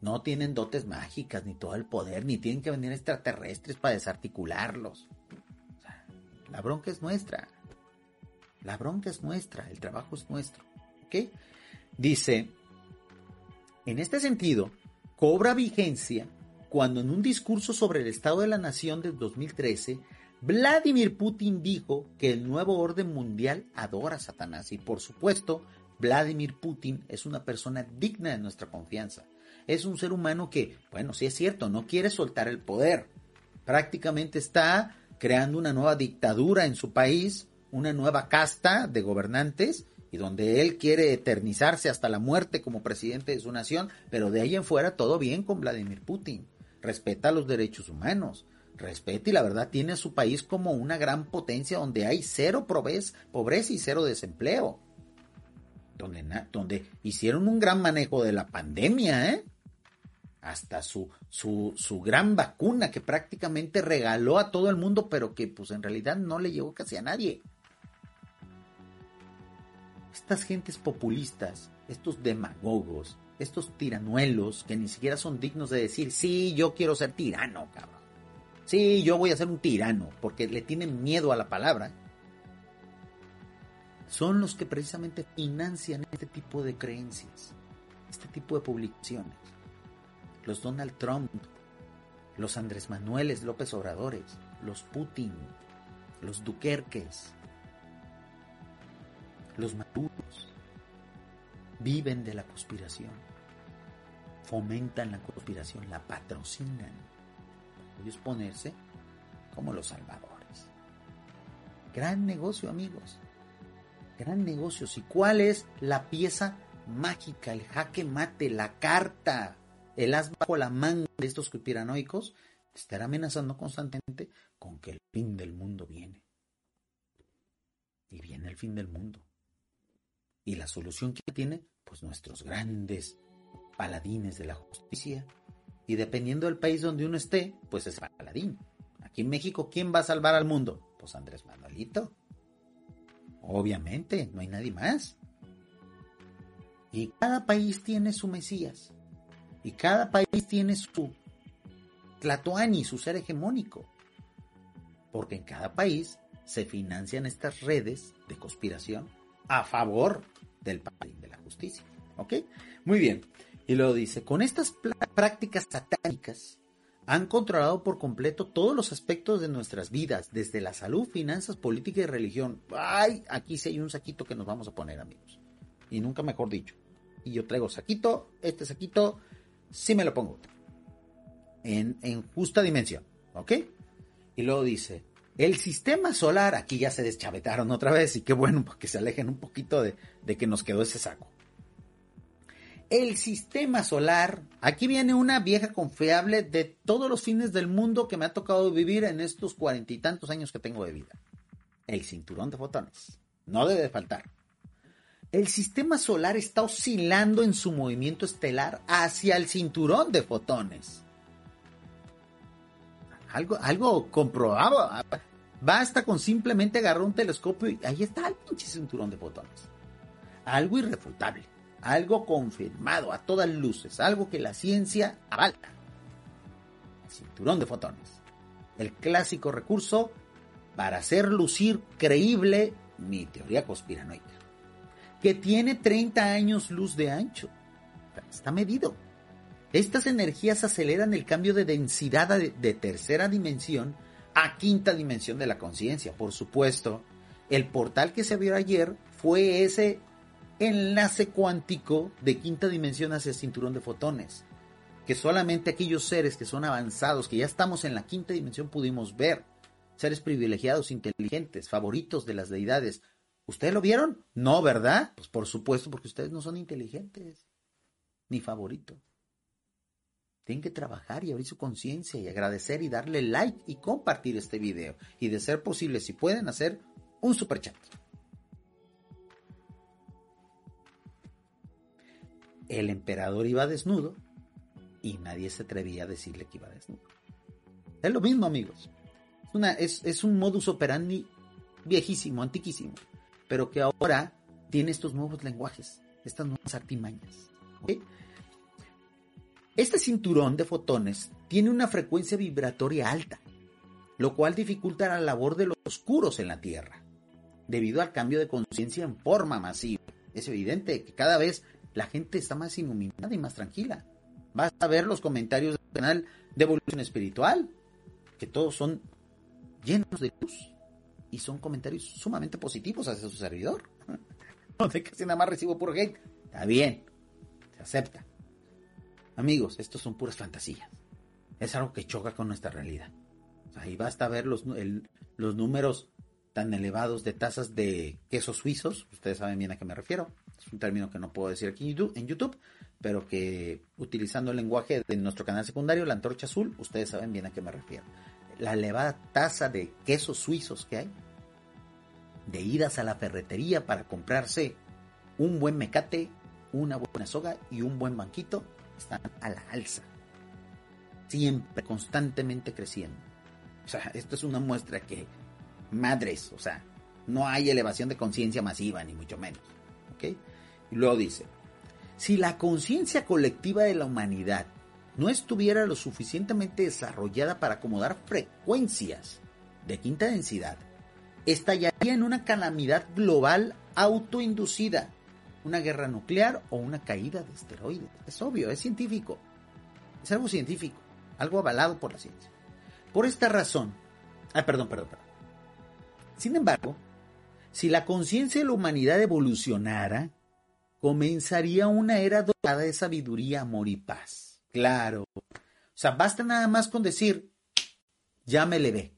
No tienen dotes mágicas, ni todo el poder, ni tienen que venir extraterrestres para desarticularlos. la bronca es nuestra. La bronca es nuestra, el trabajo es nuestro. ¿Ok? Dice, en este sentido, cobra vigencia cuando en un discurso sobre el Estado de la Nación del 2013, Vladimir Putin dijo que el nuevo orden mundial adora a Satanás y por supuesto, Vladimir Putin es una persona digna de nuestra confianza. Es un ser humano que, bueno, sí es cierto, no quiere soltar el poder. Prácticamente está creando una nueva dictadura en su país, una nueva casta de gobernantes y donde él quiere eternizarse hasta la muerte como presidente de su nación, pero de ahí en fuera todo bien con Vladimir Putin respeta los derechos humanos, respeta y la verdad tiene a su país como una gran potencia donde hay cero pobreza y cero desempleo. Donde, hicieron un gran manejo de la pandemia, ¿eh? hasta su, su, su, gran vacuna que prácticamente regaló a todo el mundo, pero que pues en realidad no le llegó casi a nadie. Estas gentes populistas, estos demagogos, estos tiranuelos que ni siquiera son dignos de decir, sí, yo quiero ser tirano, cabrón. Sí, yo voy a ser un tirano, porque le tienen miedo a la palabra. Son los que precisamente financian este tipo de creencias, este tipo de publicaciones. Los Donald Trump, los Andrés Manueles López Obradores, los Putin, los Duquerques, los Maduros, viven de la conspiración fomentan la conspiración, la patrocinan. Ellos ponerse como los salvadores. Gran negocio, amigos. Gran negocio. ¿Y cuál es la pieza mágica, el jaque mate, la carta, el as bajo la manga de estos conspiranoicos? Estará amenazando constantemente con que el fin del mundo viene. Y viene el fin del mundo. Y la solución que tiene, pues nuestros grandes paladines de la justicia. Y dependiendo del país donde uno esté, pues es paladín. Aquí en México, ¿quién va a salvar al mundo? Pues Andrés Manuelito. Obviamente, no hay nadie más. Y cada país tiene su Mesías. Y cada país tiene su Tlatoani, su ser hegemónico. Porque en cada país se financian estas redes de conspiración a favor del paladín de la justicia. ¿Ok? Muy bien. Y luego dice, con estas prácticas satánicas han controlado por completo todos los aspectos de nuestras vidas, desde la salud, finanzas, política y religión. Ay, aquí sí hay un saquito que nos vamos a poner, amigos. Y nunca mejor dicho. Y yo traigo saquito, este saquito, sí me lo pongo. En, en justa dimensión, ¿ok? Y luego dice, el sistema solar, aquí ya se deschavetaron otra vez y qué bueno, porque se alejen un poquito de, de que nos quedó ese saco el sistema solar. Aquí viene una vieja confiable de todos los fines del mundo que me ha tocado vivir en estos cuarenta y tantos años que tengo de vida. El cinturón de fotones. No debe faltar. El sistema solar está oscilando en su movimiento estelar hacia el cinturón de fotones. Algo, algo comprobado. Basta con simplemente agarrar un telescopio y ahí está el pinche cinturón de fotones. Algo irrefutable algo confirmado a todas luces, algo que la ciencia avala. Cinturón de fotones. El clásico recurso para hacer lucir creíble mi teoría conspiranoica. Que tiene 30 años luz de ancho. Está medido. Estas energías aceleran el cambio de densidad de, de tercera dimensión a quinta dimensión de la conciencia. Por supuesto, el portal que se vio ayer fue ese enlace cuántico de quinta dimensión hacia el cinturón de fotones, que solamente aquellos seres que son avanzados, que ya estamos en la quinta dimensión, pudimos ver. Seres privilegiados, inteligentes, favoritos de las deidades. ¿Ustedes lo vieron? No, ¿verdad? Pues por supuesto, porque ustedes no son inteligentes, ni favoritos. Tienen que trabajar y abrir su conciencia y agradecer y darle like y compartir este video. Y de ser posible, si pueden, hacer un super chat. el emperador iba desnudo y nadie se atrevía a decirle que iba desnudo. Es lo mismo, amigos. Es, un modus operandi viejísimo, antiquísimo, pero que ahora tiene estos nuevos lenguajes, estas nuevas artimañas. Este cinturón de fotones tiene una frecuencia vibratoria alta, lo cual dificulta la labor de los oscuros en la Tierra, debido al cambio de conciencia en forma masiva. Es evidente que cada vez la gente está más iluminada y más tranquila. Vas a ver los comentarios del canal de evolución espiritual, que todos son llenos de luz y son comentarios sumamente positivos hacia su servidor. Donde casi nada más recibo puro hate. Está bien, se acepta. Amigos, estos son puras fantasías. Es algo que choca con nuestra realidad. ahí basta ver los, los números tan elevados de tasas de quesos suizos. Ustedes saben bien a qué me refiero. Es un término que no puedo decir aquí en YouTube, pero que utilizando el lenguaje de nuestro canal secundario, la antorcha azul, ustedes saben bien a qué me refiero. La elevada tasa de quesos suizos que hay, de idas a la ferretería para comprarse un buen mecate, una buena soga y un buen banquito, están a la alza. Siempre, constantemente creciendo. O sea, esto es una muestra que, madres, o sea, no hay elevación de conciencia masiva, ni mucho menos. ¿Ok? Y luego dice, si la conciencia colectiva de la humanidad no estuviera lo suficientemente desarrollada para acomodar frecuencias de quinta densidad, estallaría en una calamidad global autoinducida, una guerra nuclear o una caída de esteroides. Es obvio, es científico. Es algo científico, algo avalado por la ciencia. Por esta razón, ah, perdón, perdón, perdón. Sin embargo, si la conciencia de la humanidad evolucionara, comenzaría una era dorada de sabiduría, amor y paz. Claro. O sea, basta nada más con decir, ya me le ve.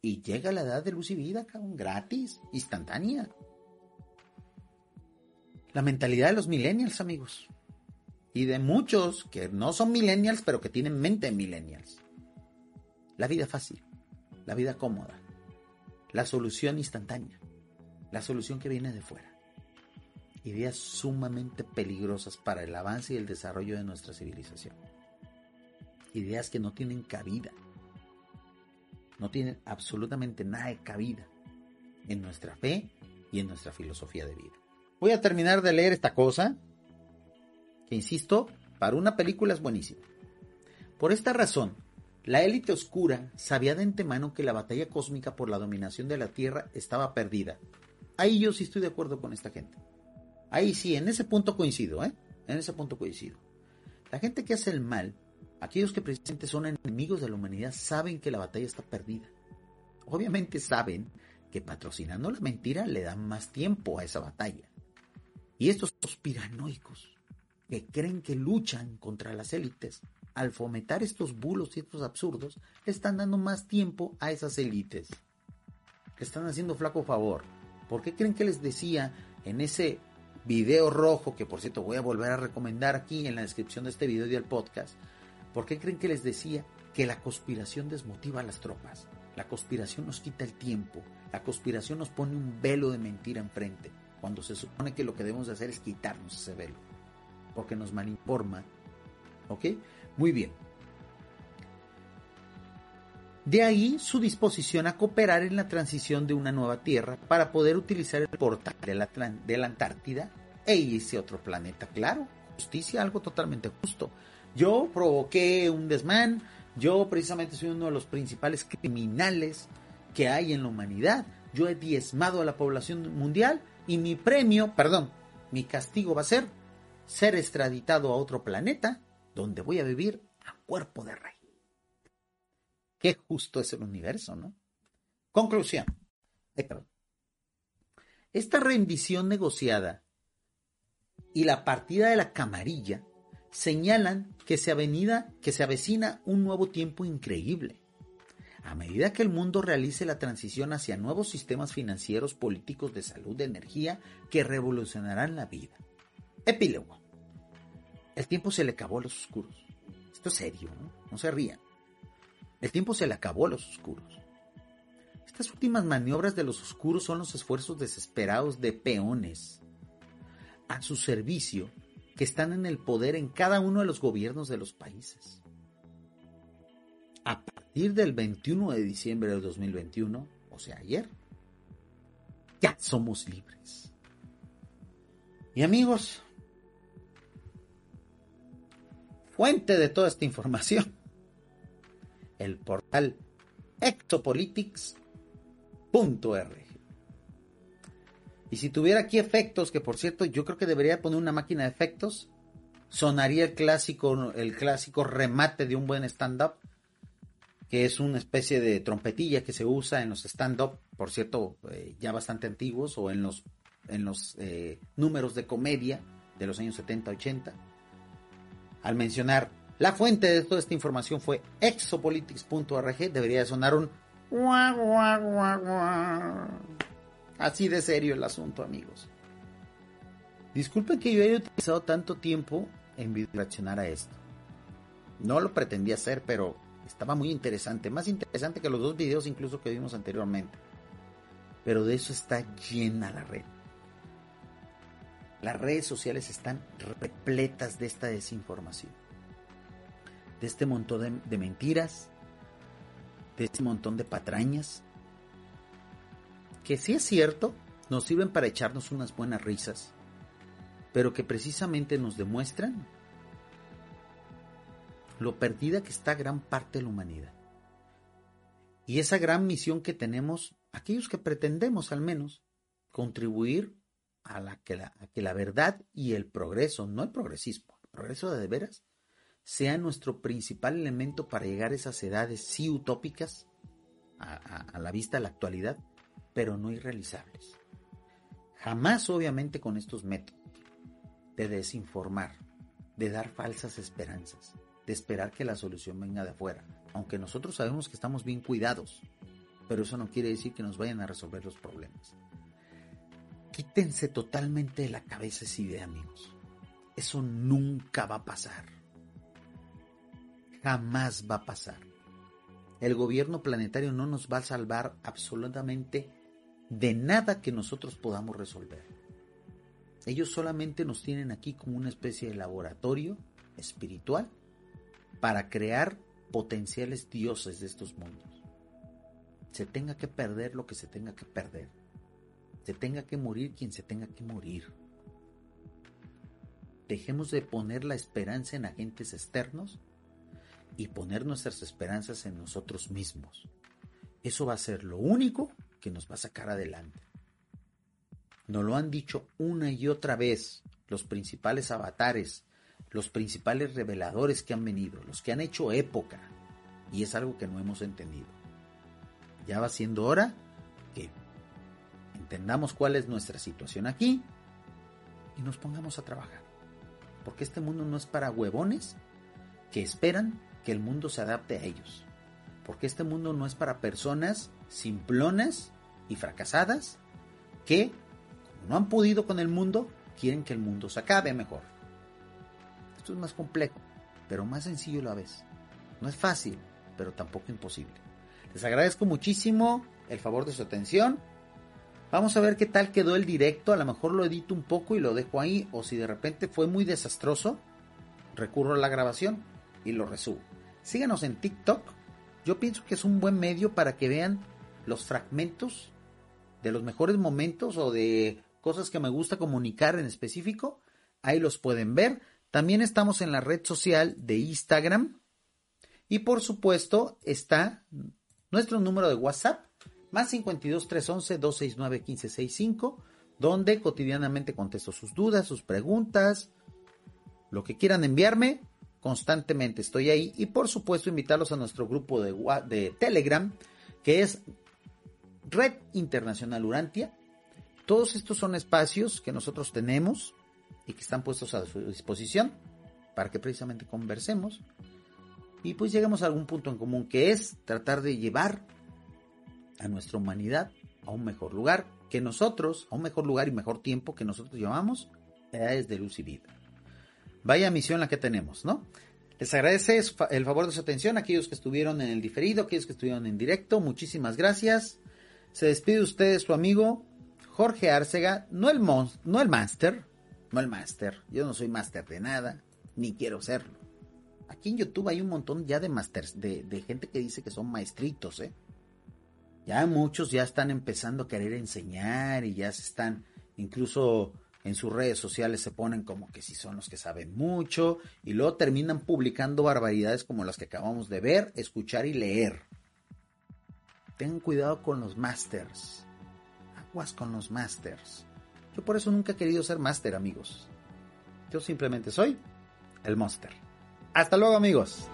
Y llega la edad de luz y vida, cabrón, gratis, instantánea. La mentalidad de los millennials, amigos. Y de muchos que no son millennials, pero que tienen mente de millennials. La vida fácil, la vida cómoda, la solución instantánea, la solución que viene de fuera. Ideas sumamente peligrosas para el avance y el desarrollo de nuestra civilización. Ideas que no tienen cabida no tienen absolutamente nada de cabida en nuestra fe y en nuestra filosofía de vida. Voy a terminar de leer esta cosa, que insisto, para una película es buenísima. Por esta razón, la élite oscura sabía de antemano que la batalla cósmica por la dominación de la Tierra estaba perdida. Ahí yo sí estoy de acuerdo con esta gente. Ahí sí, en ese punto coincido, ¿eh? En ese punto coincido. La gente que hace el mal Aquellos que precisamente son enemigos de la humanidad saben que la batalla está perdida. Obviamente saben que patrocinando la mentira le dan más tiempo a esa batalla. Y estos piranoicos que creen que luchan contra las élites, al fomentar estos bulos y estos absurdos, están dando más tiempo a esas élites. Que están haciendo flaco favor. ¿Por qué creen que les decía en ese video rojo, que por cierto voy a volver a recomendar aquí en la descripción de este video y del podcast, ¿Por qué creen que les decía que la conspiración desmotiva a las tropas? La conspiración nos quita el tiempo, la conspiración nos pone un velo de mentira enfrente, cuando se supone que lo que debemos hacer es quitarnos ese velo, porque nos malinforma. ¿Ok? Muy bien. De ahí su disposición a cooperar en la transición de una nueva Tierra para poder utilizar el portal de la, Antártida e irse a otro planeta. Claro, justicia, algo totalmente justo. Yo provoqué un desmán, yo precisamente soy uno de los principales criminales que hay en la humanidad. Yo he diezmado a la población mundial y mi premio, perdón, mi castigo va a ser ser extraditado a otro planeta donde voy a vivir a cuerpo de rey. Qué justo es el universo, ¿no? Conclusión. Esta rendición negociada y la partida de la camarilla señalan que se, avenida, que se avecina un nuevo tiempo increíble. A medida que el mundo realice la transición hacia nuevos sistemas financieros, políticos, de salud, de energía, que revolucionarán la vida. Epílogo. El tiempo se le acabó a los oscuros. Esto es serio, ¿no? No se rían. El tiempo se le acabó a los oscuros. Estas últimas maniobras de los oscuros son los esfuerzos desesperados de peones a su servicio que están en el poder en cada uno de los gobiernos de los países. A partir del 21 de diciembre del 2021, o sea, ayer, ya somos libres. Y amigos, fuente de toda esta información, el portal exopolitics.org. Y si tuviera aquí efectos, que por cierto yo creo que debería poner una máquina de efectos, sonaría el clásico, el clásico remate de un buen stand-up, que es una especie de trompetilla que se usa en los stand-up, por cierto, eh, ya bastante antiguos, o en los, en los eh, números de comedia de los años 70-80. Al mencionar la fuente de toda esta información fue exopolitics.org, debería sonar un... Así de serio el asunto, amigos. Disculpen que yo haya utilizado tanto tiempo en reaccionar a esto. No lo pretendía hacer, pero estaba muy interesante. Más interesante que los dos videos incluso que vimos anteriormente. Pero de eso está llena la red. Las redes sociales están repletas de esta desinformación. De este montón de, mentiras. De este montón de patrañas. Que si es cierto, nos sirven para echarnos unas buenas risas pero que precisamente nos demuestran lo perdida que está gran parte de la humanidad. Y esa gran misión que tenemos, aquellos que pretendemos al menos, contribuir a, que, la, verdad y el progreso, no el progresismo, el progreso de, de veras, sea nuestro principal elemento para llegar a esas edades sí utópicas, a, a la vista de la actualidad, pero no irrealizables. Jamás obviamente con estos métodos de desinformar, de dar falsas esperanzas, esperar que la solución venga de afuera, aunque nosotros sabemos que estamos bien cuidados, pero eso no quiere decir que nos vayan a resolver los problemas. Quítense totalmente de la cabeza esa idea, amigos. Eso nunca va a pasar. Jamás va a pasar. El gobierno planetario no nos va a salvar absolutamente de nada que nosotros podamos resolver. Ellos solamente nos tienen aquí como una especie de laboratorio espiritual para crear potenciales dioses de estos mundos. Se tenga que perder lo que se tenga que perder. Se tenga que morir quien se tenga que morir. Dejemos de poner la esperanza en agentes externos y poner nuestras esperanzas en nosotros mismos. Eso va a ser lo único que nos va a sacar adelante. Nos lo han dicho una y otra vez los principales avatares, los principales reveladores que han venido, los que han hecho época. Y es algo que no hemos entendido. Ya va siendo hora que entendamos cuál es nuestra situación aquí y nos pongamos a trabajar. Porque este mundo no es para huevones que esperan que el mundo se adapte a ellos. Porque este mundo no es para personas simplonas y fracasadas que no han podido con el mundo, quieren que el mundo se acabe mejor. Esto es más complejo, pero más sencillo a la vez. No es fácil, pero tampoco imposible. Les agradezco muchísimo el favor de su atención. Vamos a ver qué tal quedó el directo. A lo mejor lo edito un poco y lo dejo ahí. O si de repente fue muy desastroso, recurro a la grabación y lo resubo. Síganos en TikTok. Yo pienso que es un buen medio para que vean los fragmentos de los mejores momentos o de cosas que me gusta comunicar en específico, ahí los pueden ver. También estamos en la red social de Instagram. Y por supuesto está nuestro número de WhatsApp, más 52 311 269 1565, donde cotidianamente contesto sus dudas, sus preguntas, lo que quieran enviarme, constantemente estoy ahí. Y por supuesto invitarlos a nuestro grupo de, de Telegram, que es Red Internacional Urantia, todos estos son espacios que nosotros tenemos y que están puestos a su disposición para que precisamente conversemos y pues lleguemos a algún punto en común que es tratar de llevar a nuestra humanidad a un mejor lugar que nosotros, a un mejor lugar y mejor tiempo que nosotros llamamos edades de luz y vida. Vaya misión la que tenemos, ¿no? Les agradece el favor de su atención aquellos que estuvieron en el diferido, aquellos que estuvieron en directo. Muchísimas gracias. Se despide usted su amigo Jorge Arcega, no el, no el máster, no el máster. Yo no soy máster de nada, ni quiero serlo. Aquí en YouTube hay un montón ya de masters, de, gente que dice que son maestritos, ¿eh? Ya muchos ya están empezando a querer enseñar y ya se están, incluso en sus redes sociales se ponen como que si son los que saben mucho y luego terminan publicando barbaridades como las que acabamos de ver, escuchar y leer. Tengan cuidado con los masters. Aguas con los masters. Yo por eso nunca he querido ser máster, amigos. Yo simplemente soy el monster. Hasta luego, amigos.